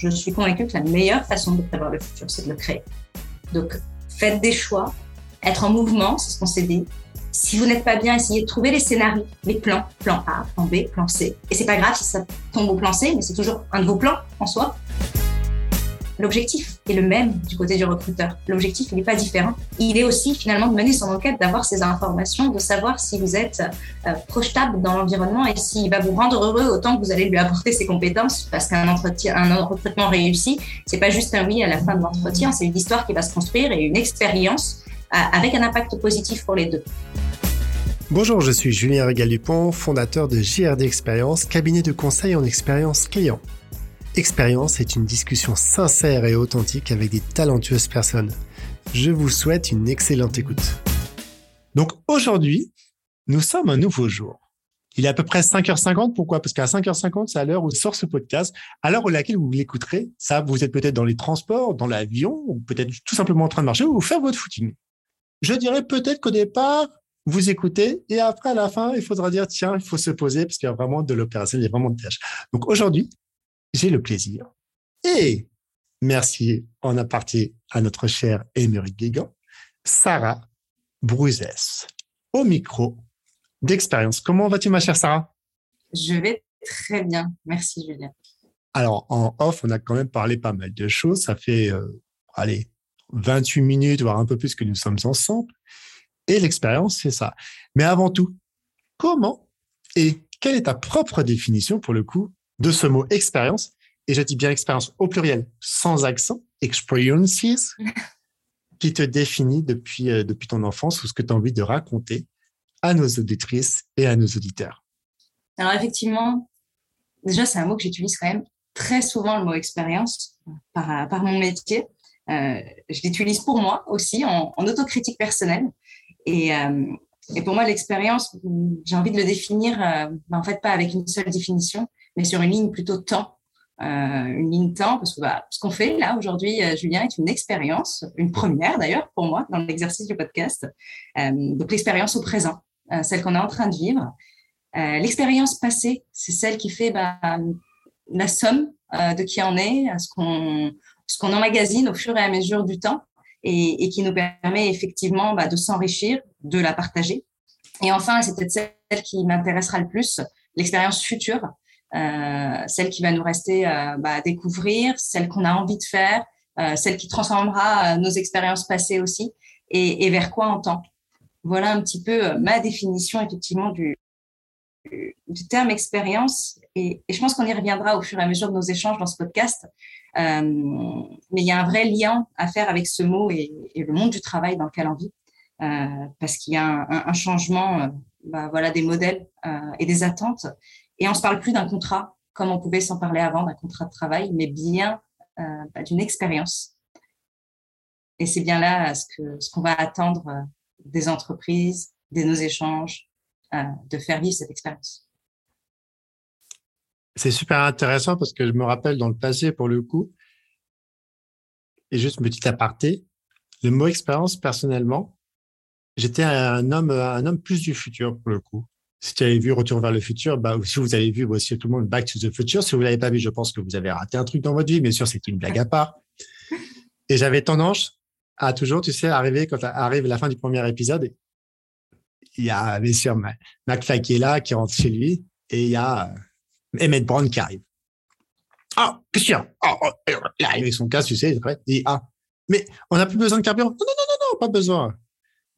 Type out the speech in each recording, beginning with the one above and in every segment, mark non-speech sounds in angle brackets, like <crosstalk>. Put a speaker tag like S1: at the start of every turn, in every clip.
S1: je suis convaincue que la meilleure façon de prévoir le futur, c'est de le créer. Donc, faites des choix, être en mouvement, c'est ce qu'on s'est dit. Si vous n'êtes pas bien, essayez de trouver les scénarios, les plans, plan A, plan B, plan C. Et c'est pas grave si ça tombe au plan C, mais c'est toujours un de vos plans en soi. L'objectif est le même du côté du recruteur. L'objectif, n'est pas différent. Il est aussi finalement de mener son enquête, d'avoir ces informations, de savoir si vous êtes euh, projetable dans l'environnement et s'il va vous rendre heureux autant que vous allez lui apporter ses compétences. Parce qu'un entretien, un recrutement réussi, c'est pas juste un oui à la fin de l'entretien, c'est une histoire qui va se construire et une expérience euh, avec un impact positif pour les deux.
S2: Bonjour, je suis Julien Régal-Dupont, fondateur de JRD Expérience, cabinet de conseil en expérience client. Expérience est une discussion sincère et authentique avec des talentueuses personnes. Je vous souhaite une excellente écoute. Donc aujourd'hui, nous sommes un nouveau jour. Il est à peu près 5h50. Pourquoi? Parce qu'à 5h50, c'est à l'heure où sort ce podcast, à l'heure où laquelle vous l'écouterez. Ça, vous êtes peut-être dans les transports, dans l'avion, ou peut-être tout simplement en train de marcher ou faire votre footing. Je dirais peut-être qu'au départ, vous écoutez et après, à la fin, il faudra dire, tiens, il faut se poser parce qu'il y a vraiment de l'opération, il y a vraiment de tâches. Donc aujourd'hui, j'ai le plaisir. Et merci en aparté à notre chère Émeric Guégan, Sarah Bruzès, au micro d'expérience. Comment vas-tu, ma chère Sarah?
S1: Je vais très bien. Merci, Julien.
S2: Alors, en off, on a quand même parlé pas mal de choses. Ça fait, euh, allez, 28 minutes, voire un peu plus que nous sommes ensemble. Et l'expérience, c'est ça. Mais avant tout, comment et quelle est ta propre définition, pour le coup, de ce mot expérience, et je dis bien expérience au pluriel, sans accent, experiences, <laughs> qui te définit depuis, euh, depuis ton enfance ou ce que tu as envie de raconter à nos auditrices et à nos auditeurs.
S1: Alors effectivement, déjà c'est un mot que j'utilise quand même très souvent, le mot expérience, par, par mon métier. Euh, je l'utilise pour moi aussi en, autocritique personnelle. Et, euh, et pour moi, l'expérience, j'ai envie de le définir, euh, en fait, pas avec une seule définition, mais sur une ligne plutôt temps, euh, une ligne temps, parce que bah, ce qu'on fait là aujourd'hui, euh, Julien, est une expérience, une première d'ailleurs pour moi dans l'exercice du podcast. Euh, donc l'expérience au présent, celle qu'on est en train de vivre. l'expérience passée, c'est celle qui fait bah, la somme de qui on est, ce qu'on ce qu'on emmagasine au fur et à mesure du temps et, qui nous permet effectivement bah, de s'enrichir, de la partager. Et enfin, c'est peut-être celle qui m'intéressera le plus, l'expérience future, celle qui va nous rester euh, bah, à découvrir, celle qu'on a envie de faire, euh, celle qui transformera nos expériences passées aussi, et, vers quoi on tend. Voilà un petit peu ma définition effectivement du, terme expérience, et, je pense qu'on y reviendra au fur et à mesure de nos échanges dans ce podcast. Euh, mais il y a un vrai lien à faire avec ce mot et, le monde du travail dans lequel on vit, euh, parce qu'il y a un changement, bah, voilà, des modèles et des attentes et on se parle plus d'un contrat comme on pouvait s'en parler avant, d'un contrat de travail, mais bien euh, bah, d'une expérience. Et c'est bien là ce que ce qu'on va attendre euh, des entreprises, de nos échanges, euh, de faire vivre cette expérience.
S2: C'est super intéressant parce que je me rappelle dans le passé, pour le coup, et juste petit aparté, le mot expérience, personnellement, j'étais un homme, un homme plus du futur, pour le coup si tu avais vu Retour vers le futur, bah, si vous avez vu aussi tout le monde Back to the Future, si vous l'avez pas vu, je pense que vous avez raté un truc dans votre vie. Bien sûr, c'est une blague à <laughs> part. Et j'avais tendance à toujours, tu sais, arriver quand arrive la fin du premier épisode, il y a bien sûr McFly qui est là, qui rentre chez lui, et il y a euh, Emmett Brown qui arrive. Ah, a ah, oh, Il arrive avec son casque, tu sais, il dit ah, mais on n'a plus besoin de carburant. Non, non, non, non, pas besoin.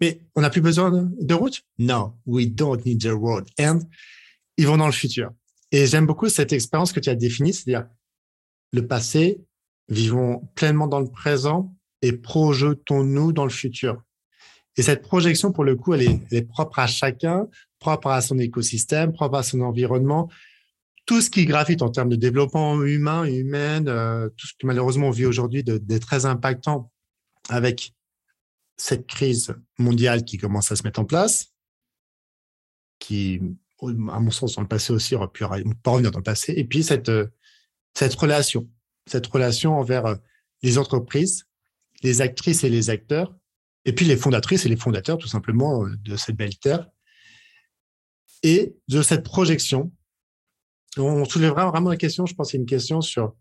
S2: Mais on n'a plus besoin de, route? Non, we don't need the road. And ils vont dans le futur. Et j'aime beaucoup cette expérience que tu as définie, c'est-à-dire le passé, vivons pleinement dans le présent et projetons-nous dans le futur. Et cette projection, pour le coup, elle est, propre à chacun, propre à son écosystème, propre à son environnement. Tout ce qui gravite en termes de développement humain, humain, euh, tout ce que malheureusement on vit aujourd'hui de, de très impactant avec cette crise mondiale qui commence à se mettre en place, qui, à mon sens, dans le passé aussi, aurait pu pas revenir dans le passé, et puis cette, cette relation, cette relation envers euh, les entreprises, les actrices et les acteurs, et puis les fondatrices et les fondateurs, tout simplement, euh, de cette belle terre, et de cette projection. On soulèvera vraiment la question, je pense, c'est une question sur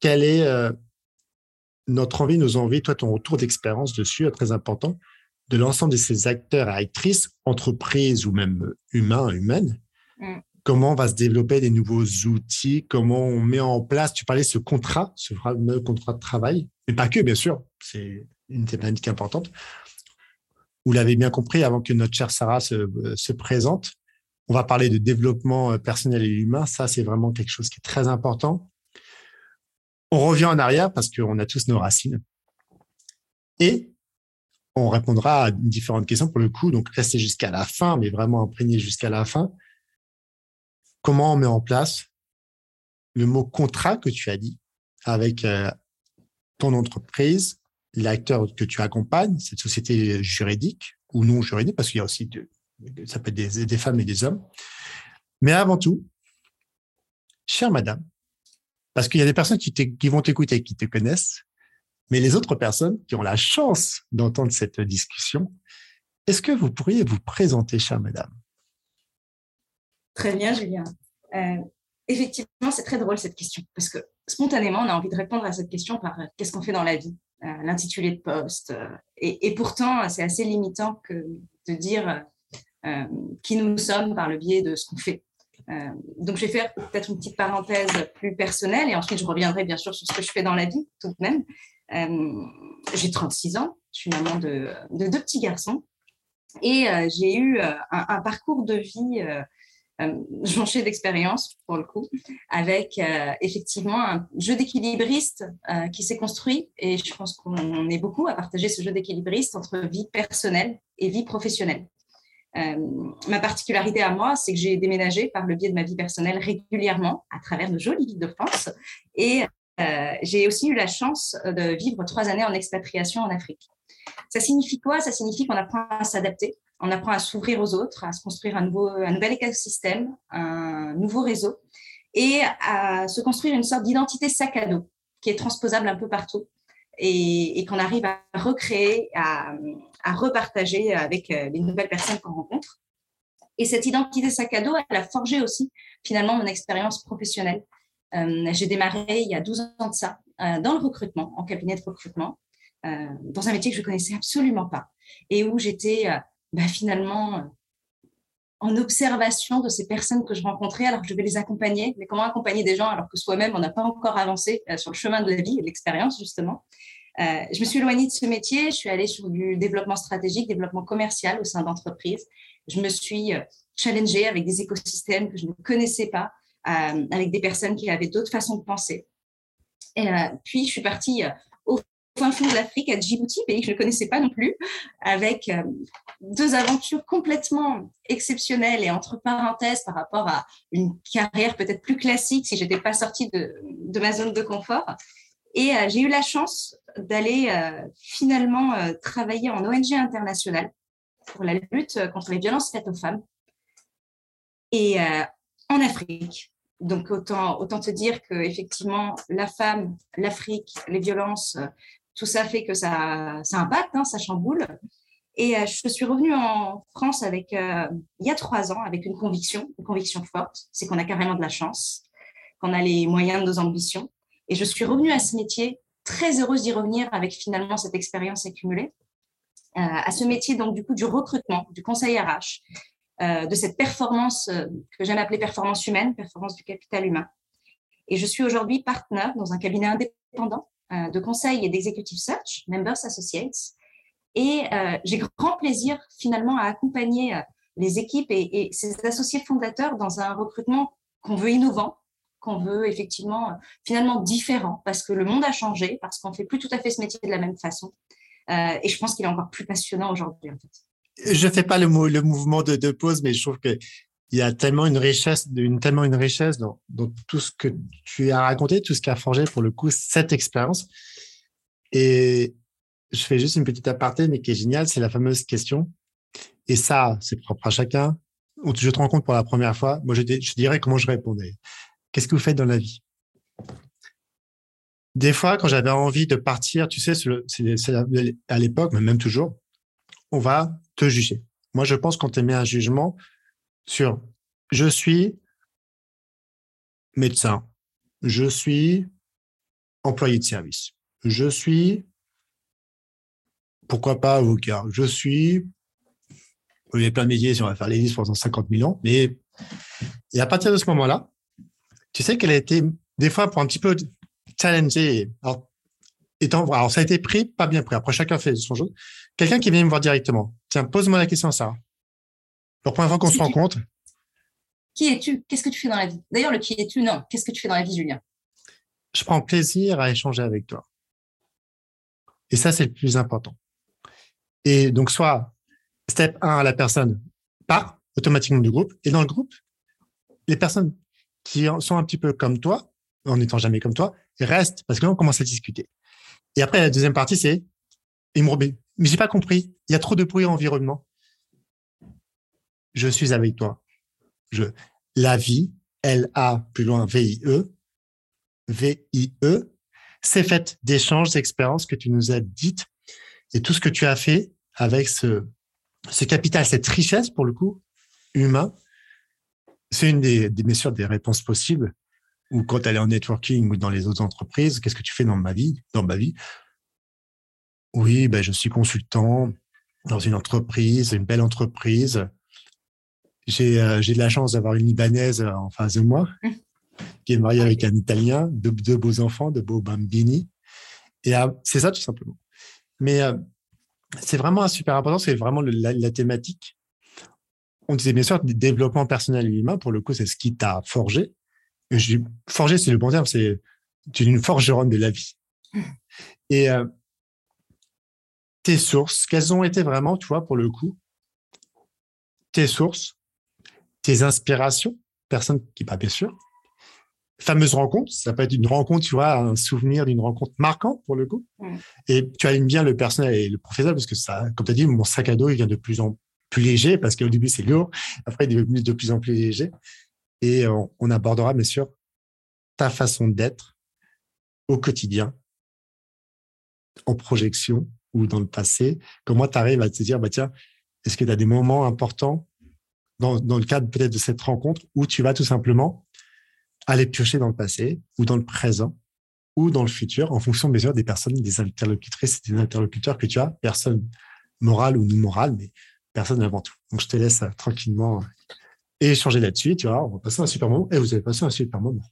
S2: quelle est euh, notre envie, nos envies, toi, ton retour d'expérience dessus est très important, de l'ensemble de ces acteurs et actrices, entreprises ou même humains, humaines. Mm. Comment on va se développer des nouveaux outils, comment on met en place, tu parlais de ce contrat, ce fameux contrat de travail, mais pas que, bien sûr, c'est une thématique importante. Vous l'avez bien compris avant que notre chère Sarah se, se présente. On va parler de développement euh, personnel et humain. Ça, c'est vraiment quelque chose qui est très important. On revient en arrière parce qu'on a tous nos racines. Et on répondra à différentes questions pour le coup. Donc, restez jusqu'à la fin, mais vraiment imprégné jusqu'à la fin. Comment on met en place le mot contrat que tu as dit avec euh, ton entreprise, l'acteur que tu accompagnes, cette société juridique ou non juridique, parce qu'il y a aussi ça peut être des femmes et des hommes. Mais avant tout, chère madame, parce qu'il y a des personnes qui, vont t'écouter, qui te connaissent, mais les autres personnes qui ont la chance d'entendre cette discussion, est-ce que vous pourriez vous présenter, chère madame?
S1: Très bien, Julien. Euh, effectivement, c'est très drôle cette question, parce que spontanément, on a envie de répondre à cette question par euh, qu'est-ce qu'on fait dans la vie, euh, l'intitulé de poste. Et, et, pourtant, c'est assez limitant que de dire qui nous sommes par le biais de ce qu'on fait. Euh, donc, je vais faire peut-être une petite parenthèse plus personnelle et ensuite je reviendrai bien sûr sur ce que je fais dans la vie tout de même. Euh, j'ai 36 ans, je suis maman de, de deux petits garçons et euh, j'ai eu un, parcours de vie jonché d'expérience pour le coup, avec effectivement un jeu d'équilibriste qui s'est construit et je pense qu'on est beaucoup à partager ce jeu d'équilibriste entre vie personnelle et vie professionnelle. Euh, ma particularité à moi, c'est que j'ai déménagé par le biais de ma vie personnelle régulièrement à travers de jolies villes de France. Et euh, j'ai aussi eu la chance de vivre trois années en expatriation en Afrique. Ça signifie quoi? Ça signifie qu'on apprend à s'adapter, on apprend à s'ouvrir aux autres, à se construire un, nouveau, un nouvel écosystème, un nouveau réseau et à se construire une sorte d'identité sac à dos qui est transposable un peu partout et, et qu'on arrive à recréer, à, à, repartager avec euh, les nouvelles personnes qu'on rencontre. Et cette identité sac à dos, elle a forgé aussi finalement mon expérience professionnelle. Euh, J'ai démarré il y a 12 ans de ça euh, dans le recrutement, en cabinet de recrutement, dans un métier que je connaissais absolument pas et où j'étais bah, finalement en observation de ces personnes que je rencontrais alors que je devais les accompagner. Mais comment accompagner des gens alors que soi-même, on n'a pas encore avancé euh, sur le chemin de la vie et de l'expérience, justement? Euh, je me suis éloignée de ce métier. Je suis allée sur du développement stratégique, développement commercial au sein d'entreprises. Je me suis euh, challengée avec des écosystèmes que je ne connaissais pas, euh, avec des personnes qui avaient d'autres façons de penser. Euh, puis, je suis partie fin fond de l'Afrique, à Djibouti, pays que je ne connaissais pas non plus, avec euh, deux aventures complètement exceptionnelles et entre parenthèses par rapport à une carrière peut-être plus classique si j'étais pas sortie de, ma zone de confort. Et euh, j'ai eu la chance d'aller euh, finalement travailler en ONG internationale pour la lutte contre les violences faites aux femmes et en Afrique. Donc autant autant te dire que effectivement la femme, l'Afrique, les violences, tout ça fait que ça, ça impacte, hein, ça chamboule. Et euh, je suis revenue en France avec, euh, il y a trois ans avec une conviction, une conviction forte, c'est qu'on a carrément de la chance, qu'on a les moyens de nos ambitions. Et je suis revenue à ce métier, très heureuse d'y revenir avec finalement cette expérience accumulée, euh, à ce métier donc du coup du recrutement, du conseil RH, de cette performance que j'aime appeler performance humaine, performance du capital humain. Et je suis aujourd'hui partenaire dans un cabinet indépendant de conseil et d'executive search, Members Associates. Et euh, j'ai grand plaisir finalement à accompagner euh, les équipes et, et ces associés fondateurs dans un recrutement qu'on veut innovant, qu'on veut effectivement finalement différent, parce que le monde a changé, parce qu'on fait plus tout à fait ce métier de la même façon. Euh, et je pense qu'il est encore plus passionnant aujourd'hui. En fait.
S2: Je fais pas le, le mouvement de, de pause, mais je trouve que il y a tellement une richesse, une, tellement une richesse dans, tout ce que tu as raconté, tout ce qui a forgé pour le coup cette expérience. Et je fais juste une petite aparté, mais qui est géniale, c'est la fameuse question. Et ça, c'est propre à chacun. Je te rencontre pour la première fois. Moi, je, dirais comment je répondais. Qu'est-ce que vous faites dans la vie? Des fois, quand j'avais envie de partir, tu sais, à l'époque, mais même toujours, on va te juger. Moi, je pense qu'on t'émet un jugement, sur je suis médecin, je suis employé de service. Je suis, pourquoi pas avocat. Je suis, il y a plein de métiers, si on va faire les listes pendant 50 000 ans, mais et à partir de ce moment-là, tu sais qu'elle a été des fois pour un petit peu étant, alors ça a été pris, pas bien pris. Après, chacun fait son jeu. Quelqu'un qui vient me voir directement. Tiens, pose-moi la question, ça. La première fois qu'on se rencontre.
S1: Qui es-tu? Qu'est-ce que tu fais dans la vie? D'ailleurs, le qui es-tu, non. Qu'est-ce que tu fais dans la vie, Julien?
S2: Je prends plaisir à échanger avec toi. Et ça, c'est le plus important. Et donc, soit step 1, la personne part automatiquement du groupe. Et dans le groupe, les personnes qui sont un petit peu comme toi, en n'étant jamais comme toi, restent parce que là, on commence à discuter. Et après, la deuxième partie, c'est, ils me mais j'ai pas compris. Il y a trop de bruit environnement. Je suis avec toi. Je, la vie, L-A, plus loin, V-I-E, V-I-E, c'est fait d'échanges, d'expériences que tu nous as dites et tout ce que tu as fait avec ce, ce capital, cette richesse, pour le coup, humain, c'est une des, des, bien sûr, des réponses possibles. Ou quand elle est en networking ou dans les autres entreprises, qu'est-ce que tu fais dans ma vie, dans ma vie? Oui, ben, je suis consultant dans une entreprise, une belle entreprise. J'ai, euh, j'ai de la chance d'avoir une Libanaise en face de moi, <laughs> qui est mariée avec un Italien, deux, deux beaux enfants, de beaux bambini. Et euh, c'est ça, tout simplement. Mais euh, c'est vraiment super important, c'est vraiment la, la, thématique. On disait bien sûr, développement personnel et humain, pour le coup, c'est ce qui t'a forgé. Je, forgé, c'est le bon terme, c'est une forgeronne de la vie. <laughs> Et euh, tes sources, quelles ont été vraiment, tu vois, pour le coup, tes sources, tes inspirations, personne qui pas bien sûr, fameuse rencontre. Ça peut être une rencontre, tu vois, un souvenir d'une rencontre marquante pour le coup. Et tu alignes bien le personnel et le professeur parce que ça, comme tu as dit, mon sac à dos, il vient de plus en plus léger parce qu'au début, c'est lourd. Après, il est devenu de plus en plus léger. Et on, on abordera, bien sûr, ta façon d'être au quotidien, en projection ou dans le passé. Comment tu arrives à te dire, bah, tiens, est-ce que tu as des moments importants dans, le cadre peut-être de cette rencontre où tu vas tout simplement aller piocher dans le passé ou dans le présent ou dans le futur en fonction bien sûr des personnes, des interlocutrices des interlocuteurs que tu as, personne morale ou non morale, mais personne avant tout. Donc, je te laisse euh, tranquillement euh, échanger là-dessus. Tu vois, on va passer un super moment et vous avez passé un super moment.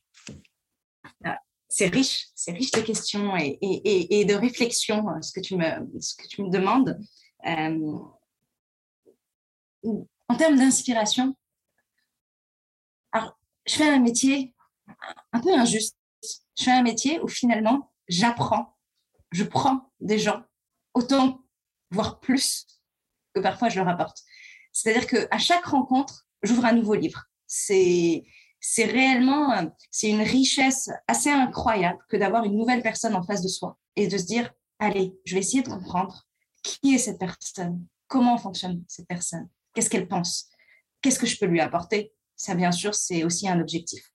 S1: Ah, c'est riche, c'est riche de questions et, de réflexions, euh, ce que tu me, demandes. En termes d'inspiration, alors, je fais un métier un peu injuste. Je fais un métier où finalement, j'apprends, je prends des gens autant, voire plus, que parfois je leur apporte. C'est-à-dire qu'à chaque rencontre, j'ouvre un nouveau livre. C'est c'est réellement c'est une richesse assez incroyable que d'avoir une nouvelle personne en face de soi et de se dire allez, je vais essayer de comprendre qui est cette personne, comment fonctionne cette personne, qu'est-ce qu'elle pense, qu'est-ce que je peux lui apporter? Ça, bien sûr, c'est aussi un objectif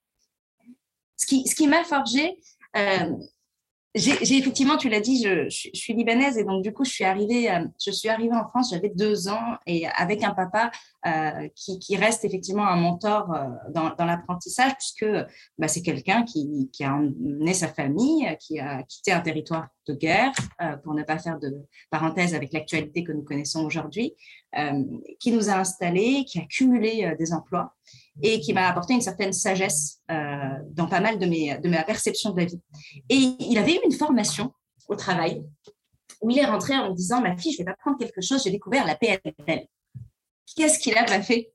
S1: ce qui, m'a forgé, euh, j'ai effectivement, tu l'as dit, je, je, suis libanaise et donc du coup, je suis arrivée, euh, je suis arrivée en France, j'avais deux ans et avec un papa euh, qui, qui, reste effectivement un mentor euh, dans, dans l'apprentissage puisque bah, c'est quelqu'un qui, qui, a emmené sa famille, qui a quitté un territoire de guerre, euh, pour ne pas faire de parenthèse avec l'actualité que nous connaissons aujourd'hui, euh, qui nous a installés, qui a cumulé des emplois et qui m'a apporté une certaine sagesse euh, dans pas mal de, mes, de ma perception de la vie. Et il avait eu une formation au travail où il est rentré en me disant, ma fille, je vais t'apprendre quelque chose, j'ai découvert la PNL. Qu'est-ce qu'il a pas fait?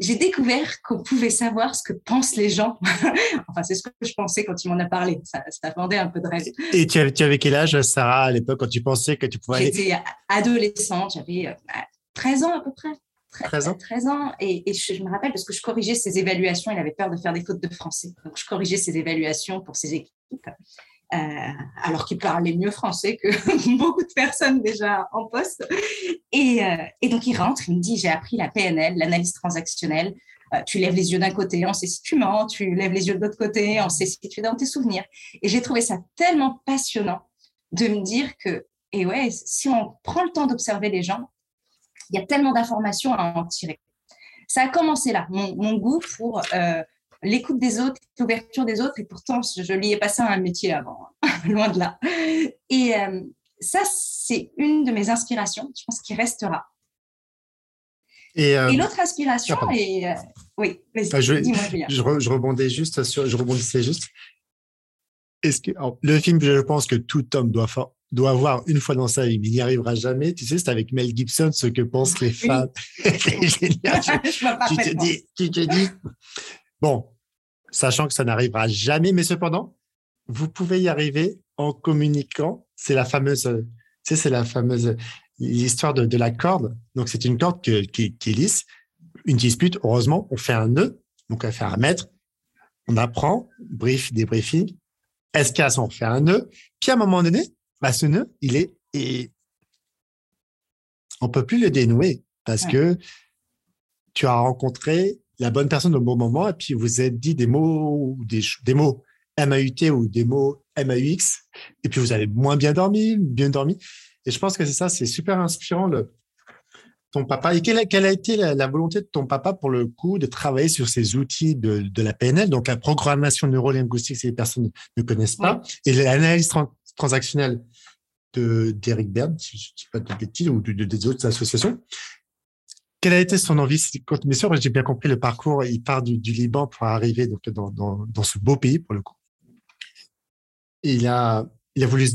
S1: J'ai découvert qu'on pouvait savoir ce que pensent les gens. <laughs> enfin, c'est ce que je pensais quand il m'en a parlé. Ça, ça un peu de rêve.
S2: Et tu avais, tu avais quel âge, Sarah, à l'époque, quand tu pensais que tu pouvais aller...
S1: J'étais adolescente, j'avais 13 euh, ans à peu près.
S2: 13 ans.
S1: 13 ans. Et, je, me rappelle parce que je corrigeais ses évaluations. Il avait peur de faire des fautes de français. Donc, je corrigeais ses évaluations pour ses équipes. Euh, alors qu'il parlait mieux français que <laughs> beaucoup de personnes déjà en poste. Et, euh, et, donc, il rentre, il me dit, j'ai appris la PNL, l'analyse transactionnelle. Euh, tu lèves les yeux d'un côté, on sait si tu mens. Tu lèves les yeux de l'autre côté, on sait si tu es dans tes souvenirs. Et j'ai trouvé ça tellement passionnant de me dire que, et ouais, si on prend le temps d'observer les gens, il y a tellement d'informations à en tirer. Ça a commencé là, mon, goût pour euh, l'écoute des autres, l'ouverture des autres. Et pourtant, je n'y ai pas ça à un métier avant, <laughs> loin de là. Et euh, ça, c'est une de mes inspirations, je pense, qui restera. Et, euh, l'autre inspiration ah, est. Euh, oui,
S2: vas-y, je, je, je, rebondis juste sur, je rebondissais juste. Est-ce que le film, je pense que tout homme doit, doit voir une fois dans sa vie, mais il n'y arrivera jamais. Tu sais, c'est avec Mel Gibson ce que pensent les femmes. <laughs> <laughs> génial. tu, te dis, tu te dis, bon, sachant que ça n'arrivera jamais, mais cependant, vous pouvez y arriver en communiquant. C'est la fameuse, tu sais, c'est la fameuse l'histoire de, de, la corde. Donc, c'est une corde qui, qui, est lisse. Une dispute, heureusement, on fait un nœud. Donc, on fait un mètre. On apprend, brief, débriefing. Escasse, on fait un nœud? Puis, à un moment donné, bah, ce nœud, il est, et on peut plus le dénouer parce que tu as rencontré la bonne personne au bon moment et puis vous êtes dit des mots, des, des mots MAUT ou des mots MAUX et puis vous avez moins bien dormi, bien dormi. Et je pense que c'est ça, c'est super inspirant le, ton papa. Et quelle a, quelle a été la, volonté de ton papa pour le coup de travailler sur ces outils de, de la PNL, donc la programmation neurolinguistique, si les personnes ne connaissent pas, et l'analyse transactionnelle de d'Eric Berne, si je ne dis pas de bêtises, ou de, des autres associations. Quelle a été son envie? Bien sûr, j'ai bien compris le parcours. Il part du, Liban pour arriver donc dans, dans, dans, ce beau pays pour le coup. il a, il a voulu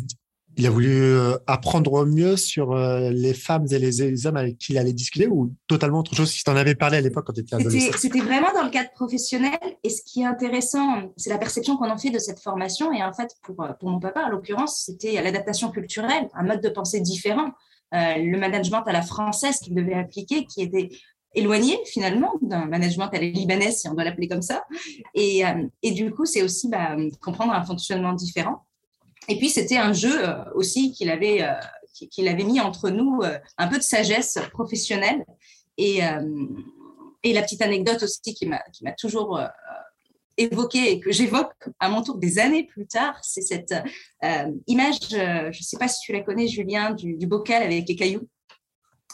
S2: il a voulu euh, apprendre mieux sur euh, les femmes et les, hommes avec qui il allait discuter ou totalement autre chose si tu en avais parlé à l'époque quand tu étais adolescent?
S1: C'était vraiment dans le cadre professionnel et ce qui est intéressant, c'est la perception qu'on en fait de cette formation et en fait pour, pour mon papa, en l'occurrence, c'était l'adaptation culturelle, un mode de pensée différent, euh, le management à la française qu'il devait appliquer qui était éloigné finalement d'un management à la libanaise, si on doit l'appeler comme ça. Et, et du coup, c'est aussi bah, comprendre un fonctionnement différent. Et puis, c'était un jeu euh, aussi qu'il avait, euh, qu'il avait mis entre nous, euh, un peu de sagesse professionnelle. Et, et la petite anecdote aussi qui m'a toujours évoquée et que j'évoque à mon tour des années plus tard, c'est cette image, je ne sais pas si tu la connais, Julien, du, du bocal avec les cailloux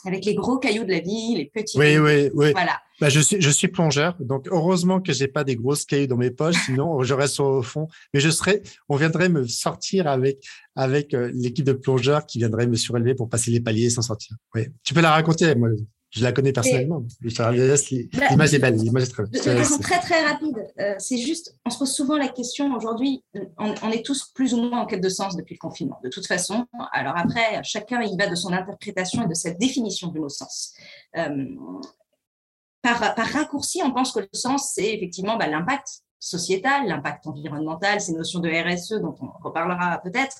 S1: avec les gros cailloux de la vie, les petits.
S2: Oui, oui, oui. Voilà. Bah, je suis, je suis plongeur, donc heureusement que j'ai pas des grosses cailloux dans mes poches, sinon <laughs> je reste au fond. Mais je serais, on viendrait me sortir avec avec euh, l'équipe de plongeurs qui viendrait me surélever pour passer les paliers sans sortir. Oui. Tu peux la raconter, moi. Je la connais personnellement. L'image est belle, l'image est très
S1: De, façon très très rapide, euh, c'est juste, on se pose souvent la question aujourd'hui, on, on, est tous plus ou moins en quête de sens depuis le confinement, de toute façon. Alors après, chacun y va de son interprétation et de sa définition du mot sens. Euh, par, raccourci, on pense que le sens, c'est effectivement bah, l'impact sociétal, l'impact environnemental, ces notions de RSE dont on reparlera peut-être.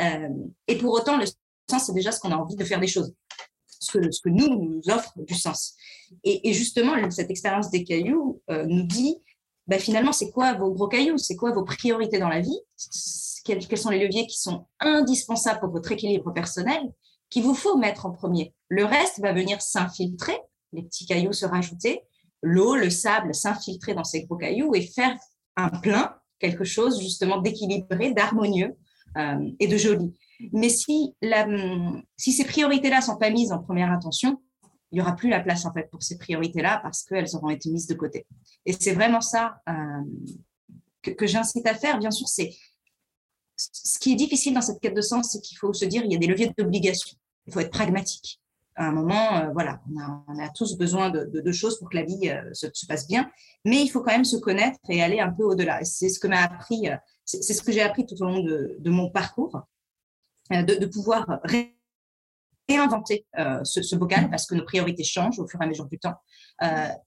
S1: Euh, et pour autant, le sens, c'est déjà ce qu'on a envie de faire des choses ce que, nous nous offre du sens. Et, justement, cette expérience des cailloux euh, nous dit, bah, finalement, c'est quoi vos gros cailloux? C'est quoi vos priorités dans la vie? Quels, sont les leviers qui sont indispensables pour votre équilibre personnel qu'il vous faut mettre en premier? Le reste va venir s'infiltrer, les petits cailloux se rajouter, l'eau, le sable s'infiltrer dans ces gros cailloux et faire un plein, quelque chose justement d'équilibré, d'harmonieux euh, et de joli. Mais si, ces priorités-là sont pas mises en première intention, il n'y aura plus la place en fait pour ces priorités-là parce qu'elles auront été mises de côté. Et c'est vraiment ça euh, que, que j'incite à faire. Bien sûr, c'est ce qui est difficile dans cette quête de sens, c'est qu'il faut se dire il y a des leviers d'obligation. Il faut être pragmatique. À un moment, euh, voilà, on a, tous besoin de, choses pour que la vie euh, se, se, passe bien, mais il faut quand même se connaître et aller un peu au-delà. C'est ce que m'a appris, euh, c'est ce que j'ai appris tout au long de, mon parcours. De, pouvoir réinventer ce, bocal parce que nos priorités changent au fur et à mesure du temps.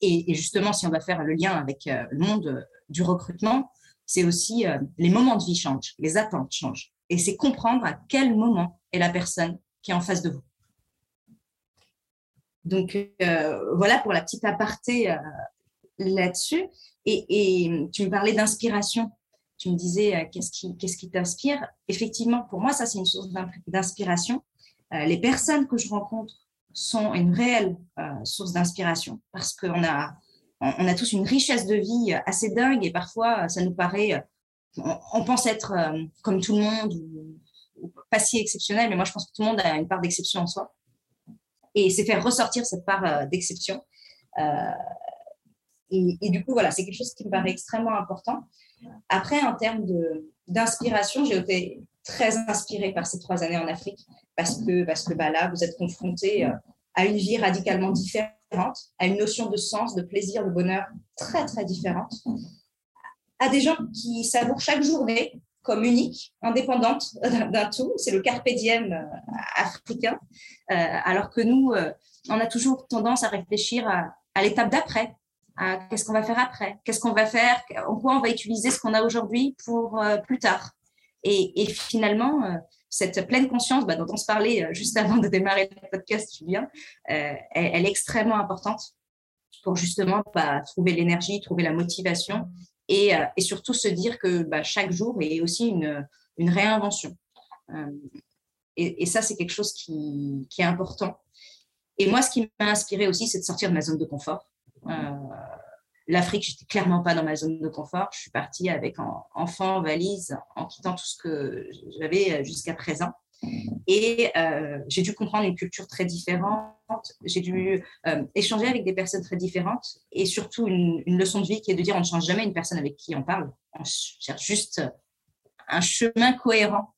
S1: Et, et, justement, si on va faire le lien avec le monde du recrutement, c'est aussi les moments de vie changent, les attentes changent. Et c'est comprendre à quel moment est la personne qui est en face de vous. Donc euh, voilà pour la petite aparté là-dessus. Et, et, tu me parlais d'inspiration tu me disais euh, qu'est-ce qui, t'inspire? Effectivement, pour moi, ça, c'est une source d'inspiration. Euh, les personnes que je rencontre sont une réelle euh, source d'inspiration parce qu'on a, on a tous une richesse de vie assez dingue et parfois, ça nous paraît, on, pense être comme tout le monde ou, pas si exceptionnel, mais moi, je pense que tout le monde a une part d'exception en soi. Et c'est faire ressortir cette part d'exception et, du coup, voilà, c'est quelque chose qui me paraît extrêmement important. Après, en termes d'inspiration, j'ai été très inspirée par ces trois années en Afrique parce que, parce que bah, là, vous êtes confronté euh, à une vie radicalement différente, à une notion de sens, de plaisir, de bonheur très, très différente, à des gens qui savourent chaque journée comme unique, indépendante <laughs> d'un tout. C'est le carpe diem euh, africain. Euh, alors que nous, on a toujours tendance à réfléchir à l'étape d'après, qu'est-ce qu'on va faire après, qu'est-ce qu'on va faire, en quoi on va utiliser ce qu'on a aujourd'hui pour euh, plus tard. Et, finalement, euh, cette pleine conscience bah, dont on se parlait euh, juste avant de démarrer le podcast, Julien, elle, elle, est extrêmement importante pour justement bah, trouver l'énergie, trouver la motivation et, et, surtout se dire que bah, chaque jour est aussi une, réinvention. Et, et, ça, c'est quelque chose qui, est important. Et moi, ce qui m'a inspiré aussi, c'est de sortir de ma zone de confort. Euh, L'Afrique, j'étais clairement pas dans ma zone de confort. Je suis partie avec enfant, valise, en quittant tout ce que j'avais euh, jusqu'à présent. Et euh, j'ai dû comprendre une culture très différente. J'ai dû échanger avec des personnes très différentes. Et surtout, une, leçon de vie qui est de dire on ne change jamais une personne avec qui on parle. On cherche juste un chemin cohérent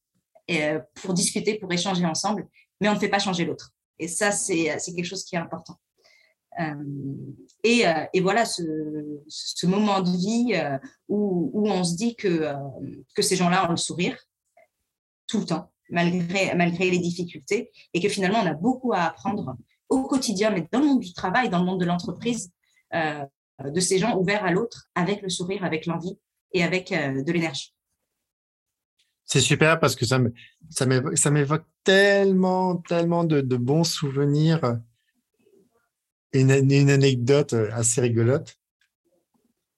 S1: pour discuter, pour échanger ensemble. Mais on ne fait pas changer l'autre. Et ça, c'est quelque chose qui est important. Euh, et, euh, voilà ce, moment de vie euh, où, on se dit que ces gens-là ont le sourire tout le temps, malgré, malgré les difficultés, et que finalement on a beaucoup à apprendre au quotidien, mais dans le monde du travail, dans le monde de l'entreprise, de ces gens ouverts à l'autre, avec le sourire, avec l'envie et avec de l'énergie.
S2: C'est super parce que ça m'évoque tellement, tellement de, bons souvenirs une, une anecdote euh, assez rigolote.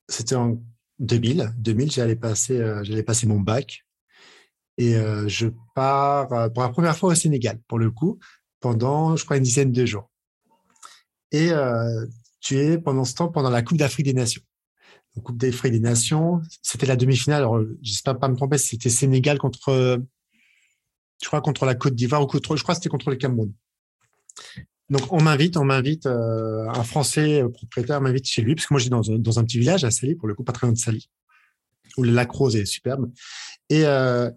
S2: C'était en 2000. 2000, j'allais passer, euh, j'allais passer mon bac. Et euh, je pars pour la première fois au Sénégal, pour le coup, pendant, je crois, une dizaine de jours. Et tu es pendant ce temps, pendant la Coupe d'Afrique des Nations. La Coupe d'Afrique des Nations, c'était la demi-finale. Alors, j'espère pas me tromper, c'était Sénégal contre, je crois, contre la Côte d'Ivoire ou contre, je crois, c'était contre le Cameroun. Donc on m'invite, on m'invite, euh, un Français euh, propriétaire m'invite chez lui, parce que moi je dans, dans un petit village à Sali, pour le coup pas très loin de Sali, où le lac rose est superbe. Et, euh,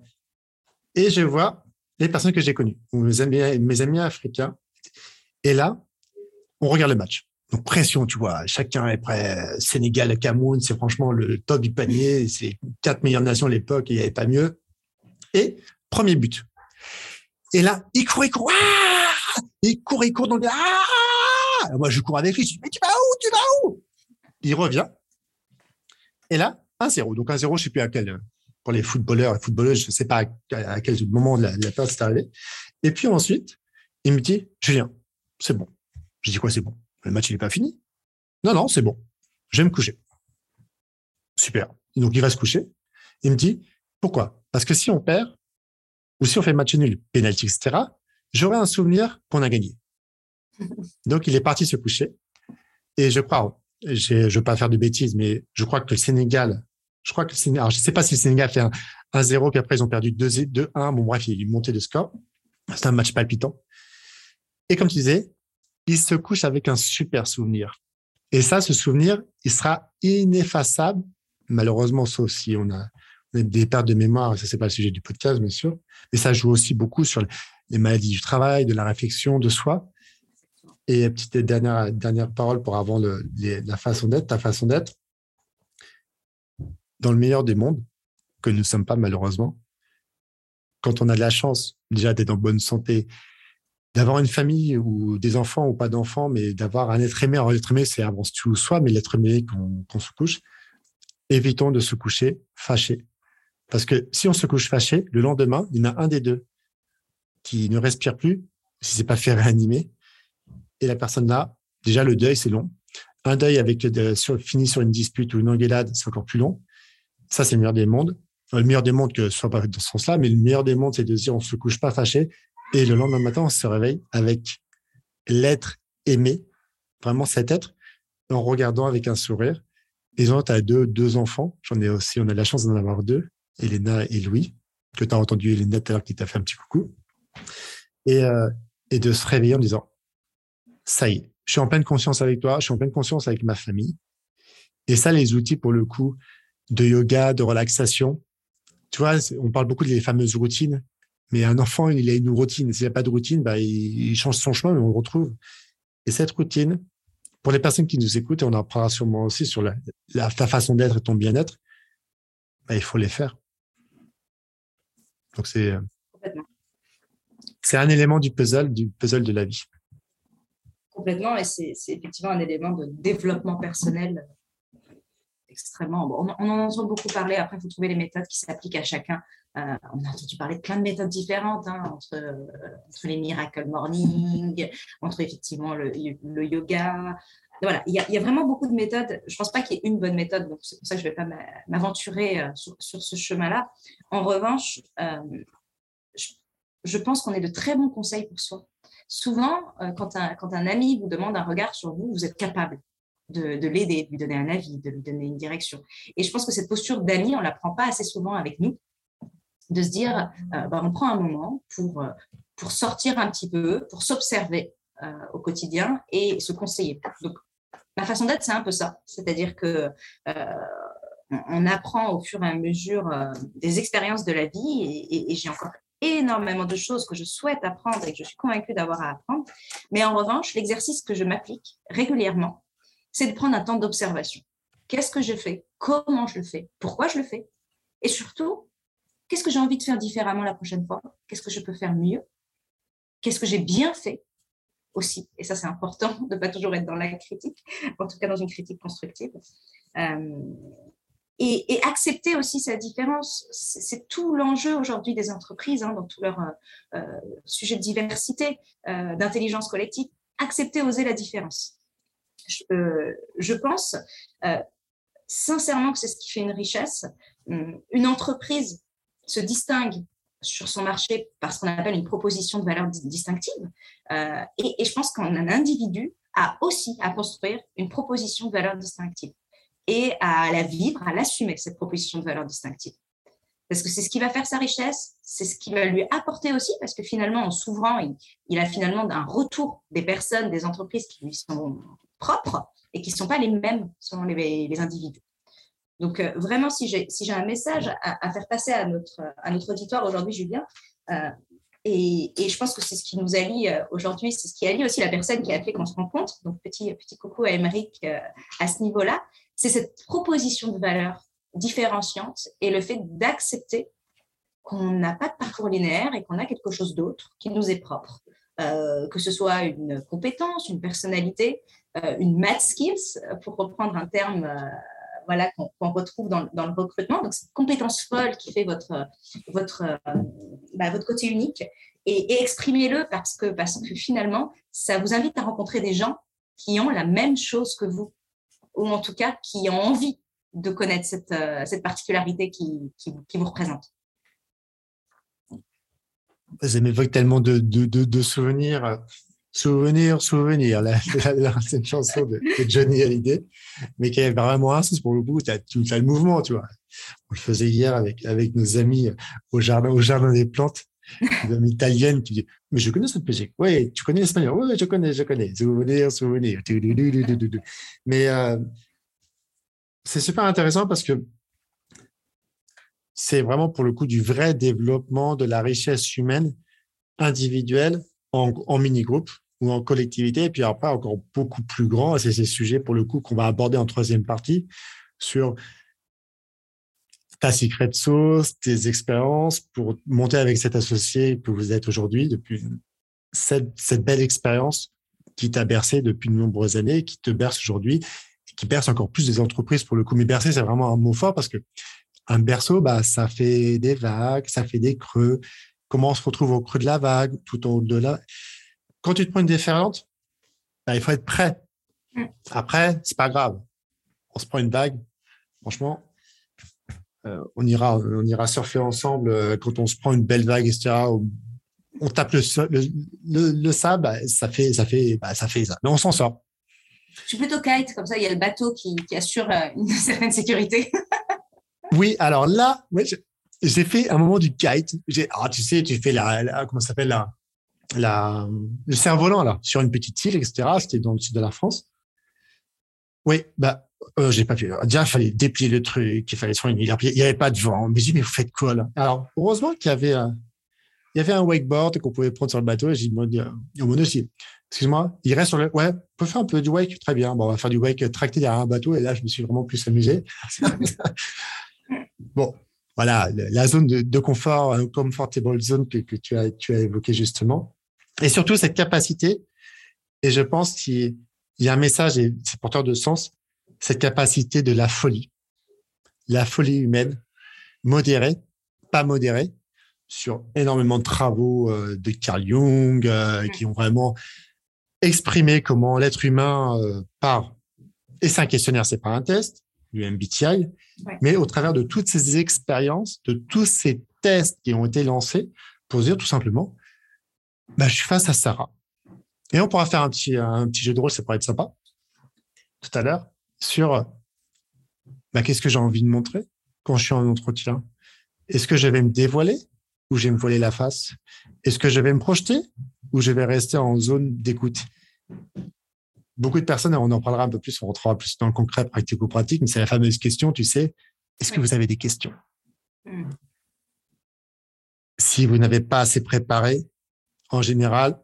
S2: et je vois les personnes que j'ai connues, mes amis, africains. Et là, on regarde le match. Donc pression, tu vois, chacun est prêt. Sénégal, Cameroun, c'est franchement le top du panier. C'est quatre meilleures nations à l'époque, il n'y avait pas mieux. Et premier but. Et là, il court, il court. Il court, il court dans le... Ah Moi, je cours avec lui. Je dis, mais tu vas où? Tu vas où? Il revient. Et là, 1-0. Donc 1-0, je ne sais plus à quel... Pour les footballeurs et footballeuses, je ne sais pas à quel moment la, la passe est arrivée. Et puis ensuite, il me dit, Julien, c'est bon. Je dis quoi, c'est bon? Le match, il n'est pas fini Non, non, c'est bon. Je vais me coucher. Super. Donc, il va se coucher. Il me dit, pourquoi? Parce que si on perd, ou si on fait match nul, pénalty, etc., j'aurai un souvenir qu'on a gagné. <laughs> Donc, il est parti se coucher. Et je crois, je ne veux pas faire de bêtises, mais je crois que le Sénégal, je crois que le Sénégal, je sais pas si le Sénégal fait un 1-0, puis après ils ont perdu 2-1. Bon, bref, il y a une montée de score. C'est un match palpitant. Et comme tu disais, il se couche avec un super souvenir. Et ça, ce souvenir, il sera ineffaçable, malheureusement, sauf si on a des pertes de mémoire, ça c'est pas le sujet du podcast, bien sûr, mais ça joue aussi beaucoup sur les maladies du travail, de la réflexion de soi. Et petite dernière, dernière parole pour avant la façon d'être, ta façon d'être. Dans le meilleur des mondes, que nous ne sommes pas malheureusement, quand on a de la chance déjà d'être en bonne santé, d'avoir une famille ou des enfants ou pas d'enfants, mais d'avoir un être aimé. Alors, l'être aimé, c'est avant tout soi, mais l'être aimé qu'on se couche. Évitons de se coucher fâché. Parce que si on se couche fâché, le lendemain, il y en a un des deux qui ne respire plus, si c'est pas fait réanimer. Et la personne là, déjà le deuil, c'est long. Un deuil avec sur, fini sur une dispute ou une engueulade, c'est encore plus long. Ça, c'est le meilleur des mondes. le meilleur des mondes, que ce soit pas dans ce sens-là, mais le meilleur des mondes, c'est de dire on se couche pas fâché. Et le lendemain matin, on se réveille avec l'être aimé, vraiment cet être, en regardant avec un sourire. Et tu as deux, deux enfants. J'en ai aussi, on a la chance d'en avoir deux, Elena et Louis, que tu as entendu Elena tout à l'heure qui t'a fait un petit coucou euh, et de se réveiller en disant, ça y est, je suis en pleine conscience avec toi, je suis en pleine conscience avec ma famille. Et ça, les outils pour le coup de yoga, de relaxation, tu vois, on parle beaucoup des fameuses routines, mais un enfant, il a une routine. S'il n'y a pas de routine, bah, il, change son chemin, mais on le retrouve. Et cette routine, pour les personnes qui nous écoutent, et on en parlera sûrement aussi sur la, la ta façon d'être et ton bien-être, bah, il faut les faire. Donc c'est c'est un élément du puzzle, du puzzle de la vie.
S1: Complètement, et c'est effectivement un élément de développement personnel extrêmement. on, en entend beaucoup parler. Après, il faut trouver les méthodes qui s'appliquent à chacun. Euh, on a entendu parler de plein de méthodes différentes, hein, entre, entre, les miracle morning, entre effectivement le, yoga. Voilà, il y, a, vraiment beaucoup de méthodes. Je ne pense pas qu'il y ait une bonne méthode, donc c'est pour ça que je ne vais pas m'aventurer euh, sur, ce chemin-là. En revanche, euh, je, je, pense qu'on est de très bons conseils pour soi. Souvent, quand un, quand un ami vous demande un regard sur vous, vous êtes capable de, l'aider, de lui donner un avis, de lui donner une direction. Et je pense que cette posture d'ami, on ne la prend pas assez souvent avec nous, de se dire, euh, bah, on prend un moment pour, euh, pour sortir un petit peu, pour s'observer euh, au quotidien et se conseiller. Donc, ma façon d'être, c'est un peu ça. C'est-à-dire que on apprend au fur et à mesure des expériences de la vie et, et j'ai encore énormément de choses que je souhaite apprendre et que je suis convaincue d'avoir à apprendre. Mais en revanche, l'exercice que je m'applique régulièrement, c'est de prendre un temps d'observation. Qu'est-ce que je fais? Comment je le fais? Pourquoi je le fais? Et surtout, qu'est-ce que j'ai envie de faire différemment la prochaine fois? Qu'est-ce que je peux faire mieux? Qu'est-ce que j'ai bien fait aussi? Et ça, c'est important de ne pas toujours être dans la critique, en tout cas dans une critique constructive. Euh, et, accepter aussi sa différence. C'est tout l'enjeu aujourd'hui des entreprises, hein, dans tout leur euh, euh, sujet de diversité, d'intelligence collective. Accepter, oser la différence je, pense euh, sincèrement que c'est ce qui fait une richesse. Hum, une entreprise se distingue sur son marché par ce qu'on appelle une proposition de valeur distinctive. Euh, et, je pense qu'un individu a aussi à construire une proposition de valeur distinctive et à la vivre, à l'assumer, cette proposition de valeur distinctive. Parce que c'est ce qui va faire sa richesse, c'est ce qui va lui apporter aussi, parce que finalement, en s'ouvrant, il, a finalement un retour des personnes, des entreprises qui lui sont propres et qui ne sont pas les mêmes selon les, individus. Donc, euh, vraiment, si j'ai si un message à, faire passer à notre, à notre auditoire aujourd'hui, Julien, euh, et, et, je pense que c'est ce qui nous allie euh, aujourd'hui, c'est ce qui allie aussi la personne qui a fait qu'on se rencontre. Donc, petit, petit coucou à Émeric à ce niveau-là. C'est cette proposition de valeur différenciante et le fait d'accepter qu'on n'a pas de parcours linéaire et qu'on a quelque chose d'autre qui nous est propre. que ce soit une compétence, une personnalité, une math skills, pour reprendre un terme euh, voilà, qu'on retrouve dans, le recrutement. Donc, cette compétence folle qui fait votre, votre, euh, bah, votre côté unique. Et, exprimez-le parce que, parce que finalement, ça vous invite à rencontrer des gens qui ont la même chose que vous, ou en tout cas qui ont envie de connaître cette, cette particularité qui, qui, qui, vous représente.
S2: Ça m'évoque tellement de, de souvenirs. Souvenir, souvenir, c'est une chanson de, Johnny Hallyday, mais qui est vraiment un sens pour le coup, tu as, le mouvement, tu vois. On le faisait hier avec, avec nos amis au jardin, au jardin des plantes, des amis italiennes qui disent, mais je connais cette musique. Oui, tu connais l'espagnol. Oui, je connais, je connais. Souvenir, souvenir. Mais euh, c'est super intéressant parce que c'est vraiment pour le coup du vrai développement de la richesse humaine individuelle en, mini-groupe ou en collectivité, et puis après encore beaucoup plus grand, c'est ces sujets pour le coup qu'on va aborder en troisième partie sur ta secret sauce, tes expériences pour monter avec cet associé que vous êtes aujourd'hui depuis cette, cette belle expérience qui t'a bercé depuis de nombreuses années, qui te berce aujourd'hui, et qui berce encore plus des entreprises pour le coup. Mais bercer, c'est vraiment un mot fort parce que un berceau, bah, ça fait des vagues, ça fait des creux. Comment on se retrouve au creux de la vague, tout au-delà quand tu te prends une déferlante, bah, il faut être prêt. Mm. Après, c'est pas grave. On se prend une vague. Franchement, euh, on ira, on ira surfer ensemble euh, quand on se prend une belle vague, etc. On, tape le, le, le, sable, bah, ça fait, ça fait, bah, ça fait ça. Mais on s'en sort.
S1: Je suis plutôt kite, comme ça, il y a le bateau qui, qui assure euh, une <laughs> certaine sécurité.
S2: oui, alors là, j'ai fait un moment du kite. Ah, tu sais, tu fais la, la comment ça s'appelle là la, le cerf-volant là sur une petite île, etc. C'était dans le sud de la France. Oui, bah euh, j'ai pas pu. Déjà, il fallait déplier le truc, il fallait soigner. Il n'y avait pas de vent. Mais je dis, mais vous faites quoi là? Alors, heureusement qu'il y avait, un, il y avait un wakeboard qu'on pouvait prendre sur le bateau. Et j'ai dit, au mon aussi, excuse-moi, il reste sur le. Ouais, on peut faire un peu du wake, très bien. Bon, on va faire du wake tracté derrière un bateau. Et là, je me suis vraiment plus amusé. <laughs> bon, voilà, la zone de, confort, un comfortable zone que, que tu as, tu as évoqué justement. Et surtout cette capacité. Et je pense qu'il y a un message et c'est porteur de sens cette capacité de la folie, la folie humaine, modérée, pas modérée, sur énormément de travaux euh, de Carl Jung euh, qui ont vraiment exprimé comment l'être humain euh, part. Et c'est un questionnaire, c'est pas un test, du MBTI, mais au travers de toutes ces expériences, de tous ces tests qui ont été lancés, pour dire tout simplement, bah, je suis face à Sarah. Et on pourra faire un petit, un petit jeu de rôle, ça pourrait être sympa, tout à l'heure sur bah, qu'est-ce que j'ai envie de montrer quand je suis en entretien? Est-ce que je vais me dévoiler ou je vais me voiler la face? Est-ce que je vais me projeter ou je vais rester en zone d'écoute? Beaucoup de personnes, on en parlera un peu plus, on rentrera plus dans le concret pratico-pratique, mais c'est la fameuse question, tu sais, est-ce que vous avez des questions? Hmm. Si vous n'avez pas assez préparé, en général,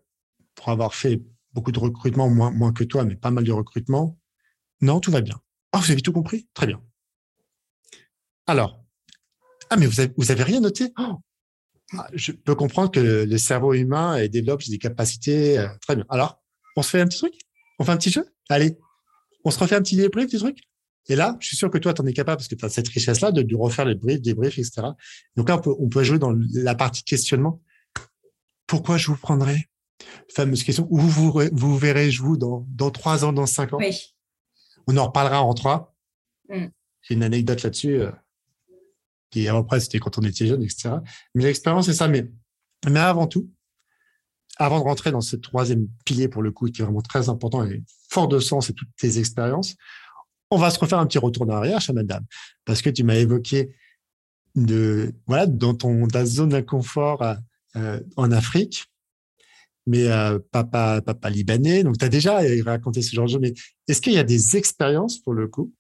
S2: pour avoir fait beaucoup de recrutement, moins, moins que toi, mais pas mal de recrutement, non, tout va bien. Oh, vous avez tout compris? Très bien. Alors, ah, mais vous avez, vous avez rien noté? Oh. ah, Je peux comprendre que le, cerveau humain développe des capacités. Euh, très bien. Alors, on se fait un petit truc? On fait un petit jeu? Allez, on se refait un petit débrief du truc? Et là, je suis sûr que toi, tu en es capable parce que tu as cette richesse-là de, refaire les briefs, débriefs, etc. Donc là, on peut, on peut jouer dans la partie questionnement. Pourquoi je vous prendrai Fameuse question. Où vous, vous verrez-je vous dans, dans trois ans, dans cinq ans? Oui. On en reparlera en trois. Mm. J'ai une anecdote là-dessus. Euh, qui après, c'était quand on était jeune, etc. Mais l'expérience, c'est ça. Mais, mais avant tout, avant de rentrer dans ce troisième pilier pour le coup, qui est vraiment très important et fort de sens et toutes tes expériences, on va se refaire un petit retour en arrière, chère madame, parce que tu m'as évoqué de, voilà, dans ton, ta zone d'inconfort euh, en Afrique, mais euh, papa, papa libanais. Donc, tu as déjà raconté ce genre de choses. Mais est-ce qu'il y a des expériences, pour le coup,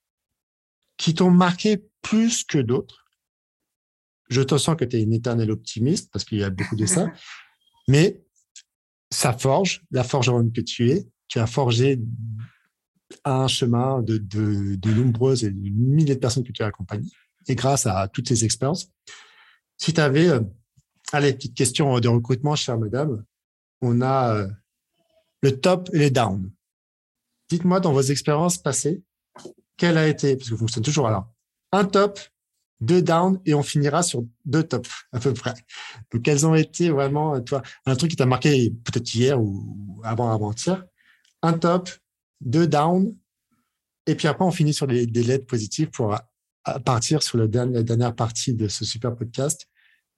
S2: qui t'ont marqué plus que d'autres? Je te sens que tu es une éternelle optimiste, parce qu'il y a beaucoup de ça. <laughs> mais ça forge, la forgeronne que tu es, tu as forgé un chemin de, de, de nombreuses et de milliers de personnes que tu as accompagnées. Et grâce à toutes ces expériences, si tu avais, euh, allez, petite question de recrutement, chère madame, on a euh, le top et les downs. Dites-moi dans vos expériences passées, quel a été, parce que vous fonctionnez toujours alors, un top, deux downs et on finira sur deux tops à peu près. Donc, quels ont été vraiment, toi, un truc qui t'a marqué peut-être hier ou avant avant-hier, un top, deux downs, et puis après on finit sur des lettres positives pour partir sur la dernière partie de ce super podcast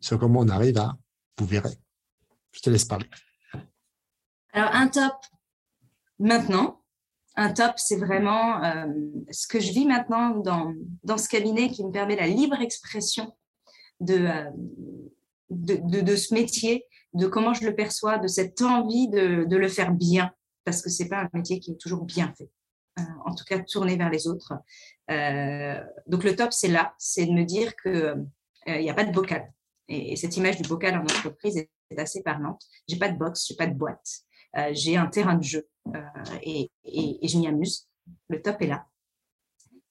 S2: sur comment on arrive à, vous verrez. Je te laisse parler.
S1: Alors, un top maintenant. Un top, c'est vraiment euh, ce que je vis maintenant dans, dans ce cabinet qui me permet la libre expression de, euh, de, de, ce métier, de comment je le perçois, de cette envie de, de le faire bien, parce que c'est pas un métier qui est toujours bien fait. Euh, en tout cas, tourné vers les autres. donc, le top, c'est là, c'est de me dire qu'il n'y a pas de bocal. Et, cette image du bocal en entreprise est assez parlante. J'ai pas de box, j'ai pas de boîte. Euh, j'ai un terrain de jeu euh, et, je m'y amuse. Le top est là.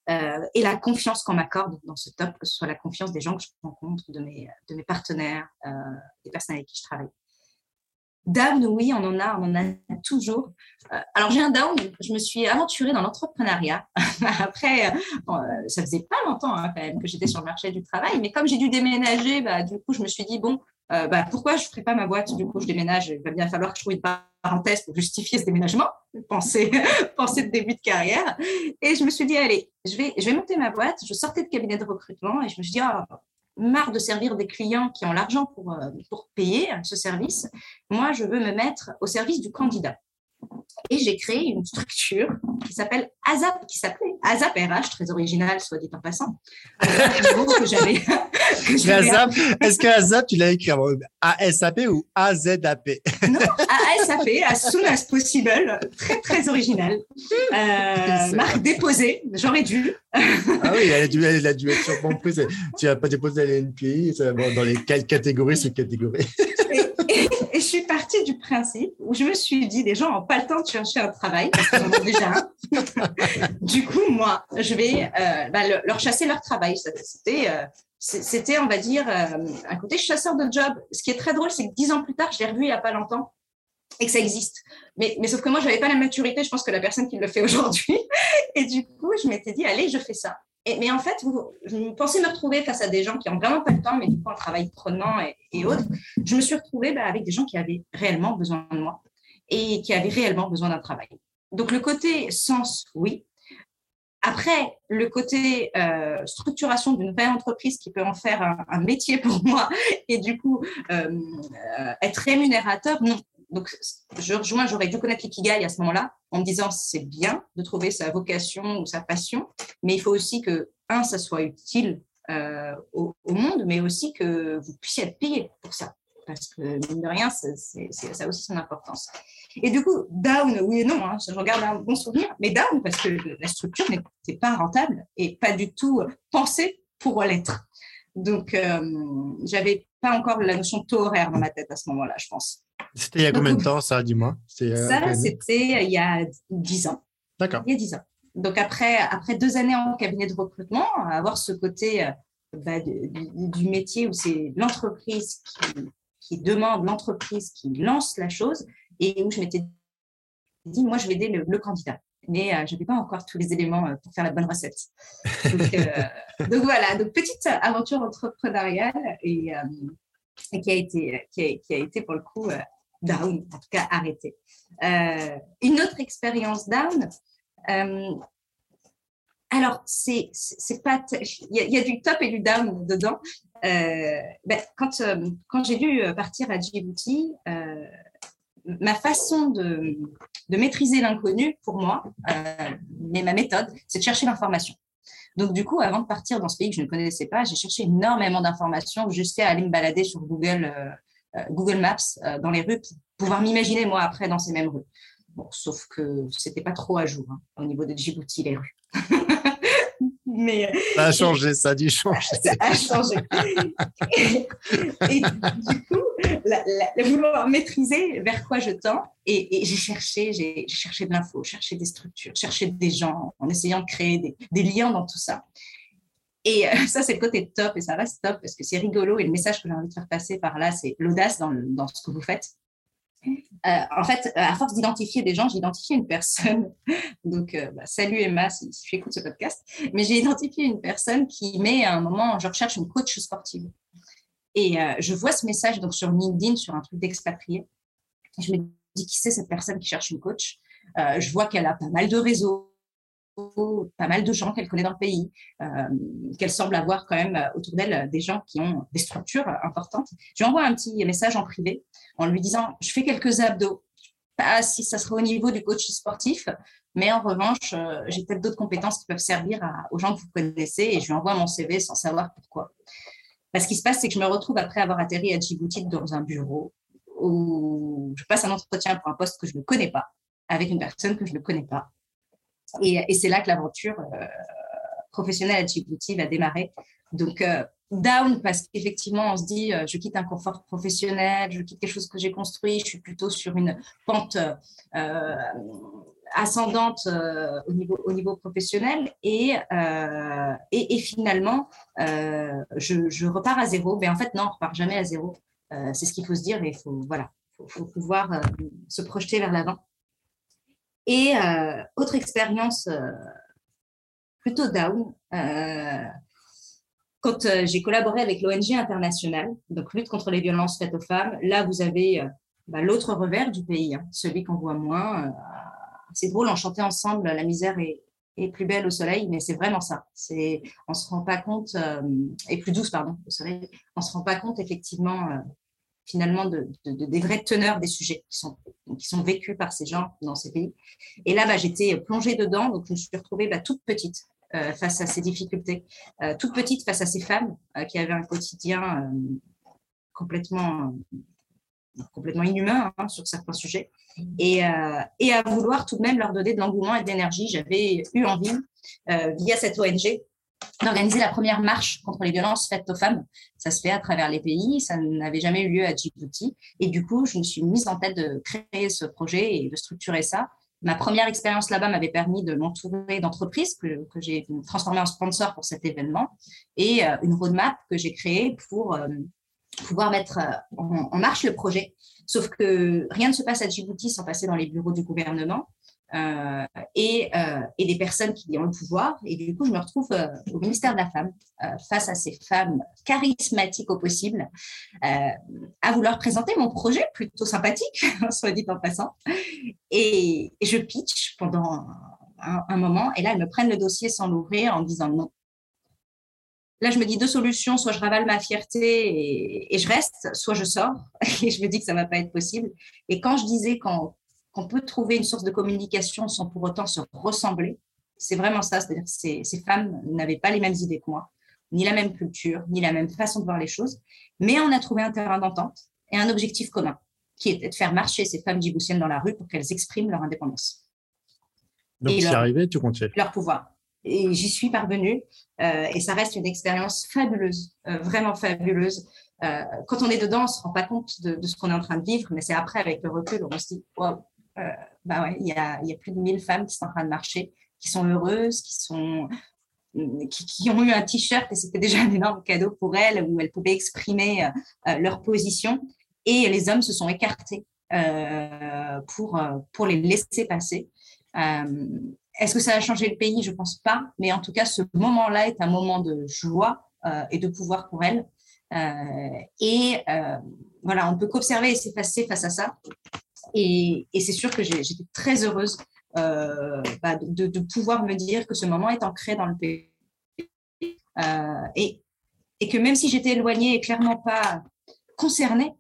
S1: Euh, et la confiance qu'on m'accorde dans ce top, que ce soit la confiance des gens que je rencontre, de mes, partenaires, des personnes avec qui je travaille. Down, oui, on en a, on en a toujours. alors j'ai un down, je me suis aventurée dans l'entrepreneuriat. <laughs> Après, ça faisait pas longtemps hein, quand même que j'étais sur le marché du travail, mais comme j'ai dû déménager, bah, du coup je me suis dit bon, euh, bah, pourquoi je ne ferai pas ma boîte? Du coup, je déménage. Il va bien falloir que je trouve une parenthèse pour justifier ce déménagement. <laughs> Penser, penser de début de carrière. Et je me suis dit, allez, je vais, je vais monter ma boîte. Je sortais de cabinet de recrutement et je me suis dit, oh, marre de servir des clients qui ont l'argent pour, euh, pour payer ce service. Moi, je veux me mettre au service du candidat. Et j'ai créé une structure qui s'appelle ASAP, qui s'appelait ASAP RH, très original, soit dit en passant. que
S2: j'avais. <laughs> ASAP, est-ce que ASAP, tu l'as écrit ASAP ou AZAP
S1: Non, ASAP, as soon as possible, très, très original. Euh, marque déposée, j'aurais dû.
S2: ah oui, elle a dû, elle a dû être sûrement prise. Tu n'as pas déposé à l'NPI, dans les catégories, c'est catégorie
S1: et je suis partie du principe où je me suis dit, les gens n'ont pas le temps de chercher un travail, parce qu'ils en ont déjà un. <laughs> du coup, moi, je vais euh, bah, leur chasser leur travail. C'était, euh, c'était on va dire, euh, un côté chasseur de job. Ce qui est très drôle, c'est que dix ans plus tard, je l'ai revu il n'y a pas longtemps et que ça existe. Mais, mais sauf que moi, je n'avais pas la maturité, je pense que la personne qui le fait aujourd'hui. <laughs> Et du coup, je m'étais dit, allez, je fais ça mais en fait, vous, je pensais me retrouver face à des gens qui n'ont vraiment pas le temps, mais du coup, un travail prenant et, autres. Je me suis retrouvée bah, avec des gens qui avaient réellement besoin de moi et qui avaient réellement besoin d'un travail. Donc, le côté sens, oui. Après, le côté euh, structuration d'une vraie entreprise qui peut en faire un, métier pour <laughs> moi et du coup euh, euh, être rémunérateur, non donc, je rejoins, j'aurais dû connaître l'ikigai à ce moment-là, en me disant c'est bien de trouver sa vocation ou sa passion, mais il faut aussi que, un, ça soit utile euh, au, monde, mais aussi que vous puissiez être payé pour ça. Parce que, mine de rien, ça a aussi son importance. Et du coup, down, oui et non, hein, je regarde un bon souvenir, mais down parce que la structure n'était pas rentable et pas du tout pensée pour l'être. Donc, euh, j'avais pas encore la notion de taux horaire dans ma tête à ce moment-là, je pense.
S2: C'était il y a combien de temps, ça, dis-moi?
S1: Euh, Ça, c'était il y a 10 ans.
S2: D'accord.
S1: Il y a 10 ans. Donc, après, après deux années en cabinet de recrutement, avoir ce côté euh, bah, du, métier où c'est l'entreprise qui, demande, l'entreprise qui lance la chose, et où je m'étais dit, moi, je vais aider le, candidat. Mais euh, je n'avais pas encore tous les éléments pour faire la bonne recette. <laughs> Donc, voilà, donc petite aventure entrepreneuriale et, qui, a été, qui, a, qui a été pour le coup down, en tout cas arrêté. Euh, une autre expérience down, euh, alors c'est pas, il y, a du top et du down dedans. Euh, ben, quand quand j'ai dû partir à Djibouti, ma façon de, de maîtriser l'inconnu pour moi, mais ma méthode, c'est de chercher l'information. Donc, du coup, avant de partir dans ce pays que je ne connaissais pas, j'ai cherché énormément d'informations jusqu'à aller me balader sur Google euh, Google Maps euh, dans les rues pour pouvoir m'imaginer moi après dans ces mêmes rues. Bon, sauf que c'était pas trop à jour hein, au niveau de Djibouti les rues. <laughs>
S2: Mais ça a changé, ça a dû changer.
S1: Ça a changé. et, du coup, la, vouloir maîtriser vers quoi je tends, et, j'ai cherché, j'ai cherché de l'info, cherché des structures, cherché des gens, en essayant de créer des, des liens dans tout ça. Et euh, ça, c'est le côté top et ça reste top parce que c'est rigolo. Et le message que j'ai envie de faire passer par là, c'est l'audace dans, dans, ce que vous faites. Euh, en fait, à force d'identifier des gens, j'ai identifié une personne. <laughs> Donc, euh, bah, salut Emma si, tu écoutes ce podcast. Mais j'ai identifié une personne qui met à un moment, je recherche une coach sportive. Et je vois ce message donc sur LinkedIn, sur un truc d'expatrié. Je me dis qui c'est cette personne qui cherche une coach? je vois qu'elle a pas mal de réseaux pas mal de gens qu'elle connaît dans le pays, euh, qu'elle semble avoir quand même euh, autour d'elle euh, des gens qui ont des structures importantes. Je lui envoie un petit message en privé en lui disant je fais quelques abdos. Pas si ça sera au niveau du coach sportif, mais en revanche, j'ai peut-être d'autres compétences qui peuvent servir aux gens que vous connaissez et je lui envoie mon CV sans savoir pourquoi. Parce ce qui se passe, c'est que je me retrouve après avoir atterri à Djibouti dans un bureau où je passe un entretien pour un poste que je ne connais pas avec une personne que je ne connais pas et, c'est là que l'aventure euh, professionnelle à Djibouti va démarrer. Donc, euh, down parce qu'effectivement, on se dit, euh, je quitte un confort professionnel, je quitte quelque chose que j'ai construit, je suis plutôt sur une pente ascendante au, niveau, au niveau professionnel et, et, finalement, je, repars à zéro. Mais en fait, non, on ne repart jamais à zéro. c'est ce qu'il faut se dire et il faut, voilà, faut pouvoir se projeter vers l'avant. Et euh, autre expérience euh, plutôt down, euh, quand j'ai collaboré avec l'ONG internationale, donc lutte contre les violences faites aux femmes, là vous avez bah, l'autre revers du pays, hein, celui qu'on voit moins. c'est drôle, on chantait ensemble La misère est, plus belle au soleil, mais c'est vraiment ça. C'est, on se rend pas compte, et plus douce pardon au soleil. On se rend pas compte effectivement finalement de, des vrais teneurs des sujets qui sont, vécus par ces gens dans ces pays. Et là, bah, j'étais plongée dedans, donc je me suis retrouvée bah, toute petite euh, face à ces difficultés, euh, toute petite face à ces femmes euh, qui avaient un quotidien complètement inhumain hein, sur certains sujets, et, et, à vouloir tout de même leur donner de l'engouement et de l'énergie. J'avais eu envie, via cette ONG, d'organiser la première marche contre les violences faites aux femmes. Ça se fait à travers les pays, ça n'avait jamais eu lieu à Djibouti. Et du coup, je me suis mise en tête de créer ce projet et de structurer ça. Ma première expérience là-bas m'avait permis de m'entourer d'entreprises que, j'ai transformées en sponsor pour cet événement et euh, une roadmap que j'ai créée pour euh, pouvoir mettre euh, en, en, marche le projet. Sauf que rien ne se passe à Djibouti sans passer dans les bureaux du gouvernement. Euh, et, euh, et, des personnes qui ont le pouvoir. Et du coup, je me retrouve euh, au ministère de la Femme, face à ces femmes charismatiques au possible, à vouloir présenter mon projet plutôt sympathique, <laughs> soit dit en passant. Et, je pitch pendant un, moment, et là, elles me prennent le dossier sans l'ouvrir en disant non. Là, je me dis deux solutions, soit je ravale ma fierté et, et je reste, soit je sors <laughs> et je me dis que ça va pas être possible. Et quand je disais quand qu'on peut trouver une source de communication sans pour autant se ressembler. C'est vraiment ça, c'est-à-dire que ces, ces femmes n'avaient pas les mêmes idées que moi, ni la même culture, ni la même façon de voir les choses, mais on a trouvé un terrain d'entente et un objectif commun, qui était de faire marcher ces femmes djiboutiennes dans la rue pour qu'elles expriment leur indépendance.
S2: Donc, tu y arrivé, tu continues.
S1: Leur pouvoir. Et j'y suis parvenue, euh, et ça reste une expérience fabuleuse, euh, vraiment fabuleuse. Euh, quand on est dedans, on ne se rend pas compte de, de ce qu'on est en train de vivre, mais c'est après, avec le recul, on se dit, wow, euh, bah ouais, il y a, plus de 1000 femmes qui sont en train de marcher, qui sont heureuses, qui sont qui, qui ont eu un t-shirt et c'était déjà un énorme cadeau pour elles où elles pouvaient exprimer euh, euh, leur position et les hommes se sont écartés euh, pour pour les laisser passer. Est-ce que ça a changé le pays? Je pense pas, mais en tout cas, ce moment-là est un moment de joie et de pouvoir pour elles. et voilà, on peut qu'observer et s'effacer face à ça. Et, c'est sûr que j'étais très heureuse euh, bah, de, pouvoir me dire que ce moment est ancré dans le pays. Euh, et, que même si j'étais éloignée et clairement pas concernée,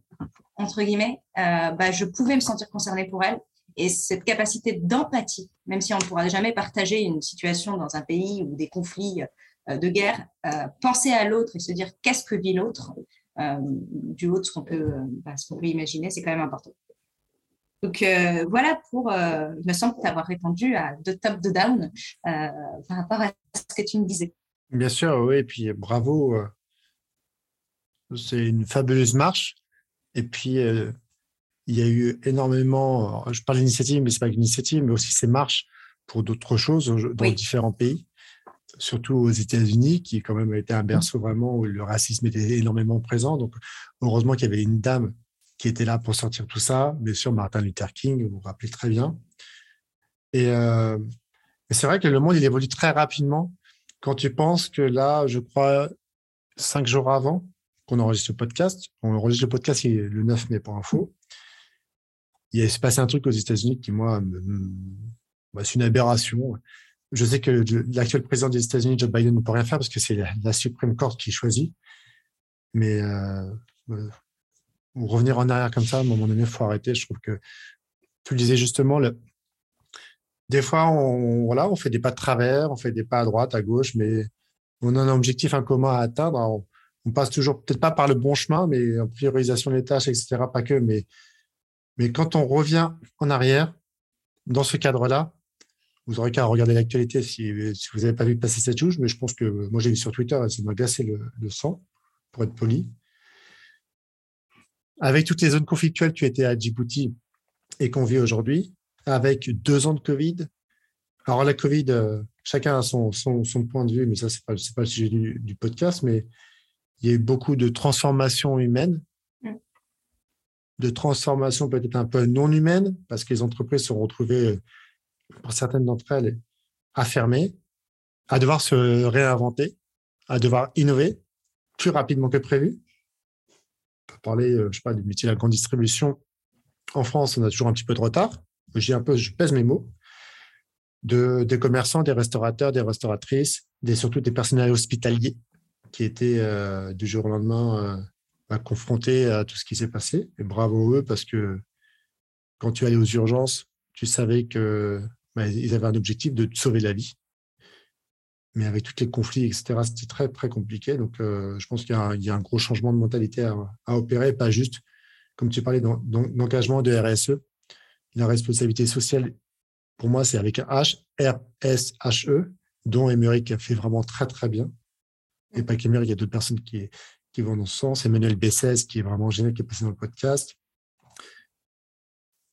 S1: entre guillemets, euh, bah, je pouvais me sentir concernée pour elle. Et cette capacité d'empathie, même si on ne pourra jamais partager une situation dans un pays ou des conflits de guerre, penser à l'autre et se dire qu'est-ce que vit l'autre, du haut de ce qu'on peut, bah, peut imaginer, c'est quand même important. Donc euh, voilà pour, euh, il me semble t'avoir répondu à deux top, de down euh, par rapport à ce que tu me disais.
S2: Bien sûr, oui, et puis bravo. C'est une fabuleuse marche. Et puis, il y a eu énormément, je parle d'initiative, mais ce n'est pas une initiative, mais aussi ces marches pour d'autres choses dans différents pays, surtout aux États-Unis, qui quand même a été un berceau vraiment où le racisme était énormément présent. Donc, heureusement qu'il y avait une dame qui était là pour sortir tout ça. Bien sûr, Martin Luther King, vous vous rappelez très bien. Et, euh, c'est vrai que le monde, il évolue très rapidement. Quand tu penses que là, je crois, cinq jours avant qu'on enregistre le podcast, on enregistre le podcast le 9 mai pour info, il s'est passé un truc aux États-Unis qui, moi, bah, c'est une aberration. Je sais que l'actuel président des États-Unis, Joe Biden, ne peut rien faire parce que c'est la, Supreme Court qui choisit. Mais euh, revenir en arrière comme ça, à un moment donné, il faut arrêter. Je trouve que tu le disais justement, des fois, on, voilà, on fait des pas de travers, on fait des pas à droite, à gauche, mais on a un objectif commun à atteindre. On, passe toujours, peut-être pas par le bon chemin, mais en priorisation des tâches, etc. Pas que, mais, mais quand on revient en arrière, dans ce cadre-là, vous aurez qu'à regarder l'actualité si, vous n'avez pas vu passer cette chose, mais je pense que moi j'ai vu sur Twitter, ça m'a glacé le sang, pour être poli. Avec toutes les zones conflictuelles, tu étais à Djibouti et qu'on vit aujourd'hui, avec deux ans de Covid. Alors, la Covid, euh, chacun a son, son, point de vue, mais ça, c'est pas, pas le sujet du, podcast, mais il y a eu beaucoup de transformations humaines, mm. de transformations peut-être un peu non humaines, parce que les entreprises se sont retrouvées, pour certaines d'entre elles, à fermer, à devoir se réinventer, à devoir innover plus rapidement que prévu peut parler, euh, je sais pas, du métier de la grande distribution. En France, on a toujours un petit peu de retard. J'ai un peu, je pèse mes mots. De, des commerçants, des restaurateurs, des restauratrices, des, surtout des personnels hospitaliers qui étaient euh, du jour au lendemain bah, confrontés à tout ce qui s'est passé. Et bravo eux, parce que quand tu allais aux urgences, tu savais que bah, ils avaient un objectif de te sauver la vie. Mais avec tous les conflits, etc., c'était très, très compliqué. Donc, euh, je pense qu'il y, a un gros changement de mentalité à, opérer, pas juste, comme tu parlais, d'engagement de RSE. La responsabilité sociale, pour moi, c'est avec un H, R-S-H-E, dont Émeric fait vraiment très, très bien. Et pas qu'Émeric, il y a d'autres personnes qui, qui vont dans ce sens. Emmanuel Bessès, qui est vraiment génial, qui est passé dans le podcast.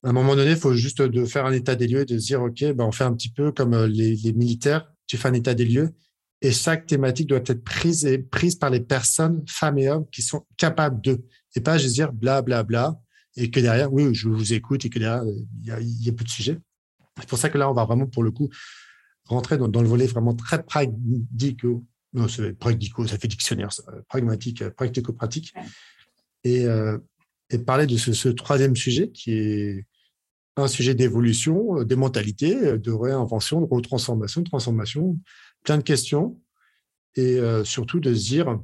S2: À un moment donné, il faut juste de faire un état des lieux et de se dire, OK, ben on fait un petit peu comme euh, les, militaires, tu fais un état des lieux et chaque thématique doit être prise, et, prise par les personnes, femmes et hommes, qui sont capables de. Et pas juste dire bla, bla, bla, et que derrière, oui, je vous écoute et que derrière, il y a, a peu de sujets. C'est pour ça que là, on va vraiment, pour le coup, rentrer dans, dans le volet vraiment très pragmatique non, c'est pragmatico, ça fait dictionnaire, pragmatique, pratico-pratique. Et, euh, et, parler de ce, troisième sujet qui est un sujet d'évolution, euh, des mentalités, euh, de réinvention, de retransformation, de transformation, plein de questions. Et surtout de se dire,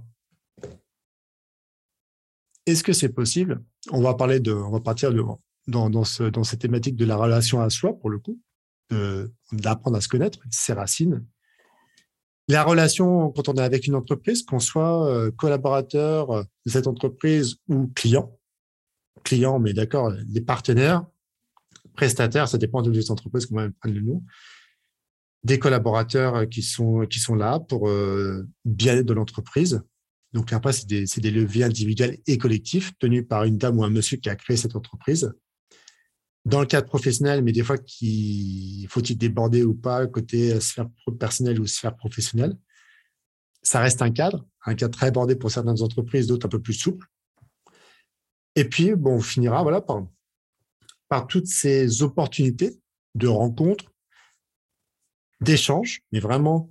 S2: est-ce que c'est possible? On va parler de, on va partir de, dans, dans, ce, dans cette thématique de la relation à soi, pour le coup, d'apprendre à se connaître, ses racines, la relation quand on est avec une entreprise, qu'on soit euh, collaborateur euh, de cette entreprise ou client, client, mais d'accord, les partenaires, prestataires, ça dépend de les entreprises, comment prendre le nom, des collaborateurs euh, qui sont, qui sont là pour bien être de l'entreprise. Donc après, c'est des, des leviers individuels et collectifs tenus par une dame ou un monsieur qui a créé cette entreprise dans le cadre professionnel, mais des fois, qui faut-il déborder ou pas côté sphère personnelle ou sphère professionnelle. Ça reste un cadre, un cadre très bordé pour certaines entreprises, d'autres un peu plus souple. Et puis, bon, on finira voilà, par, par toutes ces opportunités de rencontres, d'échanges, mais vraiment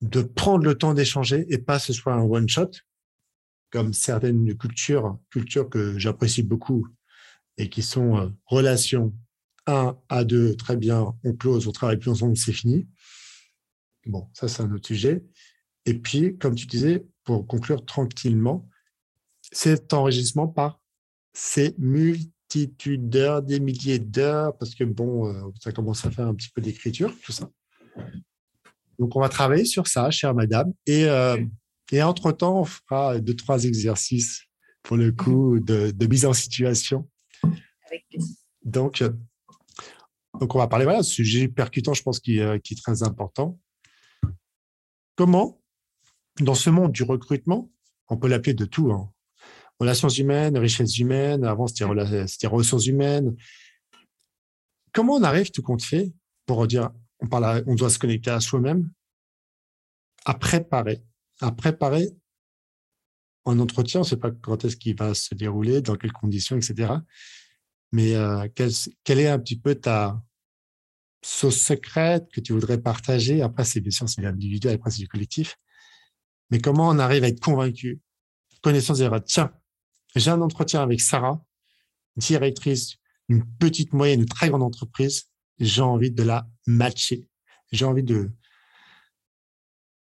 S2: de prendre le temps d'échanger et pas ce soit un one-shot, comme certaines cultures, cultures que j'apprécie beaucoup et qui sont euh, relations 1 à 2, très bien, on close, on travaille plus ensemble, c'est fini. Bon, ça, c'est un autre sujet. Et puis, comme tu disais, pour conclure tranquillement, cet enregistrement par ces multitudes d'heures, des milliers d'heures, parce que bon, euh, ça commence à faire un petit peu d'écriture, tout ça. Donc, on va travailler sur ça, chère madame. Et, euh, et entre-temps, on fera deux, trois exercices pour le coup de, de mise en situation donc, euh, donc, on va parler, voilà, sujet percutant, je pense, qui, euh, qui est très important. Comment, dans ce monde du recrutement, on peut l'appeler de tout, hein, relations humaines, richesses humaines, avant c'était ressources humaines. Comment on arrive, tout compte fait, pour dire, on, parle on doit se connecter à soi-même, à préparer, à préparer un entretien, on ne sait pas quand est-ce qu'il va se dérouler, dans quelles conditions, etc. Mais euh, quelle, est un petit peu ta sauce secrète que tu voudrais partager? Après, c'est bien sûr, c'est l'individuel, après, c'est du collectif. Mais comment on arrive à être convaincu? Connaissance des Tiens, j'ai un entretien avec Sarah, directrice d'une petite, moyenne, une très grande entreprise. J'ai envie de la matcher. J'ai envie de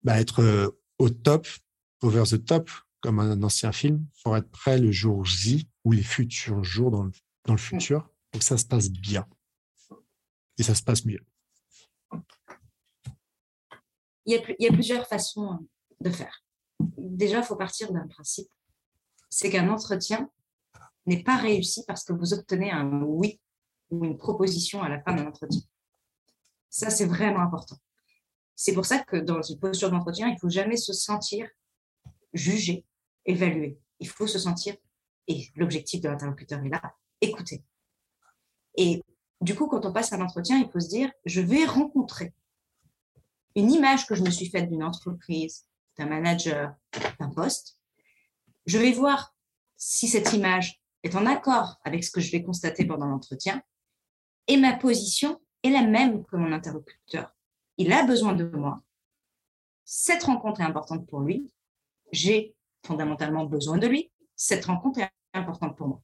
S2: bah, être euh, au top, over the top, comme un ancien film, pour être prêt le jour J ou les futurs jours dans le dans le mmh. futur pour que ça se passe bien. Et ça se passe mieux.
S1: Il y a, plusieurs façons de faire. Déjà, il faut partir d'un principe. C'est qu'un entretien n'est pas réussi parce que vous obtenez un oui ou une proposition à la fin d'un entretien. Ça, c'est vraiment important. C'est pour ça que dans une posture d'entretien, il ne faut jamais se sentir jugé, évalué. Il faut se sentir, et l'objectif de l'interlocuteur est là, écouter. Et du coup, quand on passe un entretien, il faut se dire, je vais rencontrer une image que je me suis faite d'une entreprise, d'un manager, d'un poste. Je vais voir si cette image est en accord avec ce que je vais constater pendant l'entretien. Et ma position est la même que mon interlocuteur. Il a besoin de moi. Cette rencontre est importante pour lui. J'ai fondamentalement besoin de lui. Cette rencontre est importante pour moi.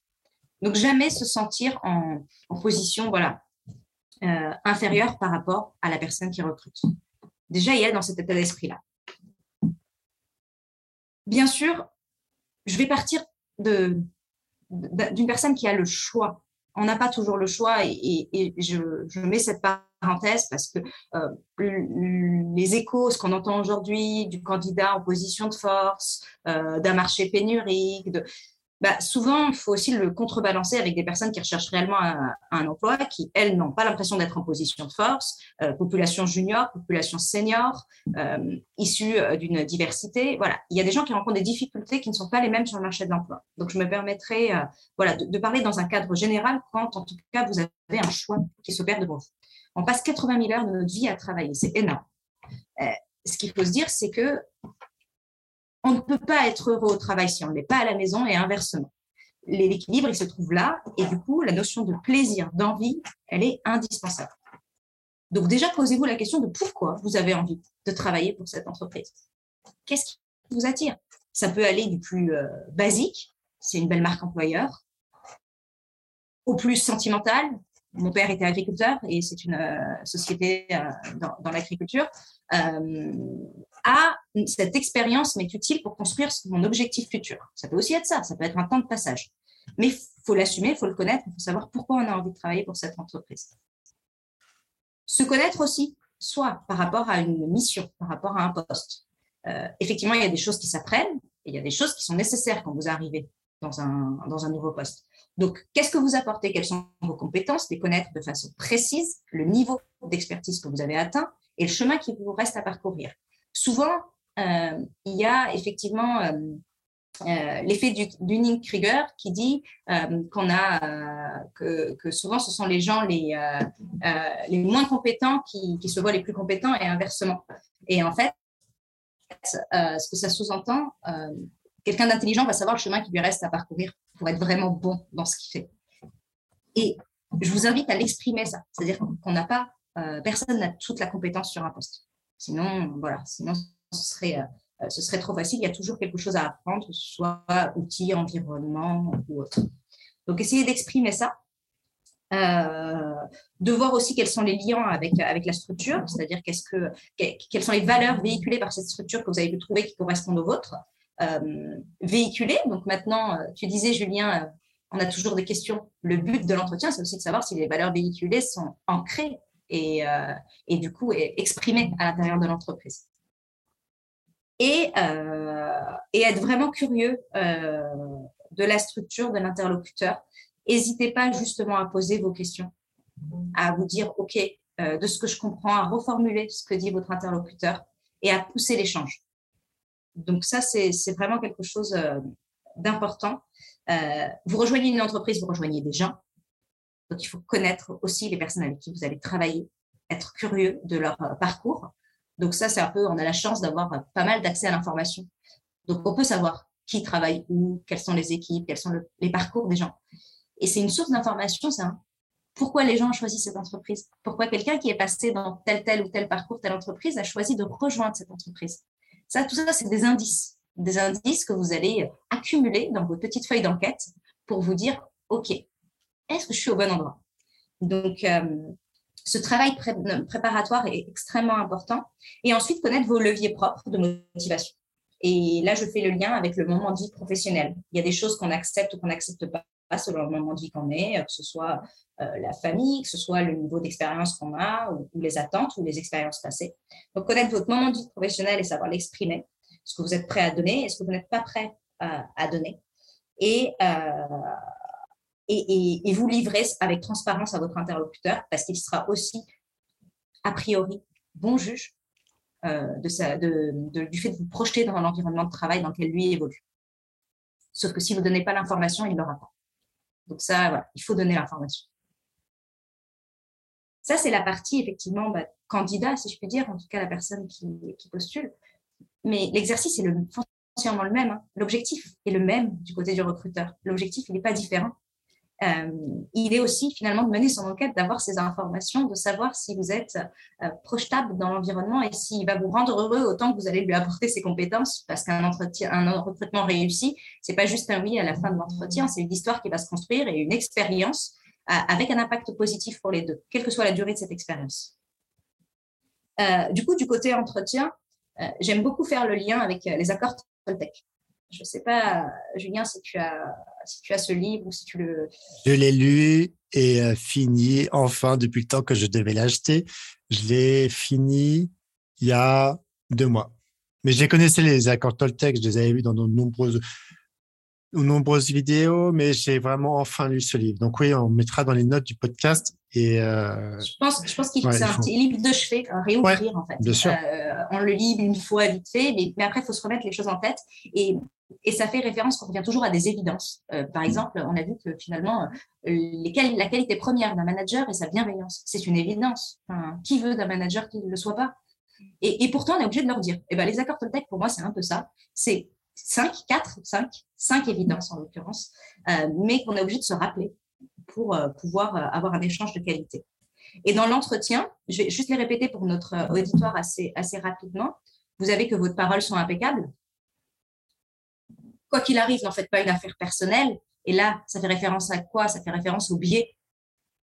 S1: Donc, jamais se sentir en, position voilà, euh, inférieure par rapport à la personne qui recrute. Déjà, il y a dans cet état d'esprit-là. Bien sûr, je vais partir de, d'une personne qui a le choix. On n'a pas toujours le choix et, je, mets cette parenthèse parce que euh, les échos, ce qu'on entend aujourd'hui du candidat en position de force, euh, d'un marché pénurique, de, bah, souvent, il faut aussi le contrebalancer avec des personnes qui recherchent réellement un, emploi, qui, elles, n'ont pas l'impression d'être en position de force, euh, population junior, population senior, euh, issue euh, d'une diversité. Voilà, il y a des gens qui rencontrent des difficultés qui ne sont pas les mêmes sur le marché de l'emploi. Donc, je me permettrai euh, voilà, de, de, parler dans un cadre général quand, en tout cas, vous avez un choix qui s'opère devant vous. On passe 80 000 heures de notre vie à travailler, c'est énorme. ce qu'il faut se dire, c'est que on ne peut pas être heureux au travail si on n'est pas à la maison et inversement. L'équilibre, il se trouve là et du coup, la notion de plaisir, d'envie, elle est indispensable. Donc déjà, posez-vous la question de pourquoi vous avez envie de travailler pour cette entreprise. Qu'est-ce qui vous attire? Ça peut aller du plus euh, basique, c'est une belle marque employeur, au plus sentimental. Mon père était agriculteur et c'est une euh, société euh, dans, dans l'agriculture à cette expérience m'est utile pour construire mon objectif futur. Ça peut aussi être ça, ça peut être un temps de passage. Mais il faut l'assumer, il faut le connaître, il faut savoir pourquoi on a envie de travailler pour cette entreprise. Se connaître aussi, soit par rapport à une mission, par rapport à un poste. Euh, effectivement, il y a des choses qui s'apprennent et il y a des choses qui sont nécessaires quand vous arrivez dans un, dans un nouveau poste. Donc, qu'est-ce que vous apportez? Quelles sont vos compétences? Les connaître de façon précise, le niveau d'expertise que vous avez atteint et le chemin qui vous reste à parcourir souvent, euh, il y a effectivement euh, euh, l'effet du Dunning-Kruger qui dit qu'on a que, que, souvent ce sont les gens les, les moins compétents qui, qui, se voient les plus compétents et inversement. Et en fait, ce que ça sous-entend, quelqu'un d'intelligent va savoir le chemin qui lui reste à parcourir pour être vraiment bon dans ce qu'il fait. Et je vous invite à l'exprimer ça, c'est-à-dire qu'on n'a pas, personne n'a toute la compétence sur un poste. Sinon, voilà, sinon ce serait, euh, ce serait trop facile. Il y a toujours quelque chose à apprendre, que soit outils, environnement ou autre. Donc, essayez d'exprimer ça. Euh, de voir aussi quels sont les liens avec, avec la structure, c'est-à-dire qu'est-ce que, quelles sont les valeurs véhiculées par cette structure que vous avez pu trouver qui correspondent aux vôtres. Euh, véhiculer, donc maintenant, euh, tu disais, Julien, on a toujours des questions. Le but de l'entretien, c'est aussi de savoir si les valeurs véhiculées sont ancrées et, euh, et du coup exprimer à l'intérieur de l'entreprise. Et, euh, et, être vraiment curieux euh, de la structure de l'interlocuteur. N'hésitez pas justement à poser vos questions, à vous dire, OK, euh, de ce que je comprends, à reformuler ce que dit votre interlocuteur et à pousser l'échange. Donc ça, c'est vraiment quelque chose d'important. Euh, vous rejoignez une entreprise, vous rejoignez des gens. Donc, il faut connaître aussi les personnes avec qui vous allez travailler, être curieux de leur euh, parcours. Donc, ça, c'est un peu, on a la chance d'avoir euh, pas mal d'accès à l'information. Donc, on peut savoir qui travaille où, quelles sont les équipes, quels sont les parcours des gens. Et c'est une source d'information, ça. Pourquoi les gens ont choisi cette entreprise? Pourquoi quelqu'un qui est passé dans tel, tel ou tel parcours, telle entreprise, a choisi de rejoindre cette entreprise? Ça, tout ça, c'est des indices. Des indices que vous allez euh, accumuler dans vos petites feuilles d'enquête pour vous dire, OK, est-ce que je suis au bon endroit? Donc, euh, ce travail préparatoire est extrêmement important. Et ensuite, connaître vos leviers propres de motivation. Et là, je fais le lien avec le moment de vie professionnel. Il y a des choses qu'on accepte ou qu'on n'accepte pas selon le moment de vie qu'on est, que ce soit euh, la famille, que ce soit le niveau d'expérience qu'on a, ou, les attentes, ou les expériences passées. Donc, connaître votre moment de vie professionnel et savoir l'exprimer. Ce que vous êtes prêt à donner? Et ce que vous n'êtes pas prêt à, à donner? Et euh, et, vous livrez avec transparence à votre interlocuteur parce qu'il sera aussi, a priori, bon juge euh, du fait de vous projeter dans l'environnement de travail dans lequel lui évolue. Sauf que si vous ne donnez pas l'information, il ne l'aura pas. Donc ça, il faut donner l'information. Ça, c'est la partie, effectivement, bah, candidat, si je puis dire, en tout cas la personne qui, postule. Mais l'exercice est le, foncièrement le même. Hein. L'objectif est le même du côté du recruteur. L'objectif, il n'est pas différent. Euh, il est aussi finalement de mener son enquête, d'avoir ces informations, de savoir si vous êtes euh, projetable dans l'environnement et s'il va vous rendre heureux autant que vous allez lui apporter ses compétences, parce qu'un entretien, un recrutement réussi, c'est pas juste un oui à la fin de l'entretien, c'est une histoire qui va se construire et une expérience euh, avec un impact positif pour les deux, quelle que soit la durée de cette expérience. Euh, du coup, du côté entretien, euh, j'aime beaucoup faire le lien avec les accords Toltec. Je ne sais pas, Julien, si tu, as, si tu as ce livre ou si tu le...
S2: Je l'ai lu et euh, fini, enfin, depuis le temps que je devais l'acheter. Je l'ai fini il y a deux mois. Mais je connaissais, les accords Toltec, je les avais vus dans de nombreuses, nombreuses vidéos, mais j'ai vraiment enfin lu ce livre. Donc oui, on mettra dans les notes du podcast. Et
S1: euh... Je pense, je pense qu'il c'est un petit livre de chevet, à réouvrir en fait.
S2: Bien sûr.
S1: Euh, on le lit une fois vite fait, mais, mais après, il faut se remettre les choses en tête. Et, et ça fait référence qu'on revient toujours à des évidences. Euh, par exemple, on a vu que finalement, euh, les, la qualité première d'un manager est sa bienveillance. C'est une évidence. Enfin, qui veut d'un manager qui ne le soit pas? Et, et, pourtant, on est obligé de leur dire. Et eh ben, les accords Toltec, pour moi, c'est un peu ça. C'est 5, 4, 5, 5 évidences en l'occurrence, euh, mais qu'on est obligé de se rappeler pour euh, pouvoir euh, avoir un échange de qualité. Et dans l'entretien, je vais juste les répéter pour notre auditoire assez, assez rapidement. Vous avez que vos paroles sont impeccables. Quoi qu'il arrive, n'en faites pas une affaire personnelle. Et là, ça fait référence à quoi? Ça fait référence aux biais,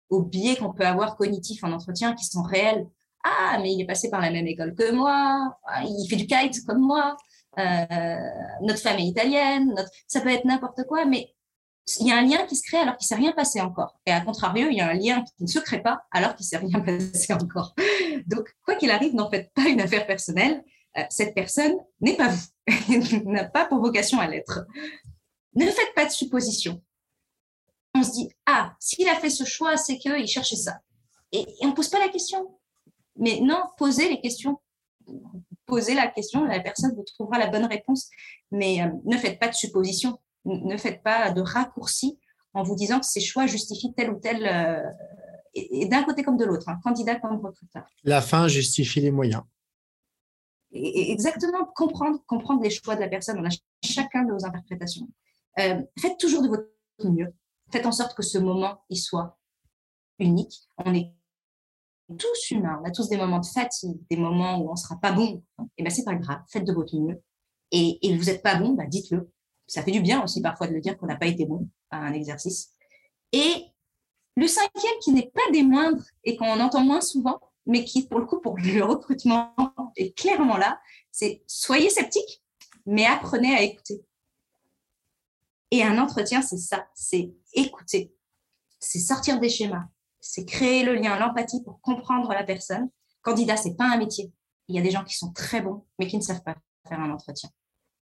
S1: aux biais qu'on peut avoir cognitifs en entretien qui sont réels. Ah, mais il est passé par la même école que moi, ah, il fait du kite comme moi, euh, notre est italienne, ça peut être n'importe quoi, mais il y a un lien qui se crée alors qu'il ne s'est rien passé encore. Et à contrario, il y a un lien qui ne se crée pas alors qu'il ne s'est rien <laughs> passé encore. Donc, quoi qu'il arrive, n'en faites pas une affaire personnelle. Euh, cette personne n'est pas vous, <laughs> n'a pas pour vocation à l'être. Ne faites pas de suppositions. On se dit, ah, s'il a fait ce choix, c'est qu'il cherchait ça. Et, et on ne pose pas la question. Mais non, posez les questions. Posez la question, la personne vous trouvera la bonne réponse. Mais euh, ne faites pas de suppositions. Ne faites pas de raccourcis en vous disant que ces choix justifient tel ou tel, euh, et, d'un côté comme de l'autre, hein, candidat comme recruteur.
S2: La fin justifie les moyens.
S1: Et, exactement, comprendre, comprendre les choix de la personne. On a chacun de nos interprétations. Euh, faites toujours de votre mieux. Faites en sorte que ce moment il soit unique. On est tous humains, on a tous des moments de fatigue, des moments où on sera pas bon. Et eh ben c'est pas grave, faites de votre mieux. Et, vous êtes pas bon, bah dites-le. Ça fait du bien aussi parfois de le dire qu'on n'a pas été bon à un exercice. Et le cinquième qui n'est pas des moindres et qu'on entend moins souvent, mais qui pour le coup pour le recrutement est clairement là, c'est soyez sceptique, mais apprenez à écouter. Et un entretien, c'est ça, c'est écouter, c'est sortir des schémas, c'est créer le lien, l'empathie pour comprendre la personne. Candidat, c'est pas un métier. Il y a des gens qui sont très bons, mais qui ne savent pas faire un entretien.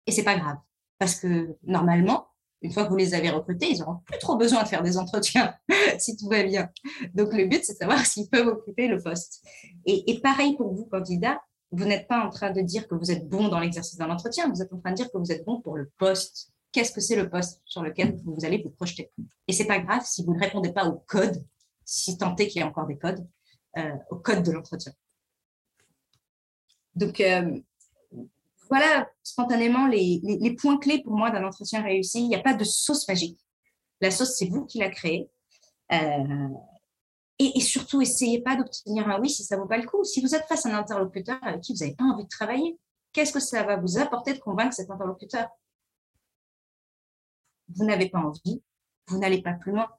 S1: Et c'est pas grave. Parce que normalement, une fois que vous les avez recrutés, ils n'auront plus trop besoin de faire des entretiens <laughs> si tout va bien. Donc le but, c'est de savoir s'ils peuvent occuper le poste. Et, et pareil pour vous, candidat, vous n'êtes pas en train de dire que vous êtes bon dans l'exercice d'un entretien, vous êtes en train de dire que vous êtes bon pour le poste. Qu'est-ce que c'est le poste sur lequel vous allez vous projeter? Et c'est pas grave si vous ne répondez pas au code si tant est qu'il y a encore des codes, euh, au code de l'entretien. Donc, euh, voilà spontanément les, points clés pour moi d'un entretien réussi. Il n'y a pas de sauce magique. La sauce, c'est vous qui la créez. Euh, et, surtout, essayez pas d'obtenir un oui si ça vaut pas le coup. Si vous êtes face à un interlocuteur avec qui vous n'avez pas envie de travailler, qu'est-ce que ça va vous apporter de convaincre cet interlocuteur? Vous n'avez pas envie, vous n'allez pas plus loin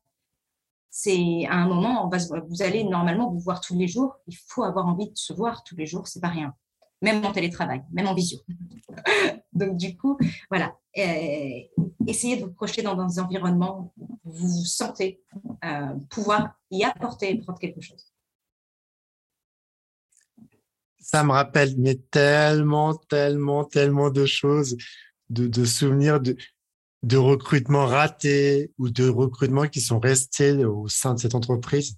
S1: c'est à un moment, on vous allez normalement vous voir tous les jours. Il faut avoir envie de se voir tous les jours, c'est pas rien. Même en télétravail, même en visio. <laughs> Donc du coup, voilà, euh, essayez de vous projeter dans, des environnements où vous vous sentez euh, pouvoir y apporter prendre quelque chose.
S2: Ça me rappelle mais tellement, tellement, tellement de choses, de, de souvenirs de, de recrutement ratés ou de recrutements qui sont restés au sein de cette entreprise.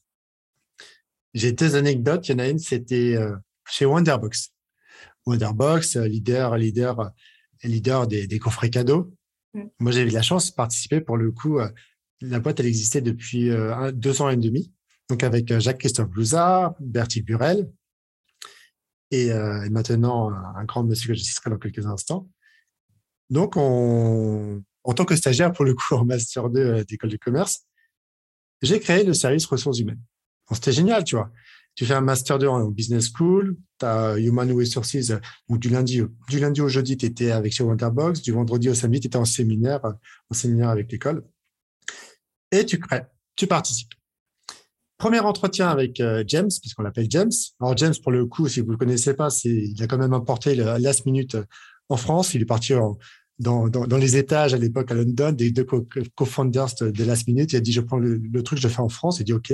S2: J'ai deux anecdotes. Il y en a une, c'était euh, chez Wonderbox. Wonderbox, euh, leader, leader, leader des, des coffrets cadeaux. Mm. Moi, j'ai eu la chance de participer pour le coup. Euh, la boîte, elle existait depuis deux ans et demi. Donc, avec Jacques-Christophe Blouzard, Bertie Burel et, maintenant un grand monsieur que je citerai dans quelques instants. Donc, on, en tant que stagiaire, pour le coup, en Master 2 euh, d'école de commerce, j'ai créé le service ressources humaines. C'était génial, tu vois. Tu fais un Master 2 en business school, tu as Human Resources, donc du lundi, du lundi au jeudi, tu étais avec chez Wonderbox, du vendredi au samedi, tu étais en séminaire, en séminaire avec l'école. Et tu crées, tu participes. Premier entretien avec euh, James, puisqu'on l'appelle James. Alors James, pour le coup, si vous le connaissez pas, il a quand même importé le last minute euh, en France. Il est parti en, dans, dans, les étages à l'époque à London, des deux co-founders de Last Minute. Il a dit, je prends le, truc, je le fais en France. Il dit, OK.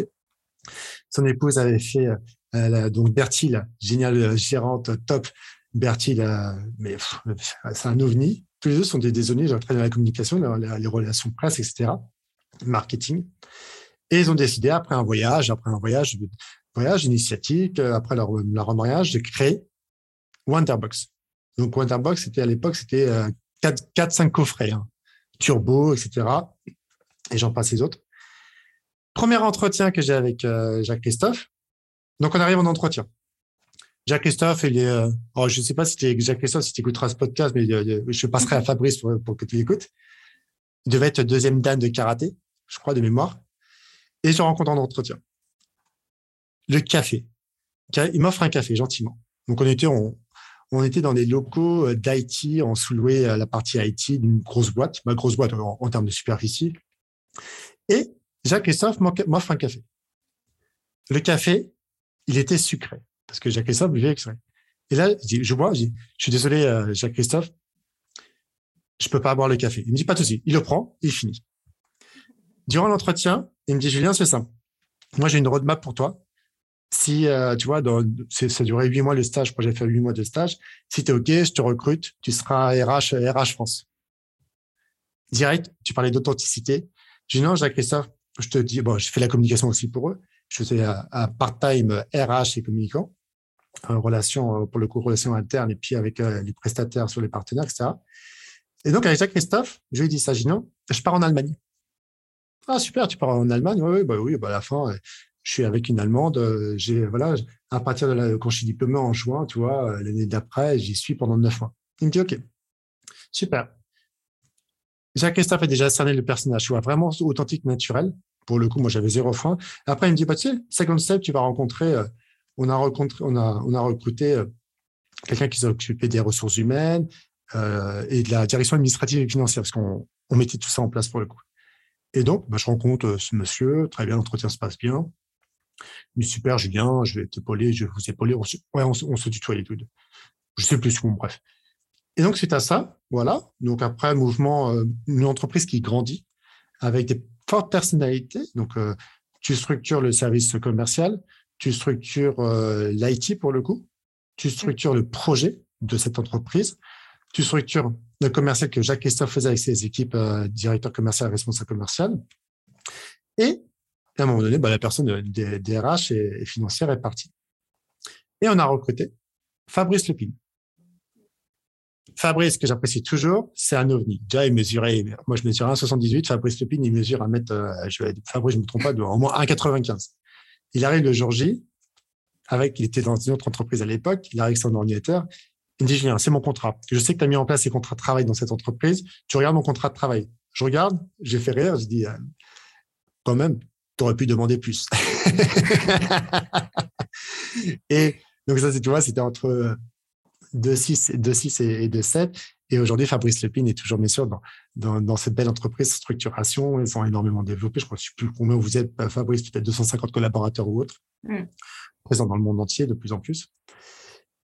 S2: Son épouse avait fait, euh, donc Bertie, géniale euh, gérante, top. Bertie, mais c'est un ovni. Tous les deux sont des, des ovnis, dans la communication, les, relations presse, etc., marketing. Et ils ont décidé, après un voyage, après un voyage, voyage initiatique, euh, après leur, leur mariage, de créer Wonderbox. Donc Wonderbox, c'était à l'époque, c'était 4-5 coffrets, hein. turbo, etc. Et j'en passe les autres. Premier entretien que j'ai avec euh, Jacques-Christophe. Donc, on arrive en entretien. Jacques-Christophe, il est, euh, oh, je ne sais pas si es Jacques-Christophe, si tu écouteras ce podcast, mais euh, je passerai à Fabrice pour, que tu l'écoutes. Il devait être deuxième dan de karaté, je crois, de mémoire. Et je rencontre en entretien. Le café. Il m'offre un café, gentiment. Donc, on était, on, on était dans des locaux euh, d'IT, on sous-louait euh, la partie IT d'une grosse boîte, ma grosse boîte en, termes de superficie. Et Jacques-Christophe m'offre un café. Le café, il était sucré, parce que Jacques-Christophe buvait exprès. Et là, je vois, je, suis désolé, euh, Jacques-Christophe, je peux pas boire le café. Il me dit pas de souci. Il le prend, il finit. Durant l'entretien, il me dit, Julien, c'est simple. Moi, j'ai une roadmap pour toi si, euh, tu vois, dans, ça durait huit mois le stage, moi j'ai fait huit mois de stage. Si tu es OK, je te recrute, tu seras RH, RH France. Direct, tu parlais d'authenticité. J'ai dit non, Jacques-Christophe, je te dis, bon, je fais la communication aussi pour eux. Je faisais un part-time RH et communicant, en relation, euh, pour le coup, relation interne et puis avec euh, les prestataires sur les partenaires, etc. Et donc, avec Jacques-Christophe, je lui ai dit ça, j'ai dit non, je pars en Allemagne. Ah, super, tu pars en Allemagne? Oui, oui, bah oui, bah à la fin, je suis avec une Allemande. Euh, j'ai voilà, à partir de la, quand je suis diplômé en juin, tu vois, euh, l'année d'après, j'y suis pendant neuf mois. Il me dit OK, super. Jacques-Christophe a déjà cerné le personnage, tu vois, vraiment authentique, naturel. Pour le coup, moi, j'avais zéro frein. Après, il me dit, bah, tu sais, second step, tu vas rencontrer, euh, on a recruté quelqu'un qui s'occupait des ressources humaines et de la direction administrative et financière, parce qu'on on mettait tout ça en place pour le coup. Et donc, bah, je rencontre ce monsieur, très bien, l'entretien se passe bien. Mais super, Julien, je vais t'épauler, je vais vous épauler. On se, ouais, on, se tutoyait tous deux. Je sais plus comment, bref. Et donc, c'est à ça, voilà. Donc, après, mouvement, euh, une entreprise qui grandit avec des fortes personnalités. Donc, euh, tu structures le service commercial, tu structures euh, l'IT pour le coup, tu structures le projet de cette entreprise, tu structures le commercial que Jacques Christophe faisait avec ses équipes, directeur commercial, responsable commercial. Et à un moment donné, bah, la personne des, RH et, financière est partie. Et on a recruté Fabrice Lepine. Fabrice, que j'apprécie toujours, c'est un ovni. Déjà, il mesurait, moi je mesure 1,78, Fabrice Lepine, il mesure un mètre, euh, je Fabrice, je ne me trompe pas, au moins 1,95. Il arrive le jour J, avec, il était dans une autre entreprise à l'époque, il arrive avec son ordinateur, il me dit, Julien, c'est mon contrat. Je sais que tu as mis en place ces contrats de travail dans cette entreprise, tu regardes mon contrat de travail. Je regarde, j'ai fait rire, je dis, euh, quand même, aurais pu demander plus. <laughs> et donc ça, tu vois, c'était entre 2,6 2,6 et 2,7. Et aujourd'hui, Fabrice Lepine est toujours, bien sûr, dans, dans, cette belle entreprise structuration. Ils ont énormément développé. Je crois, je ne sais plus combien vous êtes, Fabrice, peut-être 250 collaborateurs ou autres, mm. présents dans le monde entier de plus en plus.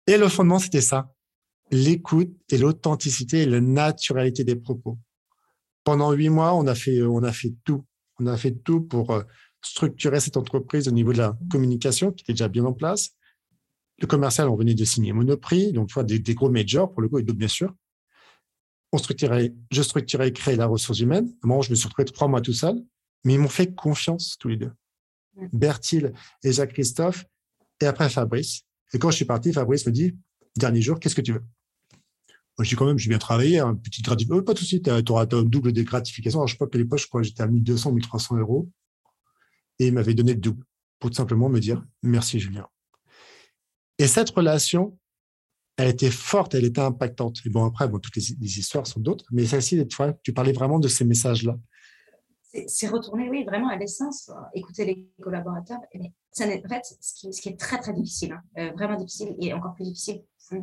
S2: Et le fondement, c'était ça. L'écoute et l'authenticité et la naturalité des propos. Pendant huit mois, on a fait, on a fait tout on a fait tout pour euh, structurer cette entreprise au niveau de la communication qui était déjà bien en place. Le commercial, on venait de signer Monoprix, donc des, des gros majors pour le coup, et d'autres bien sûr. On structurait, je structurais et créais la ressource humaine. Moi, je me suis retrouvé trois mois tout seul, mais ils m'ont fait confiance tous les deux. Bertil et Jacques-Christophe, et après Fabrice. Et quand je suis parti, Fabrice me dit, dernier jour, qu'est-ce que tu veux? Je dis quand même, j'ai bien travaillé, un petit gratification. pas de souci, tu auras un double de gratification. Alors, je sais pas quelle époque, je crois que j'étais à 1200, 1300 euros. Et il m'avait donné le double pour tout simplement me dire merci, Julien. Et cette relation, elle était forte, elle était impactante. Et bon, après, bon, toutes les, histoires sont d'autres, mais celle-ci, tu parlais vraiment de ces messages-là.
S1: C'est retourner, oui, vraiment à l'essence, écouter les collaborateurs. Mais ça, en fait, ce qui, est très, très difficile, hein, euh, vraiment difficile et encore plus difficile plus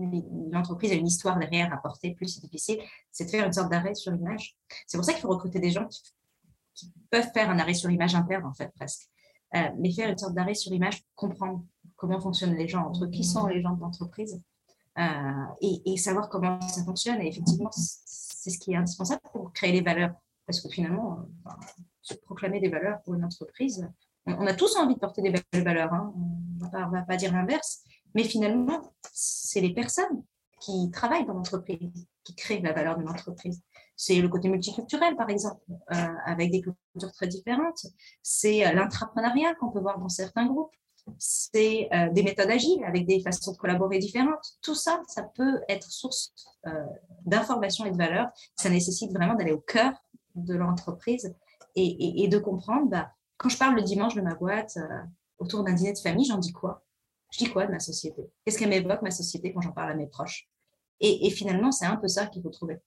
S1: l'entreprise a une histoire derrière à porter, plus c'est difficile, c'est de faire une sorte d'arrêt sur image. C'est pour ça qu'il faut recruter des gens qui, peuvent faire un arrêt sur image interne, en fait, presque. Euh, mais faire une sorte d'arrêt sur image, comprendre comment fonctionnent les gens entre qui sont les gens de l'entreprise, et, savoir comment ça fonctionne. Et effectivement, c'est ce qui est indispensable pour créer les valeurs. Parce que finalement, se proclamer des valeurs pour une entreprise, on, a tous envie de porter des valeurs. Hein. On ne va, pas dire l'inverse. Mais finalement, c'est les personnes qui travaillent dans l'entreprise qui créent la valeur de l'entreprise. C'est le côté multiculturel, par exemple, euh, avec des cultures très différentes. C'est euh, l'intrapreneuriat qu'on peut voir dans certains groupes. C'est euh, des méthodes agiles avec des façons de collaborer différentes. Tout ça, ça peut être source d'information et de valeur. Ça nécessite vraiment d'aller au cœur de l'entreprise et, de comprendre, bah, quand je parle le dimanche de ma boîte autour d'un dîner de famille, j'en dis quoi? Je dis quoi de ma société? Qu'est-ce qu'elle m'évoque, ma société, quand j'en parle à mes proches? Et, finalement, c'est un peu ça qu'il faut trouver.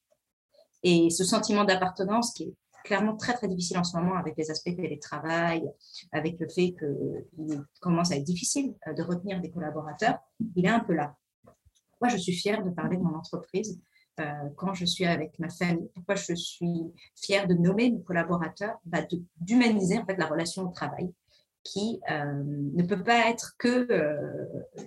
S1: Et ce sentiment d'appartenance qui est clairement très, très difficile en ce moment avec les aspects télétravail, avec le fait qu'il commence à être difficile euh, de retenir des collaborateurs, il est un peu là. Moi, je suis fière de parler de mon entreprise euh, quand je suis avec ma famille. Pourquoi je suis fière de nommer mes collaborateurs bah, D'humaniser en fait la relation au travail qui euh, ne peut pas être que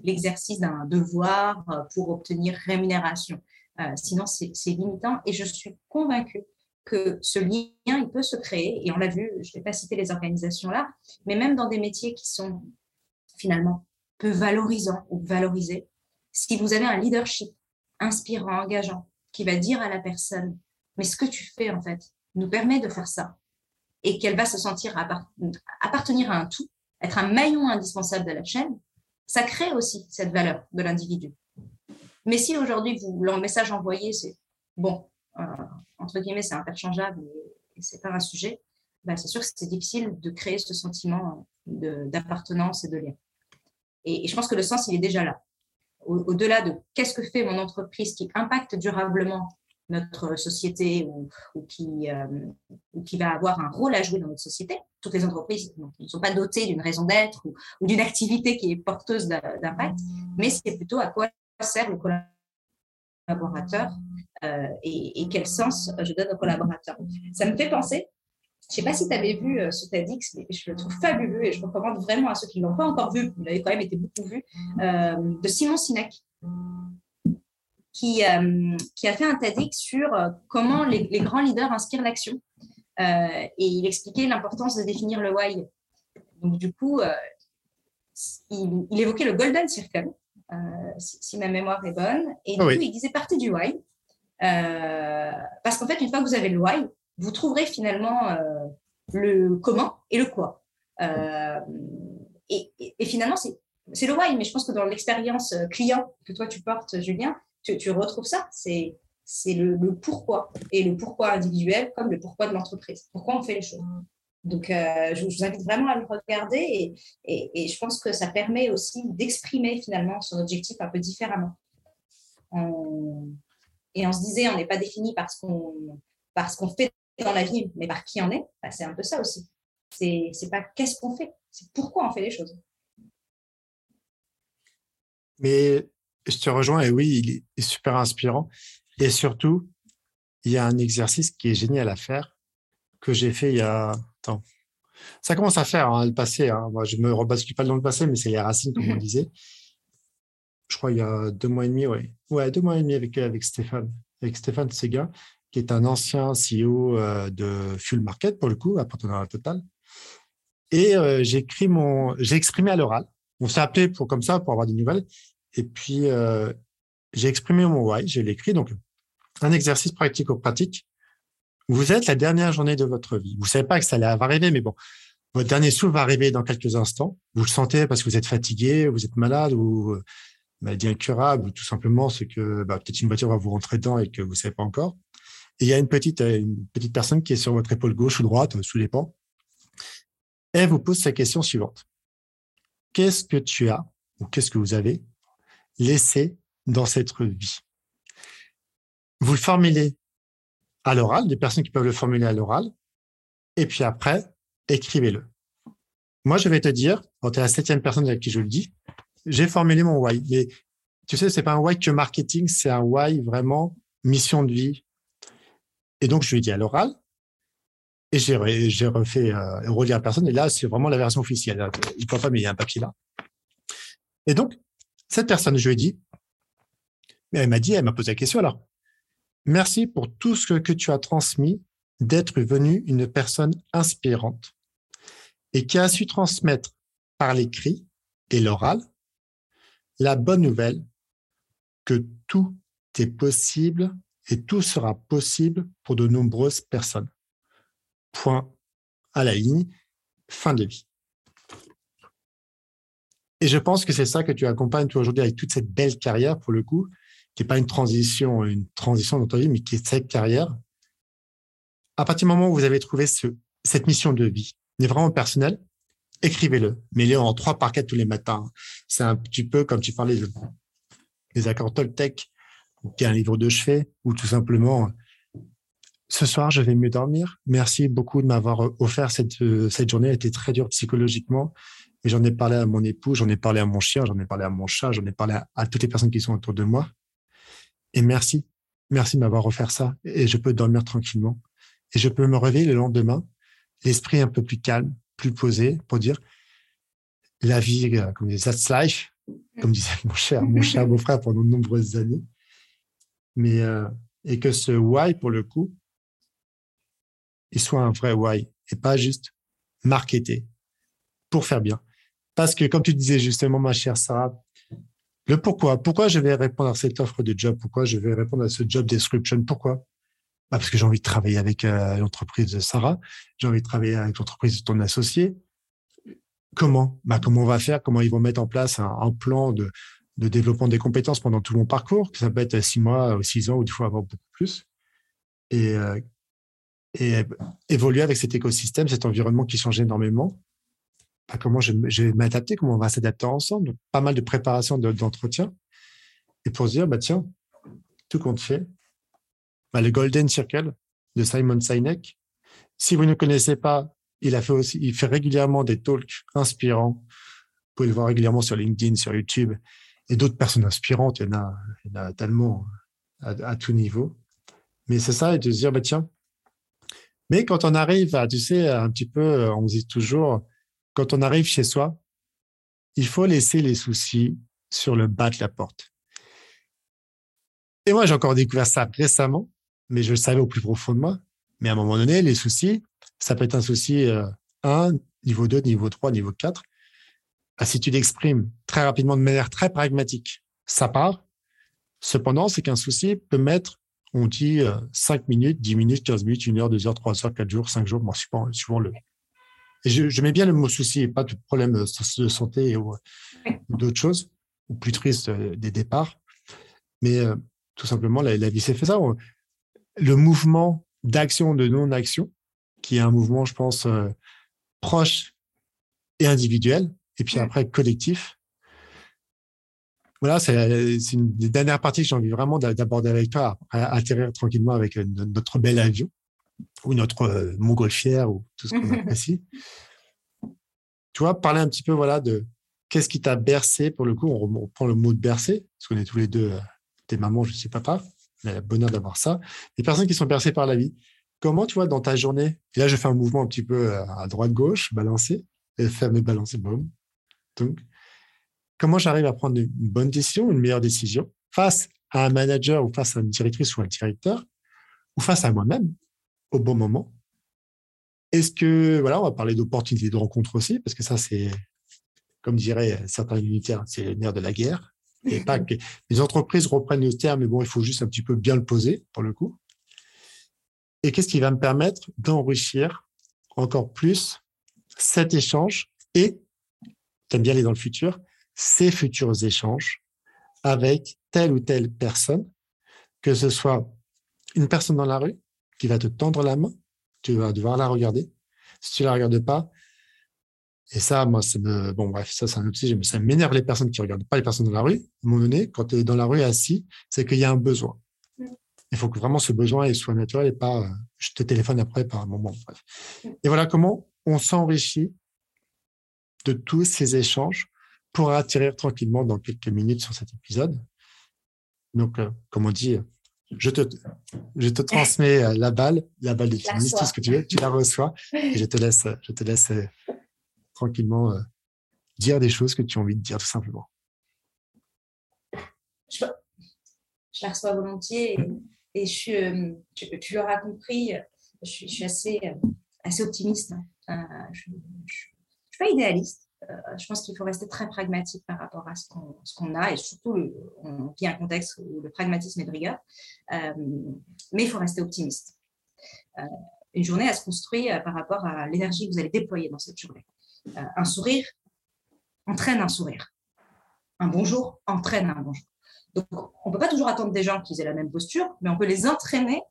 S1: l'exercice d'un devoir pour obtenir rémunération. Euh, sinon, c'est limitant. Et je suis convaincue que ce lien, il peut se créer. Et on l'a vu, je ne vais pas citer les organisations là, mais même dans des métiers qui sont finalement peu valorisants ou valorisés, si vous avez un leadership inspirant, engageant, qui va dire à la personne, mais ce que tu fais en fait nous permet de faire ça, et qu'elle va se sentir appartenir à un tout, être un maillon indispensable de la chaîne, ça crée aussi cette valeur de l'individu. Mais si aujourd'hui, le message envoyé, c'est bon, euh, entre guillemets, c'est interchangeable et, c'est pas un sujet, ben, c'est sûr que c'est difficile de créer ce sentiment d'appartenance et de lien. Et, je pense que le sens, il est déjà là. Au-delà de qu'est-ce que fait mon entreprise qui impacte durablement notre société ou, qui, euh, va avoir un rôle à jouer dans notre société. Toutes les entreprises ne sont pas dotées d'une raison d'être ou, d'une activité qui est porteuse d'impact, mais c'est plutôt à quoi sert le collaborateur euh, et, quel sens je donne au collaborateur. Ça me fait penser, je ne sais pas si tu avais vu euh, ce TEDx, mais je le trouve fabuleux et je recommande vraiment à ceux qui ne l'ont pas encore vu, il avait quand même été beaucoup vu, euh, de Simon Sinek. Qui, qui, a fait un TEDx sur comment les, grands leaders inspirent l'action. et il expliquait l'importance de définir le why. Donc, du coup, il, il, évoquait le Golden Circle, euh, si, ma mémoire est bonne. Et du coup, il disait partie du why. Euh, parce qu'en fait, une fois que vous avez le why, vous trouverez finalement euh, le comment et le quoi. Et, et, finalement, c'est le why, mais je pense que dans l'expérience client que toi tu portes, Julien, tu, retrouves ça. C'est le, pourquoi et le pourquoi individuel comme le pourquoi de l'entreprise. Pourquoi on fait les choses. Donc, euh, je, vous invite vraiment à le regarder et, je pense que ça permet aussi d'exprimer finalement son objectif un peu différemment. et on se disait, on n'est pas défini par ce qu'on fait dans la vie, mais par qui on est. Bah, c'est un peu ça aussi. C'est n'est pas qu'est-ce qu'on fait, c'est pourquoi on fait les choses.
S2: Mais je te rejoins et oui, il est super inspirant. Et surtout, il y a un exercice qui est génial à faire que j'ai fait il y a ça commence à faire hein, le passé. Hein. Moi, je me rebascule pas dans le passé, mais c'est les racines, comme on disait. Je crois il y a deux mois et demi, ouais. Ouais, deux mois et demi avec, avec Stéphane. Avec Stéphane Sega, qui est un ancien CEO euh, de Fuel Market, pour le coup, appartenant à Total. Et euh, j'ai exprimé à l'oral. On s'est appelé pour, comme ça, pour avoir des nouvelles. Et puis, euh, j'ai exprimé mon why, je l'ai écrit. Donc, un exercice pratico-pratique vous êtes la dernière journée de votre vie. Vous savez pas que ça va arriver, mais bon, votre dernier souffle va arriver dans quelques instants. Vous le sentez parce que vous êtes fatigué, vous êtes malade ou euh, maladie incurable, ou tout simplement c'est que bah, peut-être une voiture va vous rentrer dedans et que vous savez pas encore. Il y a une petite, euh, une petite personne qui est sur votre épaule gauche ou droite, sous les pans. Elle vous pose sa question suivante. Qu'est-ce que tu as ou qu'est-ce que vous avez laissé dans cette vie? Vous le formulez à l'oral, des personnes qui peuvent le formuler à l'oral, et puis après, écrivez-le. Moi, je vais te dire, quand tu es la septième personne avec qui je le dis, j'ai formulé mon why. Mais tu sais, c'est pas un why que marketing, c'est un why vraiment mission de vie. Et donc, je lui ai dit à l'oral, et j'ai refait euh, relire à personne. Et là, c'est vraiment la version officielle. Il ne peut pas, mais il y a un papier là. Et donc, cette personne, je lui ai dit, elle m'a dit, elle m'a posé la question alors. Merci pour tout ce que tu as transmis, d'être venu une personne inspirante et qui a su transmettre par l'écrit et l'oral la bonne nouvelle que tout est possible et tout sera possible pour de nombreuses personnes. Point à la ligne, fin de vie. Et je pense que c'est ça que tu accompagnes aujourd'hui avec toute cette belle carrière pour le coup, qui n'est pas une transition, une transition dans ta vie, mais qui est cette carrière. À partir du moment où vous avez trouvé ce, cette mission de vie, est vraiment personnelle, écrivez-le, mettez-le en trois par quatre tous les matins. C'est un petit peu comme tu parlais des accords Toltec, qui est un livre de chevet, ou tout simplement, ce soir, je vais mieux dormir. Merci beaucoup de m'avoir offert cette, cette journée. Elle était très dure psychologiquement. Mais j'en ai parlé à mon époux, j'en ai parlé à mon chien, j'en ai parlé à mon chat, j'en ai parlé à, toutes les personnes qui sont autour de moi. Et merci. Merci de m'avoir offert ça. Et je peux dormir tranquillement. Et je peux me réveiller le lendemain, l'esprit un peu plus calme, plus posé, pour dire la vie, euh, comme disait that's life, comme disait mon cher, mon cher beau-frère pendant de nombreuses années. Mais, euh, et que ce why, pour le coup, il soit un vrai why et pas juste marketé pour faire bien. Parce que, comme tu disais justement, ma chère Sarah, le pourquoi, pourquoi je vais répondre à cette offre de job, pourquoi je vais répondre à ce job description, pourquoi? Bah Parce que j'ai envie de travailler avec euh, l'entreprise de Sarah, j'ai envie de travailler avec l'entreprise de ton associé. Comment? Bah, Comment on va faire? Comment ils vont mettre en place un, plan de, de, développement des compétences pendant tout mon parcours Ça peut être six mois, six ans, ou des fois avoir beaucoup plus. Et, euh, et évoluer avec cet écosystème, cet environnement qui change énormément comment je, vais m'adapter, comment on va s'adapter ensemble. pas mal de préparation d'entretien. et pour se dire, bah, tiens, tout compte fait, bah, le Golden Circle de Simon Sinek. Si vous ne connaissez pas, il fait il fait régulièrement des talks inspirants. Vous pouvez le voir régulièrement sur LinkedIn, sur YouTube, et d'autres personnes inspirantes. Il y en a, il a tellement à, tout niveau. Mais c'est ça, et de se dire, bah, tiens. Mais quand on arrive tu sais, un petit peu, on se dit toujours, quand on arrive chez soi, il faut laisser les soucis sur le bas de la porte. Et moi, j'ai encore découvert ça récemment, mais je le savais au plus profond de moi. Mais à un moment donné, les soucis, ça peut être un souci 1, euh, niveau 2, niveau 3, niveau 4. Bah, si tu l'exprimes très rapidement de manière très pragmatique, ça part. Cependant, c'est qu'un souci peut mettre, on dit, 5 euh, minutes, 10 minutes, 15 minutes, 1 heure, 2 heures, 3 heures, 4 jours, 5 jours, bon, suivant, suivant le, je, mets bien le mot souci, pas de problème de santé ou, d'autres choses, ou plus triste euh, des départs. Mais euh, tout simplement, la, vie s'est fait ça. Le mouvement d'action, de non-action, qui est un mouvement, je pense, euh, proche et individuel, et puis après collectif. Voilà, c'est une des dernières parties que j'ai envie vraiment d'aborder avec toi, à atterrir tranquillement avec notre bel avion ou notre euh, montgolfière ou tout ce qu'on <laughs> apprécie. tu vois, parler un petit peu voilà de qu'est-ce qui t'a bercé pour le coup. On, prend le mot de bercer parce qu'on est tous les deux des euh, mamans, je suis papa. Mais bonheur d'avoir ça. Les personnes qui sont bercées par la vie. Comment tu vois dans ta journée Et là, je fais un mouvement un petit peu euh, à droite gauche, balancer, et faire mes balancer, boum. Donc, comment j'arrive à prendre une bonne décision, une meilleure décision face à un manager ou face à une directrice ou un directeur ou face à moi-même au bon moment? Est-ce que, voilà, on va parler d'opportunités de rencontre aussi, parce que ça, c'est, comme diraient certains unitaires, c'est le nerf de la guerre. Et pas que <laughs> les entreprises reprennent le terme, mais bon, il faut juste un petit peu bien le poser, pour le coup. Et qu'est-ce qui va me permettre d'enrichir encore plus cet échange et, t'aimes bien aller dans le futur, ces futurs échanges avec telle ou telle personne, que ce soit une personne dans la rue, qui va te tendre la main, tu vas devoir la regarder. Si tu la regardes pas, et ça, moi, ça me, bon, bref, ça, c'est un autre sujet, mais ça m'énerve les personnes qui regardent pas les personnes dans la rue. À un moment donné, quand tu es dans la rue assis, c'est qu'il y a un besoin. Il faut que vraiment ce besoin soit naturel et pas, euh, je te téléphone après par un moment. Bref. Et voilà comment on s'enrichit de tous ces échanges pour atterrir tranquillement dans quelques minutes sur cet épisode. Donc, euh, comme on dit, je te, je te transmets euh, la balle, la balle de tennis, tout ce que tu veux, tu la reçois et je te laisse, je te laisse euh, tranquillement euh, dire des choses que tu as envie de dire tout simplement.
S1: je la reçois volontiers et, je suis, euh, tu, l'auras compris, je suis, assez, assez optimiste. Hein. je pas idéaliste. je pense qu'il faut rester très pragmatique par rapport à ce qu'on a et surtout, on vit un contexte où le pragmatisme est de rigueur. mais il faut rester optimiste. une journée, elle se construit par rapport à l'énergie que vous allez déployer dans cette journée. un sourire entraîne un sourire un bonjour entraîne un bonjour. Donc, on ne peut pas toujours attendre des gens qui aient la même posture, mais on peut les entraîner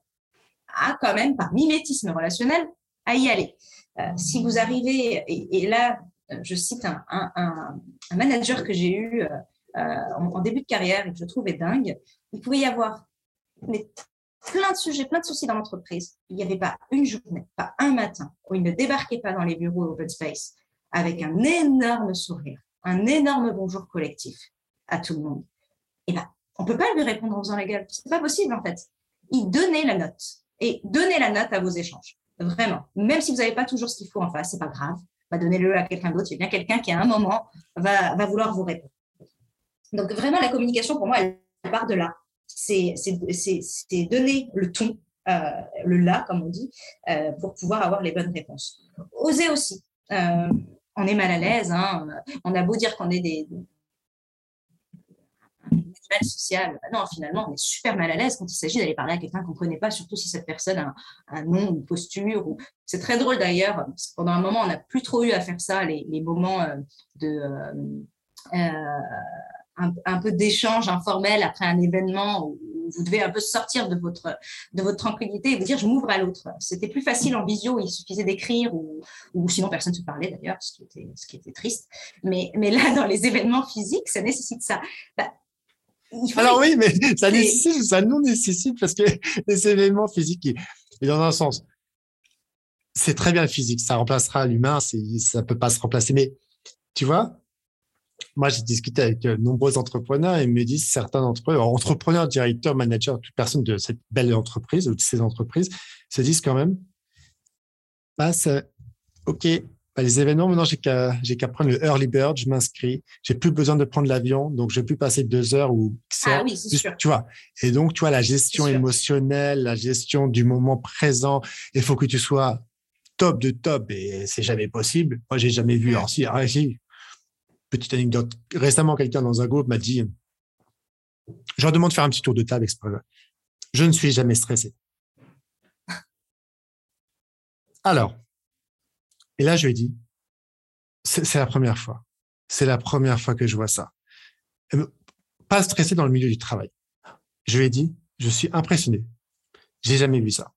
S1: à quand même, par mimétisme relationnel, à y aller. Euh, si vous arrivez, et, là, euh, je cite un, manager que j'ai eu euh, en, début de carrière et que je trouvais dingue, il pouvait y avoir plein de sujets, plein de soucis dans l'entreprise. Il n'y avait pas une journée, pas un matin où il ne débarquait pas dans les bureaux open space avec un énorme sourire un énorme bonjour collectif à tout le monde. Et ben, on peut pas lui répondre en faisant la gueule. C'est pas possible, en fait. Il donnait la note. Et donnez la note à vos échanges. Vraiment. Même si vous n'avez pas toujours ce qu'il faut en face, c'est pas grave. Va donnez-le à quelqu'un d'autre. Il y a bien quelqu'un qui, à un moment, va, vouloir vous répondre. Donc, vraiment, la communication, pour moi, elle part de là. C'est donner le ton, euh, le là, comme on dit, euh, pour pouvoir avoir les bonnes réponses. Osez aussi. Euh, on est mal à l'aise. Hein. On a beau dire qu'on est des, social. Bah non, finalement, on est super mal à l'aise quand il s'agit d'aller parler à quelqu'un qu'on ne connaît pas, surtout si cette personne a un, nom, une posture. Ou... C'est très drôle d'ailleurs, parce que pendant un moment, on n'a plus trop eu à faire ça, les, moments euh, de. Euh, euh, un, peu d'échange informel après un événement où vous devez un peu sortir de votre, de votre tranquillité et vous dire je m'ouvre à l'autre. C'était plus facile en visio, il suffisait d'écrire ou, ou sinon personne ne se parlait d'ailleurs, ce, qui était, ce qui était triste. Mais, mais là, dans les <laughs> événements physiques, ça nécessite ça. Bah,
S2: Alors oui, mais ça nécessite, ça nous nécessite parce que <laughs> les événements physiques, et dans un sens, c'est très bien le physique, ça remplacera l'humain, ça peut pas se remplacer. Mais tu vois, moi, j'ai discuté avec de euh, nombreux entrepreneurs et ils me disent certains d'entre eux, entrepreneurs, directeurs, managers, toute personne de cette belle entreprise ou de ces entreprises, se disent quand même, bah, OK, bah, les événements, maintenant, j'ai qu'à, j'ai qu'à prendre le early bird, je m'inscris, j'ai plus besoin de prendre l'avion, donc je vais plus passer deux heures ou
S1: ah oui, c'est sûr.
S2: tu vois. Et donc, tu vois, la gestion émotionnelle, la gestion du moment présent, il faut que tu sois top de top et c'est jamais possible. Moi, j'ai jamais vu, alors si, ah, si petite anecdote. Récemment, quelqu'un dans un groupe m'a dit, je leur demande de faire un petit tour de table Je ne suis jamais stressé. <laughs> Alors, et là, je lui ai dit, c'est la première fois. C'est la première fois que je vois ça. Pas stressé dans le milieu du travail. Je lui ai dit, je suis impressionné. J'ai jamais vu ça.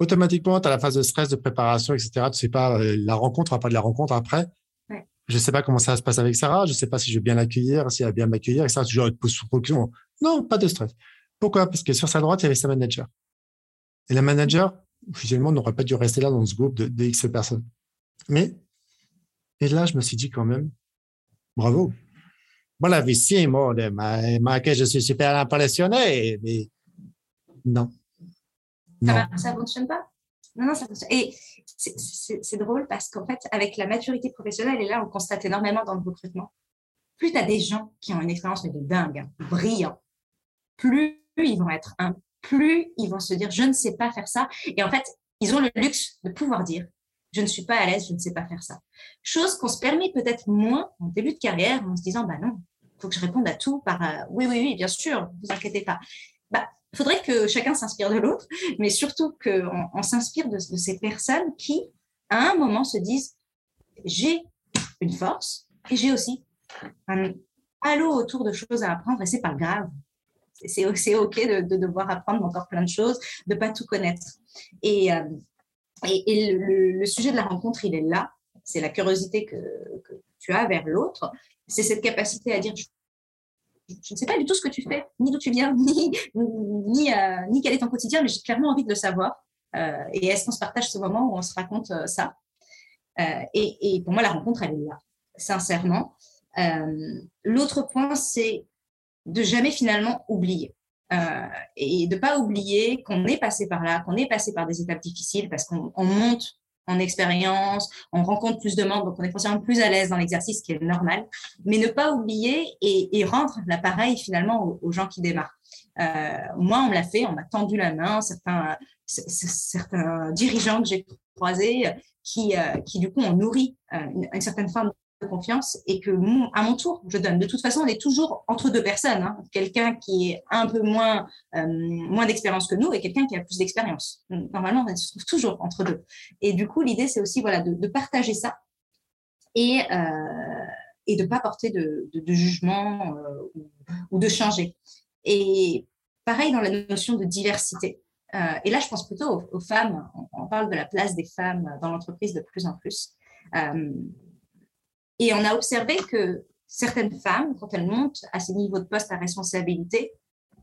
S2: Automatiquement, tu as la phase de stress, de préparation, etc. Tu sais pas, euh, la rencontre, on pas de la rencontre après. Je ne sais pas comment ça se passe avec Sarah. Je ne sais pas si je vais bien l'accueillir, si elle va bien m'accueillir, etc. Toujours sous production. Non, pas de stress. Pourquoi? Parce que sur sa droite, il y avait sa manager. Et la manager, officiellement, n'aurait pas dû rester là dans ce groupe de, X personnes. Mais, et là, je me suis dit quand même, bravo. Moi, vie, moi, que je suis super impressionné, mais non.
S1: Ça ne fonctionne pas? Non, non, ça Et c'est drôle parce qu'en fait, avec la maturité professionnelle, et là, on le constate énormément dans le recrutement, plus tu as des gens qui ont une expérience de dingue, hein, brillant, plus ils vont être un, plus ils vont se dire, je ne sais pas faire ça. Et en fait, ils ont le luxe de pouvoir dire, je ne suis pas à l'aise, je ne sais pas faire ça. Chose qu'on se permet peut-être moins en début de carrière en se disant, bah non, faut que je réponde à tout par euh, oui, oui, oui, bien sûr, vous inquiétez pas. Bah, faudrait que chacun s'inspire de l'autre, mais surtout qu'on on, s'inspire de, ces personnes qui, à un moment, se disent j'ai une force et j'ai aussi un halo autour de choses à apprendre et c'est pas grave. C'est OK de, devoir apprendre encore plein de choses, de pas tout connaître. Et, euh, et, le, sujet de la rencontre, il est là. C'est la curiosité que, que tu as vers l'autre. C'est cette capacité à dire je ne sais pas du tout ce que tu fais, ni d'où tu viens, <laughs> ni, ni, euh, ni, quel est ton quotidien, mais j'ai clairement envie de le savoir. Euh, et est-ce qu'on se partage ce moment où on se raconte ça? Et, et, pour moi, la rencontre, elle est là, sincèrement. L'autre point, c'est de jamais finalement oublier. et de pas oublier qu'on est passé par là, qu'on est passé par des étapes difficiles parce qu'on monte en expérience, on rencontre plus de membres, donc on est forcément plus à l'aise dans l'exercice, qui est normal, mais ne pas oublier et, rendre l'appareil finalement aux, gens qui démarrent. Euh, moi, on me l'a fait, on m'a tendu la main, certains, certains dirigeants que j'ai croisés qui, euh, qui, du coup, ont nourri euh, une, certaine forme confiance et que à mon tour, je donne. De toute façon, on est toujours entre deux personnes. Hein. Quelqu'un qui est un peu moins, euh, moins d'expérience que nous et quelqu'un qui a plus d'expérience. Normalement, on se trouve toujours entre deux. Et du coup, l'idée, c'est aussi voilà, de, partager ça et, euh, et de ne pas porter de, de, jugement euh, ou, de changer. Et pareil dans la notion de diversité. Et là, je pense plutôt aux, femmes. On, parle de la place des femmes dans l'entreprise de plus en plus. Et on a observé que certaines femmes, quand elles montent à ces niveaux de poste à responsabilité,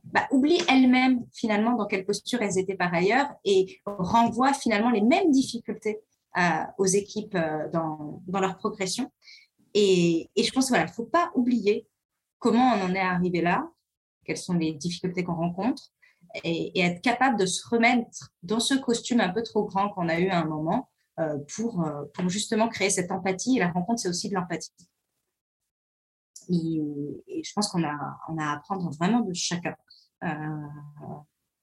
S1: bah, oublient elles-mêmes finalement dans quelle posture elles étaient par ailleurs et renvoient finalement les mêmes difficultés euh, aux équipes euh, dans, dans, leur progression. Et, et je pense voilà, il ne faut pas oublier comment on en est arrivé là, quelles sont les difficultés qu'on rencontre, et, et, être capable de se remettre dans ce costume un peu trop grand qu'on a eu à un moment pour, euh, pour justement créer cette empathie. Et la rencontre, c'est aussi de l'empathie. Et, et, je pense qu'on a, on a à apprendre vraiment de chacun. Euh,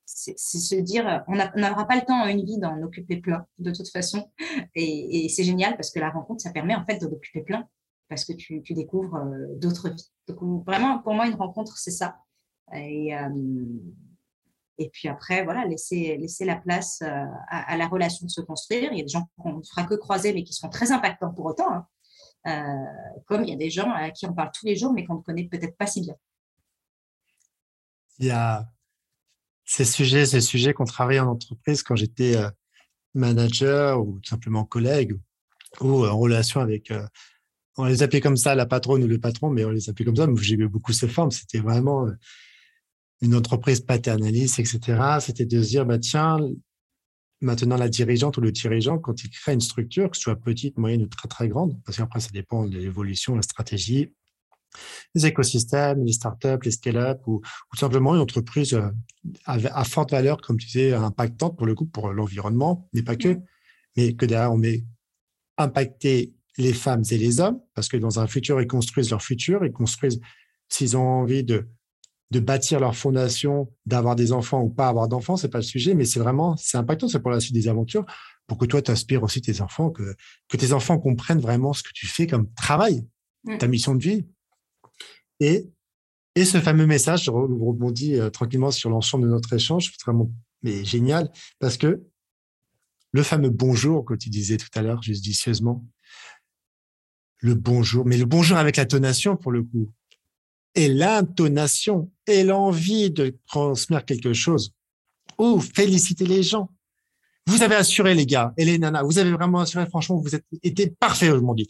S1: c'est se dire, on n'aura pas le temps en une vie d'en occuper plein, de toute façon. Et, et c'est génial parce que la rencontre, ça permet en fait d'en occuper plein, parce que tu, tu découvres euh, d'autres vies. Donc, vraiment, pour moi, une rencontre, c'est ça. Et, euh, et puis après, voilà, laisser, la place euh, à, la relation de se construire. Il y a des gens qu'on ne fera que croiser, mais qui seront très impactants pour autant. Hein. Euh, comme il y a des gens à qui on parle tous les jours, mais qu'on ne connaît peut-être pas si bien.
S2: Il y a ces sujets, ces sujets qu'on travaille en entreprise quand j'étais euh, manager ou tout simplement collègue ou en relation avec, on les appelait comme ça, la patronne ou le patron, mais on les appelait comme ça. J'ai eu beaucoup ces formes. C'était vraiment une entreprise paternaliste, etc., c'était de se dire, bah, tiens, maintenant la dirigeante ou le dirigeant, quand il crée une structure, que ce soit petite, moyenne ou très très grande, parce qu'après ça dépend de l'évolution, la stratégie, les écosystèmes, les startups, les scale-up ou, ou, simplement une entreprise euh, à, forte valeur, comme tu disais, impactante pour le coup, pour l'environnement, mais pas que, mais que derrière on met impacter les femmes et les hommes, parce que dans un futur, ils construisent leur futur, ils construisent, s'ils ont envie de de bâtir leur fondation, d'avoir des enfants ou pas avoir d'enfants, c'est pas le sujet, mais c'est vraiment, c'est impactant, c'est pour la suite des aventures, pour que toi, tu aspires aussi tes enfants, que, que tes enfants comprennent vraiment ce que tu fais comme travail, mmh. ta mission de vie. Et, et ce fameux message, je rebondis euh, tranquillement sur l'ensemble de notre échange, c'est vraiment mais génial, parce que le fameux bonjour que tu disais tout à l'heure, judicieusement, le bonjour, mais le bonjour avec la tonation pour le coup, et l'intonation et l'envie de transmettre quelque chose ou féliciter les gens. Vous avez assuré, les gars et les nanas, vous avez vraiment assuré, franchement, vous êtes été parfait aujourd'hui.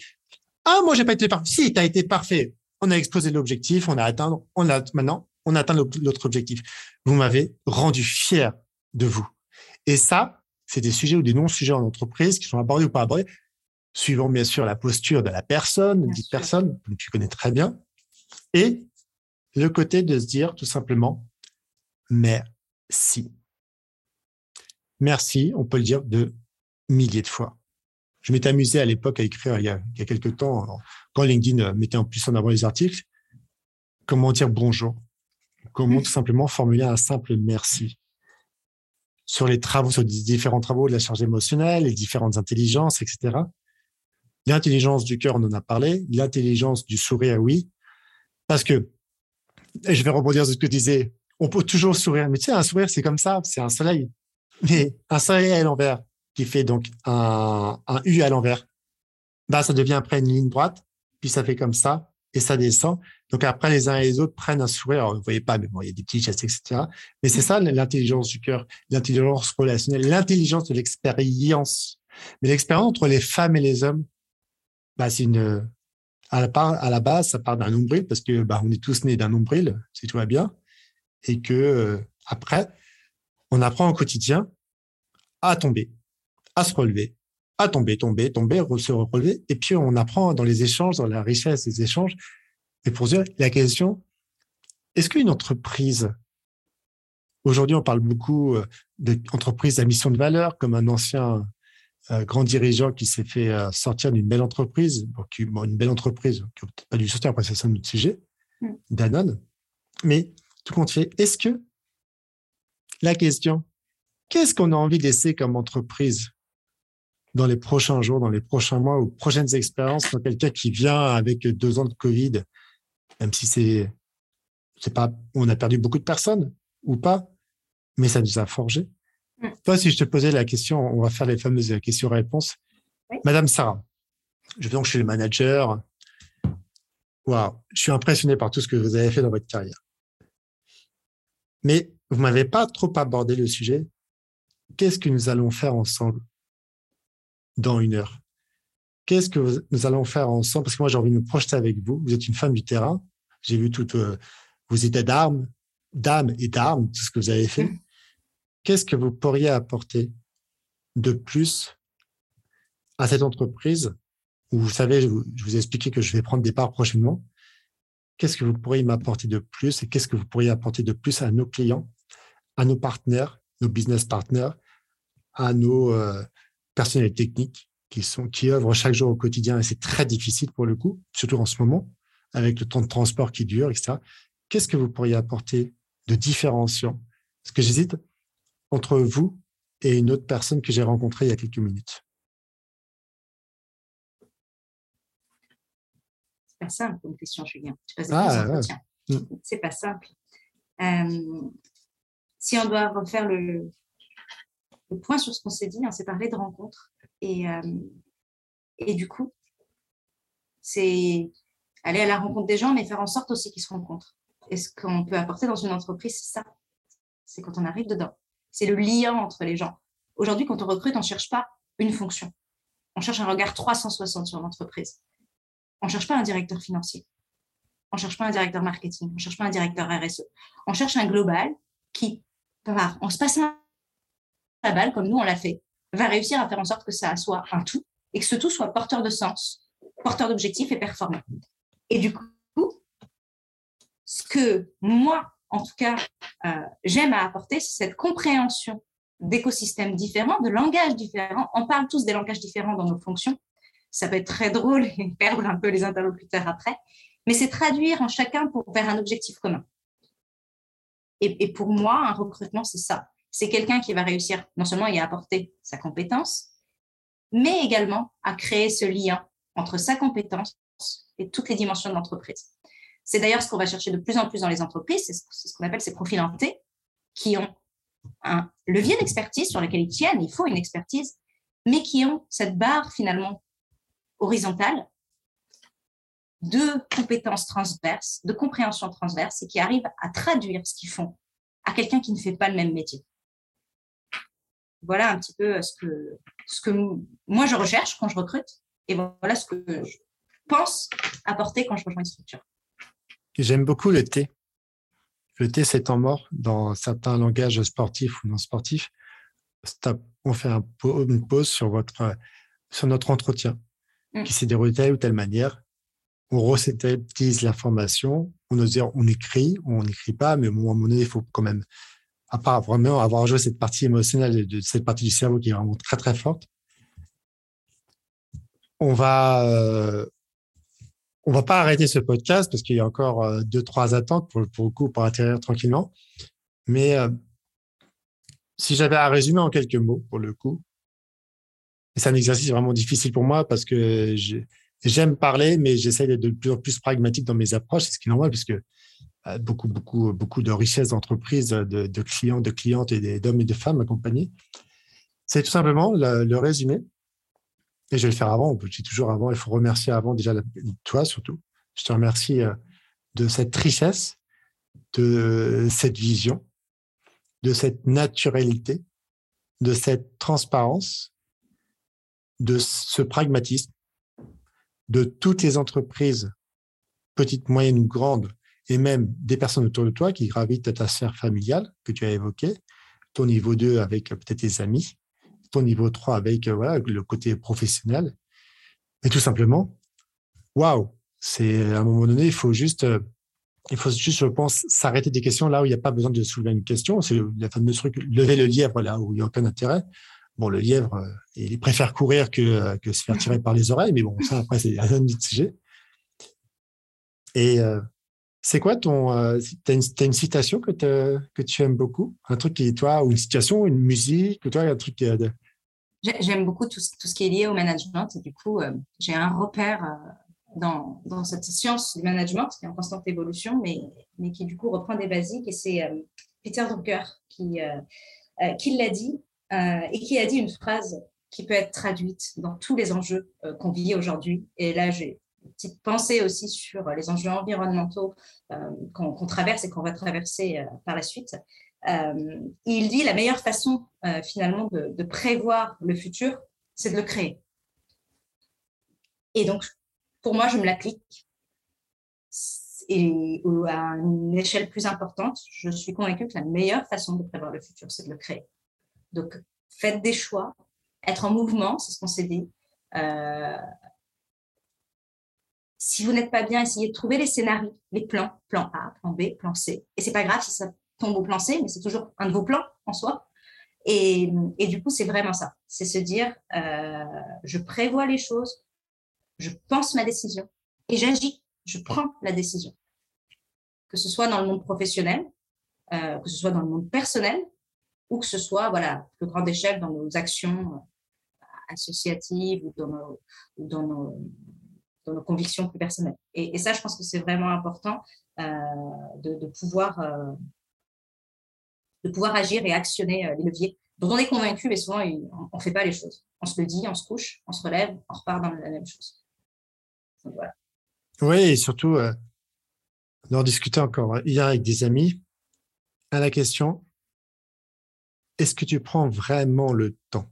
S2: Ah, moi, j'ai pas été parfait. Si, tu as été parfait. On a exposé l'objectif, on a atteint, on a, maintenant, on a atteint l'autre objectif. Vous m'avez rendu fier de vous. Et ça, c'est des sujets ou des non-sujets en entreprise qui sont abordés ou pas abordés, suivant bien sûr la posture de la personne, de personne, que tu connais très bien, et le côté de se dire tout simplement merci. Merci, on peut le dire de milliers de fois. Je m'étais amusé à l'époque à écrire il y, a, il y a quelques temps, quand LinkedIn mettait en plus en avant les articles, comment dire bonjour, comment tout simplement formuler un simple merci sur les travaux, sur les différents travaux de la charge émotionnelle, les différentes intelligences, etc. L'intelligence du cœur, on en a parlé. L'intelligence du sourire, oui. Parce que et je vais rebondir sur ce que tu disais, on peut toujours sourire. Mais tu sais, un sourire, c'est comme ça, c'est un soleil. Mais un soleil à l'envers, qui fait donc un, U à l'envers, bah, ça devient après une ligne droite, puis ça fait comme ça, et ça descend. Donc après, les uns et les autres prennent un sourire. Alors, vous voyez pas, mais bon, il y a des petits gestes, etc. Mais c'est ça l'intelligence du cœur, l'intelligence relationnelle, l'intelligence de l'expérience. Mais l'expérience entre les femmes et les hommes, bah, c'est une, à la, base, ça part d'un nombril parce que bah, on est tous nés d'un nombril, si tout va bien, et que euh, après, on apprend au quotidien à tomber, à se relever, à tomber, tomber, tomber, se relever, et puis on apprend dans les échanges, dans la richesse des échanges. Et pour dire la question, est-ce qu'une entreprise Aujourd'hui, on parle beaucoup euh, d'entreprise à mission de valeur, comme un ancien grand dirigeant qui s'est fait euh, sortir d'une belle entreprise, une belle entreprise qui n'a pas dû sortir, après c'est un autre sujet, mm. Danone. Mais tout compte fait, est-ce que la question, qu'est-ce qu'on a envie de laisser comme entreprise dans les prochains jours, dans les prochains mois ou prochaines expériences dans quelqu'un qui vient avec deux ans de Covid, même si c'est, c'est pas, on a perdu beaucoup de personnes ou pas, mais ça nous a forgé. Mm. Toi, si je te posais la question, on va faire les fameuses questions-réponses. Madame Sarah, je donc chez le manager. Waouh, je suis impressionné par tout ce que vous avez fait dans votre carrière. Mais vous m'avez pas trop abordé le sujet. Qu'est-ce que nous allons faire ensemble dans une heure? Qu'est-ce que nous allons faire ensemble? Parce que moi, j'ai envie de me projeter avec vous. Vous êtes une femme du terrain. J'ai vu toutes euh, vos états d'armes, d'âme et d'armes, tout ce que vous avez fait. <laughs> qu'est-ce que vous pourriez apporter de plus à cette entreprise? Où vous savez, je vous ai expliqué que je vais prendre des parts prochainement. Qu'est-ce que vous pourriez m'apporter de plus et qu'est-ce que vous pourriez apporter de plus à nos clients, à nos partenaires, nos business partners, à nos euh, personnels techniques qui sont qui œuvrent chaque jour au quotidien et c'est très difficile pour le coup, surtout en ce moment avec le temps de transport qui dure, etc. Qu'est-ce que vous pourriez apporter de différenciant? Parce que j'hésite entre vous et une autre personne que j'ai rencontrée il y a quelques minutes
S1: C'est pas simple comme question, Julien. Tu ah, mm. C'est pas simple. Euh, si on doit refaire le, point sur ce qu'on s'est dit, on s'est parlé de rencontres. Et, euh, et du coup, c'est aller à la rencontre des gens, mais faire en sorte aussi qu'ils se rencontrent. Et ce qu'on peut apporter dans une entreprise, c'est ça. C'est quand on arrive dedans c'est le lien entre les gens. Aujourd'hui, quand on recrute, on ne cherche pas une fonction. On cherche un regard 360 sur l'entreprise. On ne cherche pas un directeur financier. On ne cherche pas un directeur marketing. On ne cherche pas un directeur RSE. On cherche un global qui, en se passant la balle, comme nous on l'a fait, va réussir à faire en sorte que ça soit un tout et que ce tout soit porteur de sens, porteur d'objectifs et performant. Et du coup, ce que moi, en tout cas, euh, j'aime à apporter, cette compréhension d'écosystèmes différents, de langages différents. On parle tous des langages différents dans nos fonctions. Ça peut être très drôle et <laughs> perdre un peu les interlocuteurs après, mais c'est traduire en chacun pour vers un objectif commun. Et, et pour moi, un recrutement, c'est ça. C'est quelqu'un qui va réussir non seulement à y apporter sa compétence, mais également à créer ce lien entre sa compétence et toutes les dimensions de l'entreprise. C'est d'ailleurs ce qu'on va chercher de plus en plus dans les entreprises, c'est ce qu'on appelle ces profils en T, qui ont un levier d'expertise sur lequel ils tiennent, il faut une expertise, mais qui ont cette barre finalement horizontale de compétences transverses, de compréhension transverse, et qui arrivent à traduire ce qu'ils font à quelqu'un qui ne fait pas le même métier. Voilà un petit peu ce que, ce que moi je recherche quand je recrute, et voilà ce que je pense apporter quand je rejoins une structure.
S2: J'aime beaucoup le thé. Le thé, c'est temps mort dans certains langages sportifs ou non sportifs. Stop. On fait un, une pause sur, votre, sur notre entretien mm. qui s'est déroulé de telle ou telle manière. On resynthétise l'information. On, on écrit, on n'écrit pas, mais à un moment donné, il faut quand même, à part vraiment avoir joué cette partie émotionnelle de cette partie du cerveau qui est vraiment très, très forte, on va, euh, on va pas arrêter ce podcast parce qu'il y a encore euh, deux, trois attentes pour, le coup, pour atterrir tranquillement. Mais euh, si j'avais à résumer en quelques mots, pour le coup, c'est un exercice vraiment difficile pour moi parce que j'aime parler, mais j'essaie d'être de plus en plus pragmatique dans mes approches, ce qui est normal parce que euh, beaucoup, beaucoup, beaucoup de richesses d'entreprises, de, de, clients, de clientes et d'hommes et de femmes accompagnés. C'est tout simplement le résumé et je vais le faire avant, on dis toujours avant, il faut remercier avant déjà toi surtout. Je te remercie euh, de cette richesse, de cette vision, de cette naturalité, de cette transparence, de ce pragmatisme, de toutes les entreprises, petites, moyennes ou grandes, et même des personnes autour de toi qui gravitent à ta sphère familiale que tu as évoquée, ton niveau 2 avec peut-être tes amis, niveau 3 avec euh, voilà, le côté professionnel. Mais tout simplement, waouh, c'est à un moment donné, il faut juste, euh, il faut juste, je pense, s'arrêter des questions là où il n'y a pas besoin de soulever une question. C'est la fameuse truc, lever le lièvre là où il n'y a aucun intérêt. Bon, le lièvre, euh, il préfère courir que, se faire tirer par les oreilles, mais bon, ça, après, c'est un autre sujet. Et c'est quoi ton. Euh, tu as, une citation que, que tu aimes beaucoup? Un truc qui toi, ou une citation, une musique, ou toi, un truc. De...
S1: J'aime beaucoup tout, ce qui est lié au management. Et du coup, j'ai un repère dans, dans, cette science du management qui est en constante évolution, mais, qui du coup reprend des basiques. Et c'est Peter Drucker qui, l'a dit euh, et qui a dit une phrase qui peut être traduite dans tous les enjeux euh, qu'on vit aujourd'hui. Et là, j'ai une petite pensée aussi sur les enjeux environnementaux euh, qu'on traverse et qu'on va traverser par la suite. Il dit la meilleure façon finalement de, prévoir le futur, c'est de le créer. Et donc, pour moi, je me l'applique. Et à une échelle plus importante, je suis convaincue que la meilleure façon de prévoir le futur, c'est de le créer. Donc, faites des choix, être en mouvement, c'est ce qu'on s'est dit. Euh, si vous n'êtes pas bien, essayez de trouver les scénarios, les plans, plan A, plan B, plan C. Et c'est pas grave si ça tombe au plan C, mais c'est toujours un de vos plans en soi. Et, du coup, c'est vraiment ça. C'est se dire, euh, je prévois les choses, je pense ma décision et j'agis, je prends la décision. Que ce soit dans le monde professionnel, euh, que ce soit dans le monde personnel, ou que ce soit voilà, plus grande échelle dans nos actions euh, associatives ou dans nos, dans nos, convictions plus personnelles. Et, ça, je pense que c'est vraiment important de, pouvoir, de pouvoir agir et actionner les leviers dont on est convaincu, mais souvent, on ne fait pas les choses. On se le dit, on se couche, on se relève, on repart dans la même chose.
S2: voilà. Oui, et surtout, on en discutait encore hier avec des amis à la question est-ce que tu prends vraiment le temps?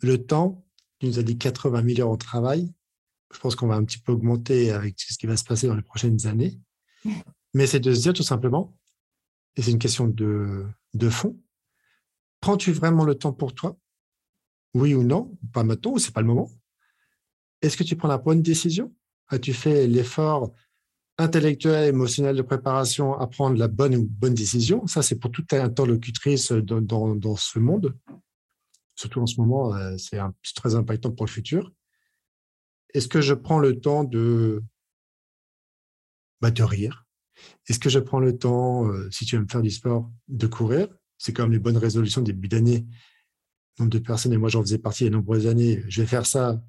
S2: Le temps, tu nous as dit 80 000 heures au travail. Je pense qu'on va un petit peu augmenter avec ce qui va se passer dans les prochaines années. <laughs> Mais c'est de se dire tout simplement, et c'est une question de, fond, prends-tu vraiment le temps pour toi? Oui ou non? Pas maintenant, ou c'est pas le moment Est-ce que tu prends la bonne décision? As-tu fait l'effort intellectuel, émotionnel de préparation à prendre la bonne ou bonne décision? Ça, c'est pour toute interlocutrice dans, dans, dans, ce monde. Surtout en ce moment, euh, c'est très impactant pour le futur. Est-ce que je prends le temps de, bah, de rire? Est-ce que je prends le temps, euh, si tu veux me faire du sport, de courir? C'est comme les bonnes résolutions des début d'année. Nombre de personnes, et moi j'en faisais partie il y a de nombreuses années, je vais faire ça.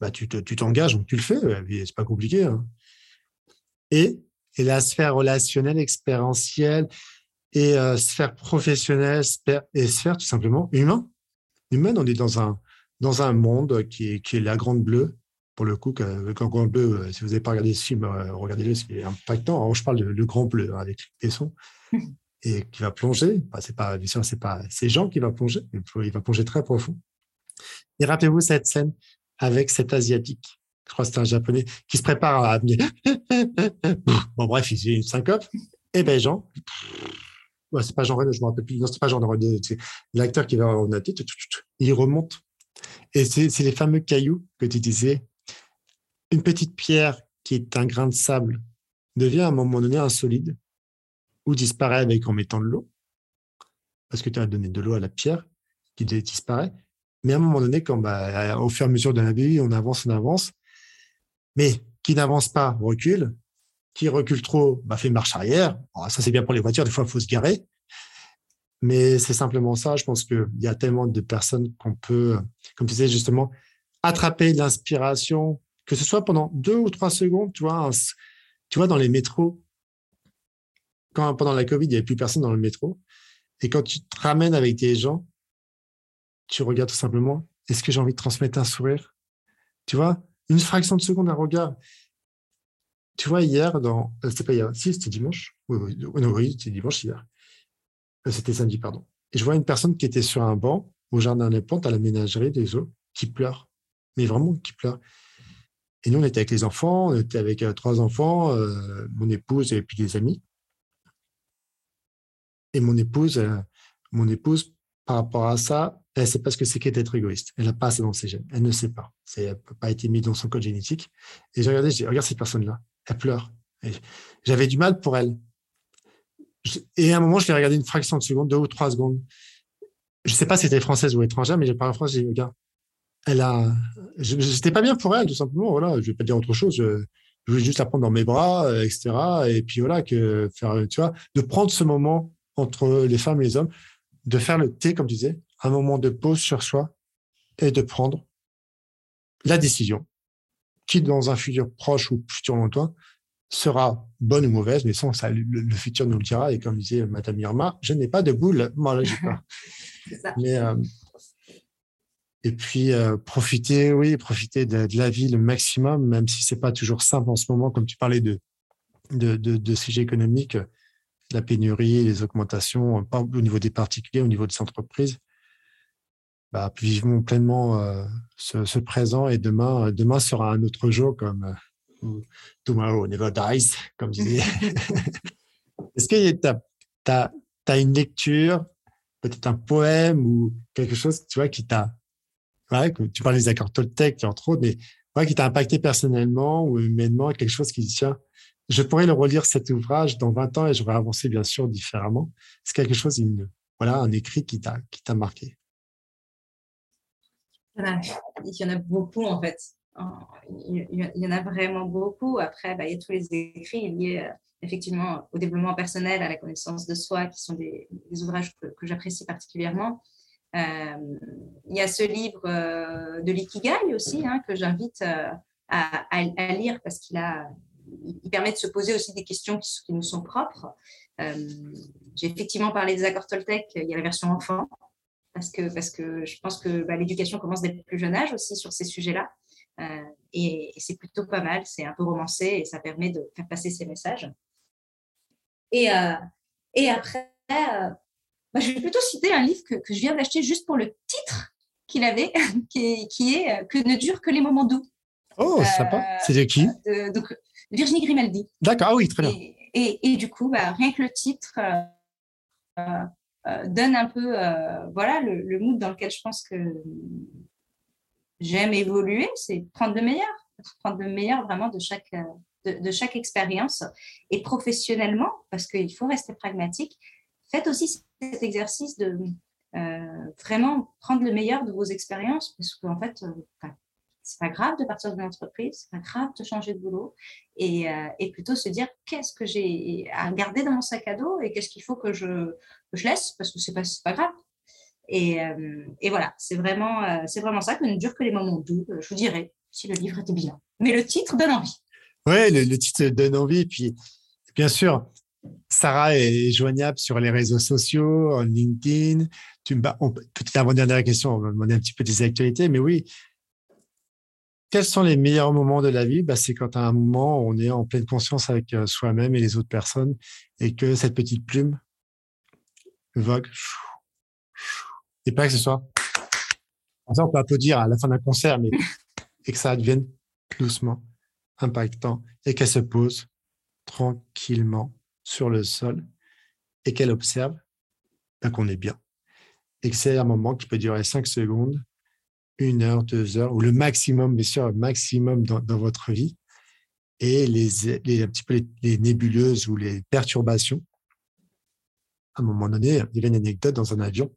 S2: Bah, tu t'engages, tu, tu le fais. C'est pas compliqué. Hein et, et la sphère relationnelle, expérientielle et euh, sphère professionnelle et sphère tout simplement humain. Humaine, on est dans un, dans un monde qui est la grande bleue. Pour le coup, le grand bleu, euh, si vous n'avez pas regardé ce film, euh, regardez-le, c'est impactant. Alors, je parle de le grand bleu hein, avec les sons <laughs> et qui va plonger. Bah, c'est pas, bien sûr, c'est pas ces gens qui va plonger. Il va plonger très profond. Et rappelez-vous cette scène avec cet asiatique je crois que c'est un japonais, qui se prépare à venir. <laughs> bon, bref, il fait une syncope. Et eh ben, Jean, ouais, c'est pas Jean Reno, je me rappelle plus. Non, c'est pas Jean Reno, c'est l'acteur qui va en il remonte. Et c'est les fameux cailloux que tu disais. Une petite pierre qui est un grain de sable devient à un moment donné un solide ou disparaît avec en mettant de l'eau parce que tu as donné de l'eau à la pierre qui disparaît. Mais à un moment donné, quand bah, au fur et à mesure de la vie, on avance, on avance, mais qui n'avance pas recule, qui recule trop bah, fait marche arrière. ça, c'est bien pour les voitures, des fois, il faut se garer. Mais c'est simplement ça. Je pense qu'il y a tellement de personnes qu'on peut, comme tu disais justement, attraper l'inspiration, que ce soit pendant deux ou trois secondes, tu vois, tu vois dans les métros, quand pendant la Covid, il n'y avait plus personne dans le métro, et quand tu te ramènes avec des gens, tu regardes tout simplement, est-ce que j'ai envie de transmettre un sourire? Tu vois, une fraction de seconde, un regard. Tu vois, hier, dans. Euh, c'était pas hier, si, c'était dimanche. Oui, oui, oui c'était dimanche hier. Euh, c'était samedi, pardon. Et je vois une personne qui était sur un banc au jardin des plantes à la ménagerie des eaux qui pleure. Mais vraiment, qui pleure. Et nous, on était avec les enfants, on était avec euh, trois enfants, mon épouse et puis des amis. Et mon épouse, mon épouse, par rapport à ça, elle ne sait pas ce que c'est qu'être égoïste. Elle n'a pas ça dans ses gènes. Elle ne sait pas. Elle n'a pas été mise dans son code génétique. Et j'ai regardé, je dis, regarde cette personne-là. Elle pleure. J'avais du mal pour elle. Et à un moment, je l'ai regardé une fraction de seconde, deux ou trois secondes. je sais pas si c'était française ou étrangère, mais j'ai parlé français, j'ai dit, regarde, elle a, j'étais pas bien pour elle, tout simplement, voilà, je vais pas dire autre chose, je, je voulais juste la prendre dans mes bras, euh, etc. Et puis voilà, que faire, tu vois, de prendre ce moment entre les femmes et les hommes, de faire le thé, comme tu disais, un moment de pause sur soi et de prendre la décision qui, dans un futur proche ou futur lointain, sera bonne ou mauvaise, mais sans ça, le, futur nous le dira. Et comme disait Madame Irma, je n'ai pas de boule, moi là, j'ai pas. <laughs> mais, euh, et puis euh, profiter, oui, profiter de, la vie le maximum, même si c'est pas toujours simple en ce moment, comme tu parlais de de, de, de sujets économiques, la pénurie, les augmentations, pas au niveau des particuliers, au niveau des entreprises. Bah, vivons pleinement euh, ce, ce, présent et demain, demain sera un autre jour comme euh, tomorrow never dies, comme disait. <laughs> <laughs> Est-ce que tu as, as, une lecture, peut-être un poème ou quelque chose, tu vois, qui t'a tu parles des accords Toltec, entre autres, mais qui t'a impacté personnellement ou humainement, quelque chose qui dit, tiens, je pourrais le relire cet ouvrage dans 20 ans et j'aurais avancé bien sûr différemment. C'est quelque chose, voilà, un écrit qui t'a, qui t'a marqué.
S1: Il y en a beaucoup en fait. Il y en a vraiment beaucoup. Après, bah, il y a tous les écrits liés euh, effectivement au développement personnel, à la connaissance de soi, qui sont des, ouvrages que j'apprécie particulièrement. Euh, il y a ce livre euh, de l'ikigai aussi hein, que j'invite euh, à, lire parce qu'il permet de se poser aussi des questions qui, nous sont propres. J'ai effectivement parlé des accords Toltec, il y a la version enfant, parce que, je pense que bah, l'éducation commence dès le plus jeune âge aussi sur ces sujets-là. Et, c'est plutôt pas mal, c'est un peu romancé et ça permet de faire passer ces messages. Et, après, bah, je vais plutôt citer un livre que, que je viens d'acheter juste pour le titre qu'il avait, <laughs> qui est, qui est, euh, Que ne durent que les moments doux.
S2: Oh, euh, sympa. C'est de qui
S1: de, Donc, Virginie Grimaldi.
S2: D'accord, ah oui, très bien.
S1: Et, et, du coup, bah, rien que le titre euh, euh, donne un peu voilà, le, le, mood dans lequel je pense que j'aime évoluer, c'est prendre le meilleur, prendre le meilleur vraiment de chaque, de, de chaque expérience. Et professionnellement, parce qu'il faut rester pragmatique, faites aussi cet exercice de euh, vraiment prendre le meilleur de vos expériences, parce qu'en fait, euh, c'est pas grave de partir d'une entreprise, c'est pas grave de changer de boulot, et, euh, et plutôt se dire qu'est-ce que j'ai à garder dans mon sac à dos et qu'est-ce qu'il faut que je, laisse, parce que c'est pas, pas grave. Et, euh, et voilà, c'est vraiment, c'est vraiment ça que ne dure que les moments doux, je vous dirais, si le livre était bien. Mais le titre donne envie.
S2: Oui, le, le titre donne envie, puis bien sûr, Sarah est joignable sur les réseaux sociaux, LinkedIn. Peut-être avant dernière question, on va demander un petit peu des actualités, mais oui. Quels sont les meilleurs moments de la vie? Bah, C'est quand à un moment, on est en pleine conscience avec euh, soi-même et les autres personnes et que cette petite plume vogue. Et pas que ce soit. Ça, on peut applaudir à la fin d'un concert, mais et que ça devienne doucement impactant et qu'elle se pose tranquillement sur le sol et qu'elle observe ben, qu'on est bien. Et que c'est un moment qui peut durer cinq secondes, une heure, deux heures, ou le maximum, bien sûr, le maximum dans, votre vie. Et les, un petit peu les, nébuleuses ou les perturbations. À un moment donné, il y avait une anecdote dans un avion.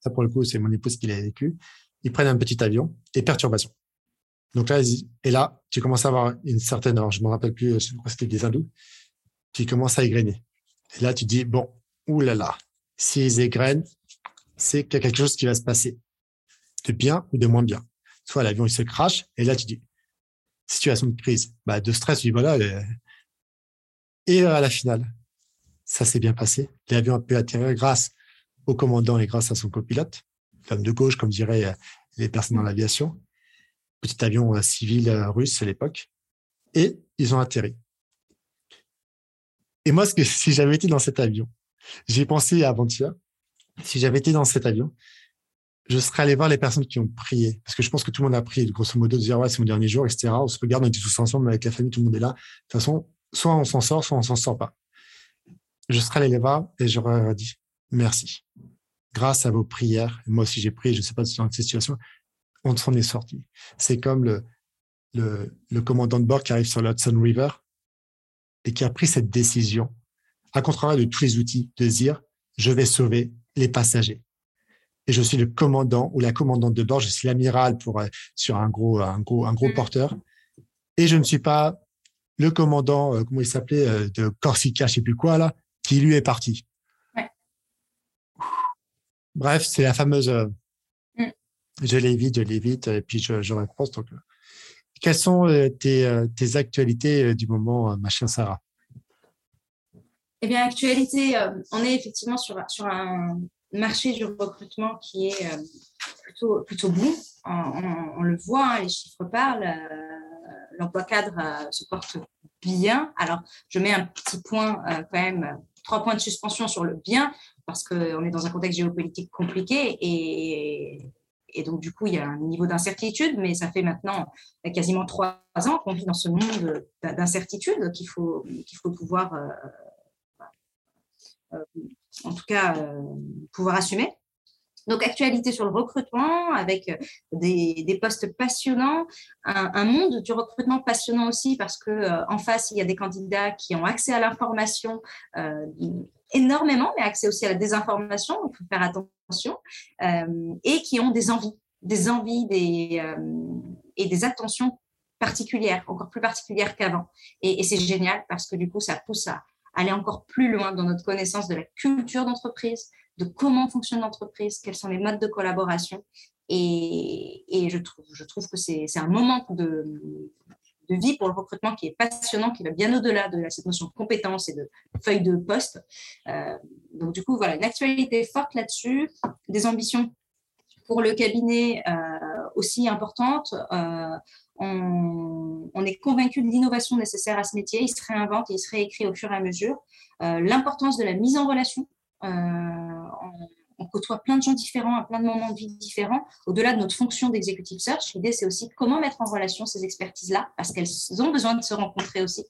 S2: Ça, pour le coup, c'est mon épouse qui l'a vécu. Ils prennent un petit avion et perturbation. Donc là, et là, tu commences à avoir une certaine, alors je me rappelle plus, c'était des hindous, qui commencent à égrener. Et là, tu dis, bon, oulala, s'ils égrènent, c'est qu'il y a quelque chose qui va se passer, de bien ou de moins bien. Soit l'avion, il se crache, et là, tu dis, situation de crise, bah, de stress, tu dis, voilà, euh, et à la finale, ça s'est bien passé. L'avion a pu atterrir grâce au commandant et grâce à son copilote, femme de gauche, comme diraient euh, les personnes dans l'aviation, petit avion euh, civil russe à l'époque, et ils ont atterri. Et moi, que, <laughs> si j'avais été dans cet avion, j'ai pensé avant-hier, si j'avais été dans cet avion, je serais allé voir les personnes qui ont prié. Parce que je pense que tout le monde a prié, grosso modo, de dire, ouais, c'est mon dernier jour, etc. On se regarde, on est tous ensemble avec la famille, tout le monde est là. De toute façon, soit on s'en sort, soit on s'en sort pas. Je serais allé les voir et j'aurais dit, merci. Grâce à vos prières, moi aussi j'ai prié, je ne sais pas dans cette situation, on s'en est sorti. C'est comme le commandant de bord qui arrive sur l'Hudson River et qui a pris cette décision, à contrario de tous les outils, de dire, je vais sauver les passagers. et je suis le commandant ou la commandante de bord, je suis l'amiral pour euh, sur un gros un gros un gros mm. porteur et je ne suis pas le commandant euh, comment il s'appelait euh, de Corsica, je sais plus quoi là, qui lui est parti. Bref, c'est la fameuse mm. je l'évite, je l'évite et puis je je reprends donc quelles sont tes, tes actualités du moment, ma chère Sarah?
S1: Eh bien, actualité, on est effectivement sur, un, marché du recrutement qui est euh, plutôt, plutôt bon. On, le voit, hein, les chiffres parlent. Euh, l'emploi cadre euh, se porte bien. Alors, je mets un petit point quand même, trois points de suspension sur le bien, parce qu'on est dans un contexte géopolitique compliqué et, et donc, du coup, il y a un niveau d'incertitude, mais ça fait maintenant quasiment trois ans qu'on vit dans ce monde d'incertitude qu'il faut, qu'il faut pouvoir euh, en tout cas euh, pouvoir assumer. Donc, actualité sur le recrutement avec euh, des, postes passionnants, un, monde du recrutement passionnant aussi parce que en face, il y a des candidats qui ont accès à l'information énormément, mais accès aussi à la désinformation, il faut faire attention, et qui ont des envies, des envies et des attentions particulières, encore plus particulières qu'avant. Et c'est génial parce que du coup, ça pousse à, aller encore plus loin dans notre connaissance de la culture d'entreprise, de comment fonctionne l'entreprise, quels sont les modes de collaboration. Et, je, trouve, que c'est un moment de, vie pour le recrutement qui est passionnant, qui va bien au-delà de cette notion de compétence et de feuille de poste. Euh, donc, du coup, voilà, une actualité forte là-dessus, des ambitions pour le cabinet euh, aussi importantes. Euh, on, est convaincu de l'innovation nécessaire à ce métier. Il se réinvente et il se réécrit au fur et à mesure. L'importance de la mise en relation. Euh, on, côtoie plein de gens différents à plein de moments de vie différents. Au-delà de notre fonction d'executive search, l'idée, c'est aussi comment mettre en relation ces expertises-là, parce qu'elles ont besoin de se rencontrer aussi.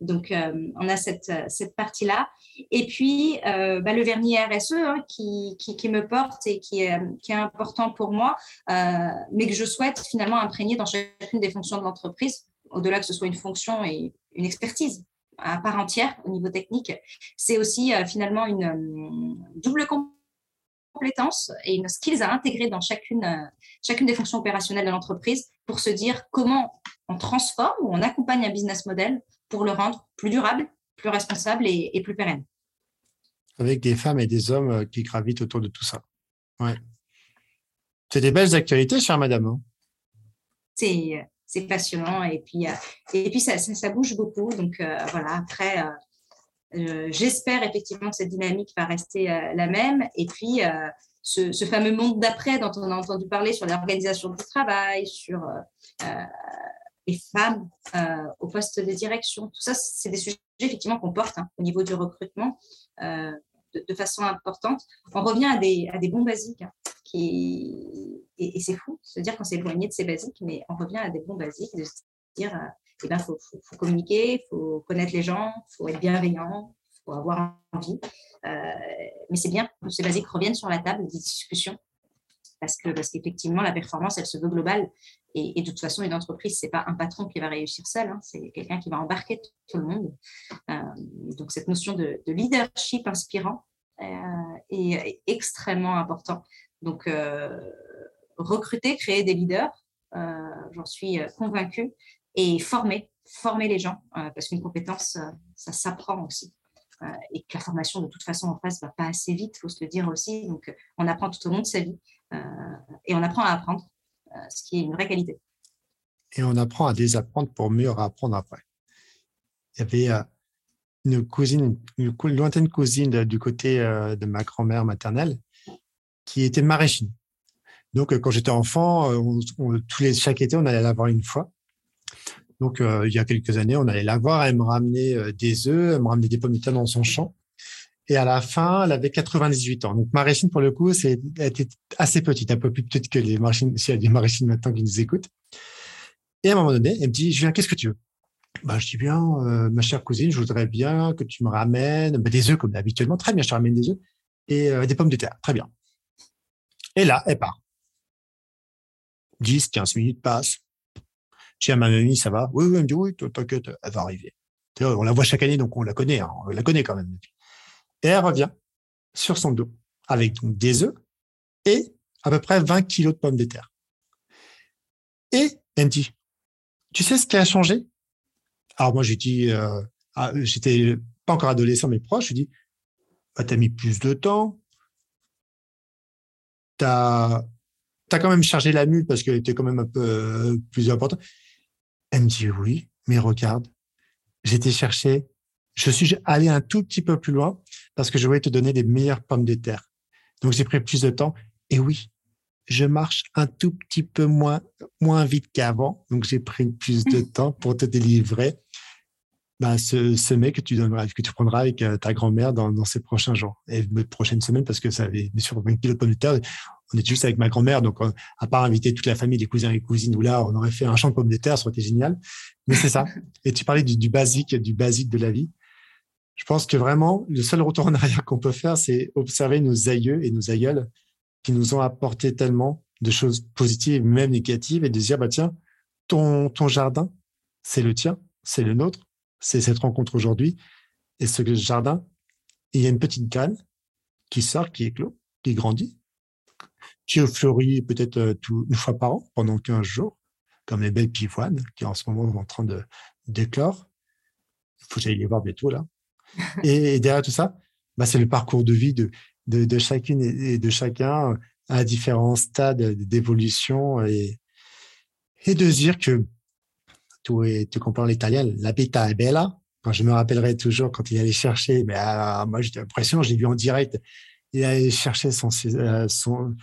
S1: Donc, euh, on a cette, cette partie-là. Et puis, euh, bah, le vernis RSE hein, qui, qui, me porte et qui est, qui est important pour moi, euh, mais que je souhaite finalement imprégner dans chacune des fonctions de l'entreprise, au-delà que ce soit une fonction et une expertise à part entière au niveau technique. C'est aussi finalement une double compétence et une skills à intégrer dans chacune, chacune des fonctions opérationnelles de l'entreprise pour se dire comment on transforme ou on accompagne un business model pour le rendre plus durable, plus responsable et, plus pérenne.
S2: Avec des femmes et des hommes euh, qui gravitent autour de tout ça. Ouais. C'est des belles actualités, chère madame. Hein.
S1: C'est passionnant et puis, euh, et puis ça, ça, bouge beaucoup. Donc euh, voilà, après, j'espère effectivement que cette dynamique va rester la même. Et puis, ce, fameux monde d'après dont on a entendu parler sur l'organisation du travail, sur les femmes euh, au poste de direction. Tout ça, c'est des sujets effectivement qu'on porte hein, au niveau du recrutement euh, de, façon importante. On revient à des, à des bons basiques hein, qui, et, c'est fou de se dire qu'on s'est éloigné de ces basiques, mais on revient à des bons basiques, de se dire euh, eh ben, faut, faut, communiquer, il faut connaître les gens, il faut être bienveillant, il faut avoir envie. mais c'est bien que ces basiques reviennent sur la table des discussions parce que parce qu'effectivement la performance elle se veut globale. Et, de toute façon une entreprise c'est pas un patron qui va réussir seul hein, c'est quelqu'un qui va embarquer tout le monde. Euh, donc cette notion de, leadership inspirant euh, est, extrêmement important. Donc euh, recruter créer des leaders j'en suis convaincue et former former les gens parce qu'une compétence ça s'apprend aussi et que la formation de toute façon en face va pas assez vite, faut se le dire aussi. Donc, on apprend tout au long de sa vie. Euh, et on apprend à apprendre, euh, ce qui est une vraie qualité.
S2: Et on apprend à désapprendre pour mieux apprendre après. Il y avait euh, une cousine, une lointaine cousine du côté de ma grand-mère maternelle qui était maraîchine. Donc, quand j'étais enfant, tous les, chaque été, on allait la voir une fois. Donc, il y a quelques années, on allait la voir. Elle me ramenait des œufs, elle me ramenait des pommes de terre dans son champ. Et à la fin, elle avait 98 ans. Donc, Maricine, pour le coup, c'est, elle était assez petite, un peu plus petite que les machines, s'il y a des Maricines maintenant qui nous écoutent. Et à un moment donné, elle me dit, Julien, qu'est-ce que tu veux? Ben, je dis bien, euh, ma chère cousine, je voudrais bien que tu me ramènes ben, des œufs comme habituellement. Très bien, je te ramène des œufs et euh, des pommes de terre. Très bien. Et là, elle part. 10, 15 minutes passent. Dis à ma mamie, ça va? Oui, oui, elle me dit, oui, t'inquiète, elle va arriver. On la voit chaque année, donc on la connaît, hein, on la connaît quand même. Et elle revient sur son dos avec donc des œufs et à peu près 20 kilos de pommes de terre. Et elle me dit, tu sais ce qui a changé? Alors moi, j'ai dit, euh, ah, j'étais pas encore adolescent, mais proche, je dis, bah, tu as mis plus de temps, tu as, quand même chargé la mule parce qu'elle était quand même un peu euh, plus importante. Elle me dit, oui, mais regarde, j'étais chercher, je suis allé un tout petit peu plus loin parce que je voulais te donner les meilleures pommes de terre. Donc j'ai pris plus de temps. Et oui, je marche un tout petit peu moins, moins vite qu'avant. Donc, j'ai pris plus de <laughs> temps pour te délivrer bah, ce, ce mec que tu donneras, que tu prendras avec euh, ta grand-mère dans, dans ces prochains jours et les prochaines semaines parce que ça avait, sûr, 20 kilos de pommes de terre. On était juste avec ma grand-mère. Donc, à part inviter toute la famille, les cousins et les cousines, où là, on aurait fait un champ de pommes de terre, ça aurait été génial. Mais c'est ça. <laughs> Et tu parlais du, du basique, du basique de la vie. Je pense que vraiment, le seul retour en arrière qu'on peut faire, c'est observer nos aïeux et nos aïeuls qui nous ont apporté tellement de choses positives, même négatives, et de dire, bah, tiens, ton, ton jardin, c'est le tien, c'est le nôtre, c'est cette rencontre aujourd'hui. Et ce jardin, il y a une petite graine qui sort, qui éclot, qui grandit, qui fleurit peut-être euh, une fois par an, pendant 15 jours, comme les belles pivoines, qui en ce moment sont en train de d'éclore. Il faut que j'aille les voir bientôt, là. <laughs> et, derrière tout ça, bah, c'est le parcours de vie de, de, de chacune et de chacun à différents stades d'évolution et, et de dire que tu, tu comprends l'italien, la beta est bella. Quand je me rappellerai toujours quand il allait chercher, mais ah, moi j'ai l'impression, j'ai vu en direct, il allait chercher son, euh, son,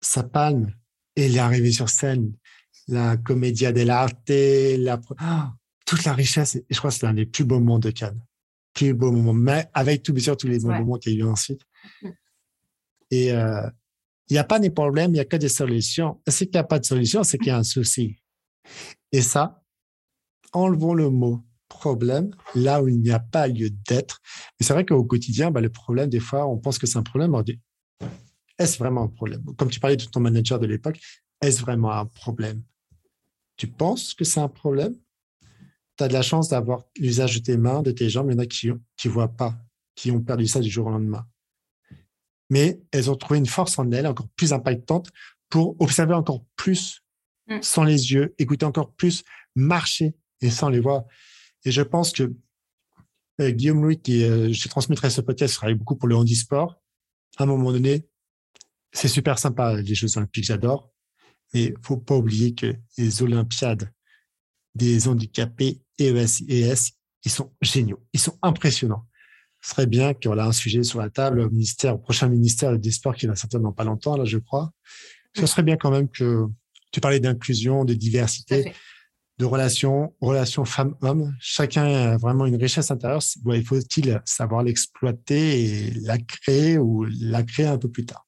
S2: sa palme et il est arrivé sur scène. La commedia dell'arte, la, ah, toute la richesse. Et je crois que c'est l'un des plus beaux moments de Cannes. Plus beau moment, mais avec tout, bien sûr, tous les bons moments qu'il y a eu ensuite. Mm. Et euh, il n'y a pas de problème, il n'y a que des solutions. C'est qu'il n'y a pas de solution, c'est qu'il y a un souci. Et ça, enlevons le mot problème là où il n'y a pas lieu d'être. Mais c'est vrai qu'au quotidien, bah, le problème, des fois, on pense que c'est un problème. On dit, est-ce vraiment un problème? Comme tu parlais de ton manager de l'époque, est-ce vraiment un problème? Tu penses que c'est un problème? Tu as de la chance d'avoir l'usage de tes mains, de tes jambes. Il y en a qui ne voient pas, qui ont perdu ça du jour au lendemain mais elles ont trouvé une force en elles encore plus impactante pour observer encore plus mm. sans les yeux, écouter encore plus, marcher et sans les voir. Et je pense que euh, Guillaume Louis, qui euh, je transmettrai ce podcast, travaille beaucoup pour le handisport. À un moment donné, c'est super sympa les Jeux Olympiques, j'adore, mais faut pas oublier que les Olympiades des handicapés ES et ES, ils sont géniaux, ils sont impressionnants ce serait bien y ait un sujet sur la table au ministère, au prochain ministère des Sports qui va sortir dans pas longtemps, là, je crois. Ce serait bien quand même que tu parlais d'inclusion, de diversité, de relations, relations femmes-hommes. Chacun a vraiment une richesse intérieure. il faut-il savoir l'exploiter et la créer ou la créer un peu plus tard?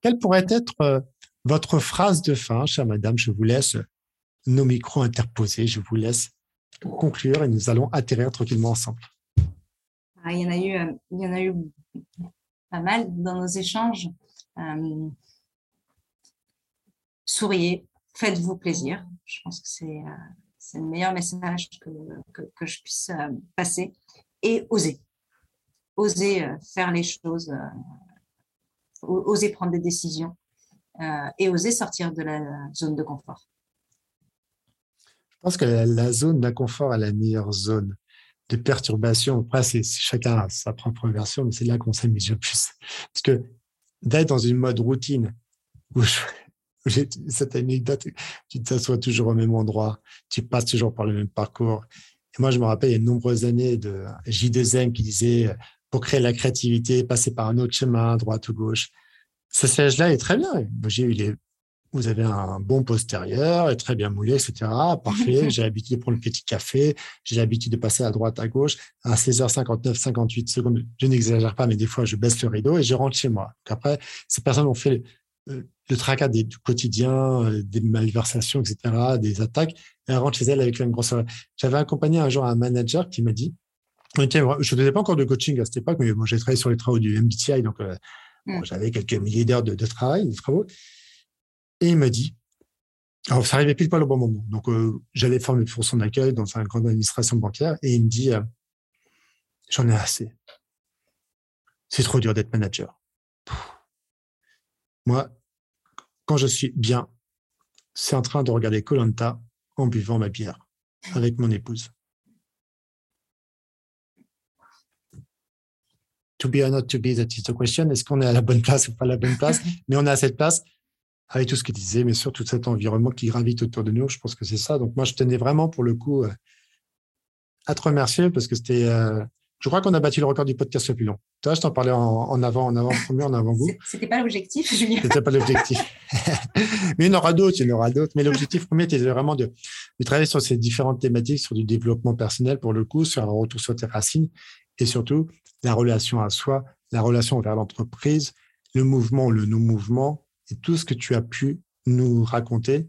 S2: Quelle pourrait être euh, votre phrase de fin, chère madame? Je vous laisse nos micros interposés. Je vous laisse conclure et nous allons atterrir tranquillement ensemble.
S1: Ah, il y en a eu, euh, il y en a eu pas mal dans nos échanges. Euh, souriez, faites-vous plaisir. Je pense que c'est euh, le meilleur message que, que, je puisse passer. Et osez. Osez faire les choses, osez prendre des décisions et osez sortir de la zone de confort.
S2: Je pense que la zone d'inconfort est la meilleure zone de perturbations. Après, c'est chacun a sa propre version, mais c'est là qu'on s'amuse le plus. Parce que d'être dans une mode routine où, cette anecdote, tu t'assois toujours au même endroit, tu passes toujours par le même parcours. Et moi, je me rappelle, il y a de nombreuses années de J2M qui disait, pour créer la créativité, passer par un autre chemin, droite ou gauche. Ce siège-là est très bien. J'ai eu les vous avez un bon postérieur, est très bien moulé, etc. Parfait. <laughs> j'ai l'habitude de prendre le petit café. J'ai l'habitude de passer à droite, à gauche. À 16h59, 58 secondes, je n'exagère pas, mais des fois, je baisse le rideau et je rentre chez moi. après, ces personnes ont fait le, le tracas du quotidien, euh, des malversations, etc., des attaques. Et elles rentrent chez elles avec une grosse J'avais accompagné un jour un manager qui m'a dit, je ne faisais pas encore de coaching à cette époque, mais bon, j'ai travaillé sur les travaux du MBTI, donc euh, mmh. j'avais quelques milliers d'heures de, de travail, de travaux. Et il m'a dit, alors ça arrivait pile pas au bon moment. Donc euh, j'allais former pour son accueil dans une grande administration bancaire et il me dit, euh, j'en ai assez. C'est trop dur d'être manager. Moi, quand je suis bien, c'est en train de regarder Colanta en buvant ma bière avec mon épouse. To be or not to be, that is the question. Est-ce qu'on est à la bonne place ou pas à la bonne place? <laughs> Mais on est à cette place avec tout ce qu'il disait, mais surtout tout cet environnement qui gravite autour de nous. Je pense que c'est ça. Donc moi, je tenais vraiment pour le coup euh, à te remercier parce que c'était euh, je crois qu'on a battu le record du podcast le plus long. Toi, je t'en parlais en, avant, en avant premier, en avant-goût. <laughs>
S1: C'était pas l'objectif, Julien.
S2: C'était pas l'objectif. <laughs> mais il y en aura d'autres, il y en aura d'autres. Mais l'objectif premier était vraiment de, de, travailler sur ces différentes thématiques, sur du développement personnel pour le coup, sur un retour sur tes racines et surtout la relation à soi, la relation vers l'entreprise, le mouvement, le non-mouvement et tout ce que tu as pu nous raconter.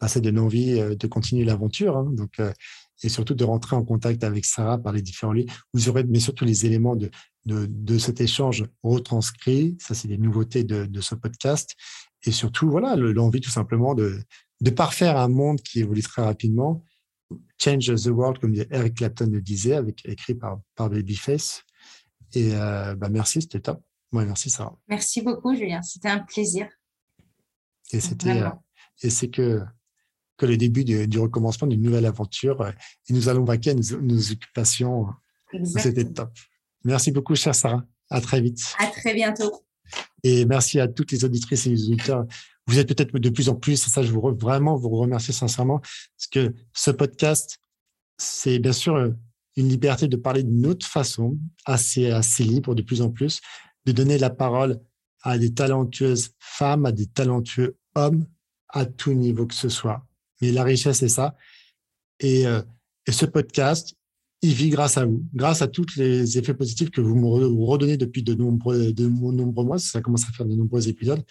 S2: Bah, ça donne envie euh, de continuer l'aventure. Hein. Donc, euh, et surtout de rentrer en contact avec Sarah par les différents lieux. Vous aurez, mais surtout les éléments de, de, cet échange retranscrits. Ça, c'est les nouveautés de, de, ce podcast. Et surtout, voilà, l'envie tout simplement de, de parfaire un monde qui évolue très rapidement. Change the world, comme Eric Clapton le disait, avec, écrit par, par Babyface. Et euh, bah merci, c'était top. Ouais, merci Sarah.
S1: Merci beaucoup, Julien. C'était un plaisir.
S2: Et c'était, euh, et c'est que que le début du, recommencement d'une nouvelle aventure. Et nous allons vaquer à nos, occupations. C'était top. Merci beaucoup, chère Sarah. À très vite.
S1: À très bientôt.
S2: Et merci à toutes les auditrices et les auditeurs. Vous êtes peut-être de plus en plus, et ça, je veux vraiment vous remercier sincèrement, parce que ce podcast, c'est bien sûr une liberté de parler d'une autre façon, assez, assez libre de plus en plus, de donner la parole à des talentueuses femmes, à des talentueux hommes, à tout niveau que ce soit. Mais la richesse, c'est ça. Et, euh, et, ce podcast, il vit grâce à vous, grâce à tous les effets positifs que vous me redonnez depuis de nombreux, de nombreux mois. Ça commence à faire de nombreux épisodes.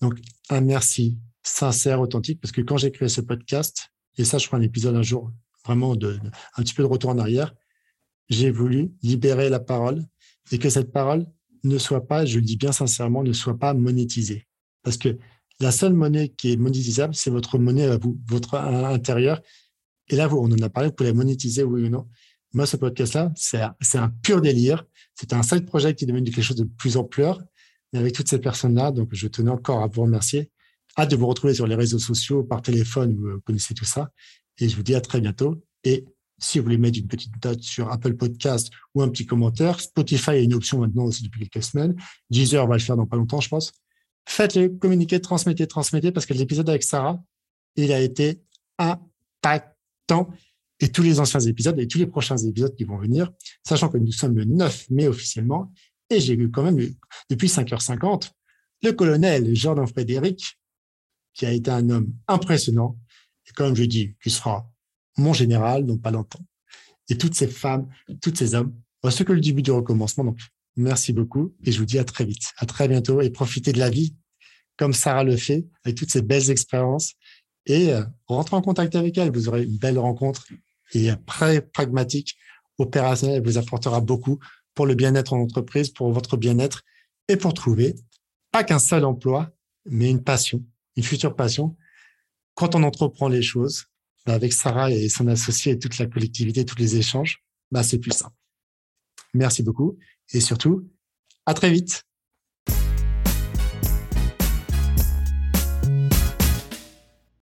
S2: Donc, un merci sincère, authentique, parce que quand j'ai créé ce podcast, et ça, je ferai un épisode un jour, vraiment de, un petit peu de retour en arrière, j'ai voulu libérer la parole et que cette parole ne soit pas, je le dis bien sincèrement, ne soit pas monétisée. Parce que la seule monnaie qui est monétisable, c'est votre monnaie à vous, votre intérieur. Et là, vous, on en a parlé, vous pouvez la monétiser, oui ou non. Moi, ce podcast-là, c'est un pur délire. C'est un side project qui devenu quelque chose de plus ampleur. Mais avec toutes ces personnes-là, donc je tenais encore à vous remercier. Hâte de vous retrouver sur les réseaux sociaux, par téléphone, vous connaissez tout ça. Et je vous dis à très bientôt. Et si vous voulez mettre une petite note sur Apple Podcast ou un petit commentaire, Spotify a une option maintenant aussi depuis quelques semaines. Deezer va le faire dans pas longtemps, je pense faites-le, communiquez, transmettez, transmettez, parce que l'épisode avec Sarah, il a été impactant. Et tous les anciens épisodes et tous les prochains épisodes qui vont venir, sachant que nous sommes le 9 mai officiellement, et j'ai vu quand même, depuis 5h50, le colonel Jordan Frédéric, qui a été un homme impressionnant, et comme je dis, qui sera mon général dans pas longtemps. Et toutes ces femmes, tous ces hommes, ce que le début du recommencement. Donc, Merci beaucoup et je vous dis à très vite. À très bientôt et profitez de la vie comme Sarah le fait avec toutes ces belles expériences et euh, rentrez en contact avec elle. Vous aurez une belle rencontre et très pragmatique, opérationnelle. Elle vous apportera beaucoup pour le bien-être en entreprise, pour votre bien-être et pour trouver pas qu'un seul emploi, mais une passion, une future passion. Quand on entreprend les choses, bah, avec Sarah et son associé et toute la collectivité, tous les échanges, bah, c'est plus simple. Merci beaucoup et surtout, à très vite.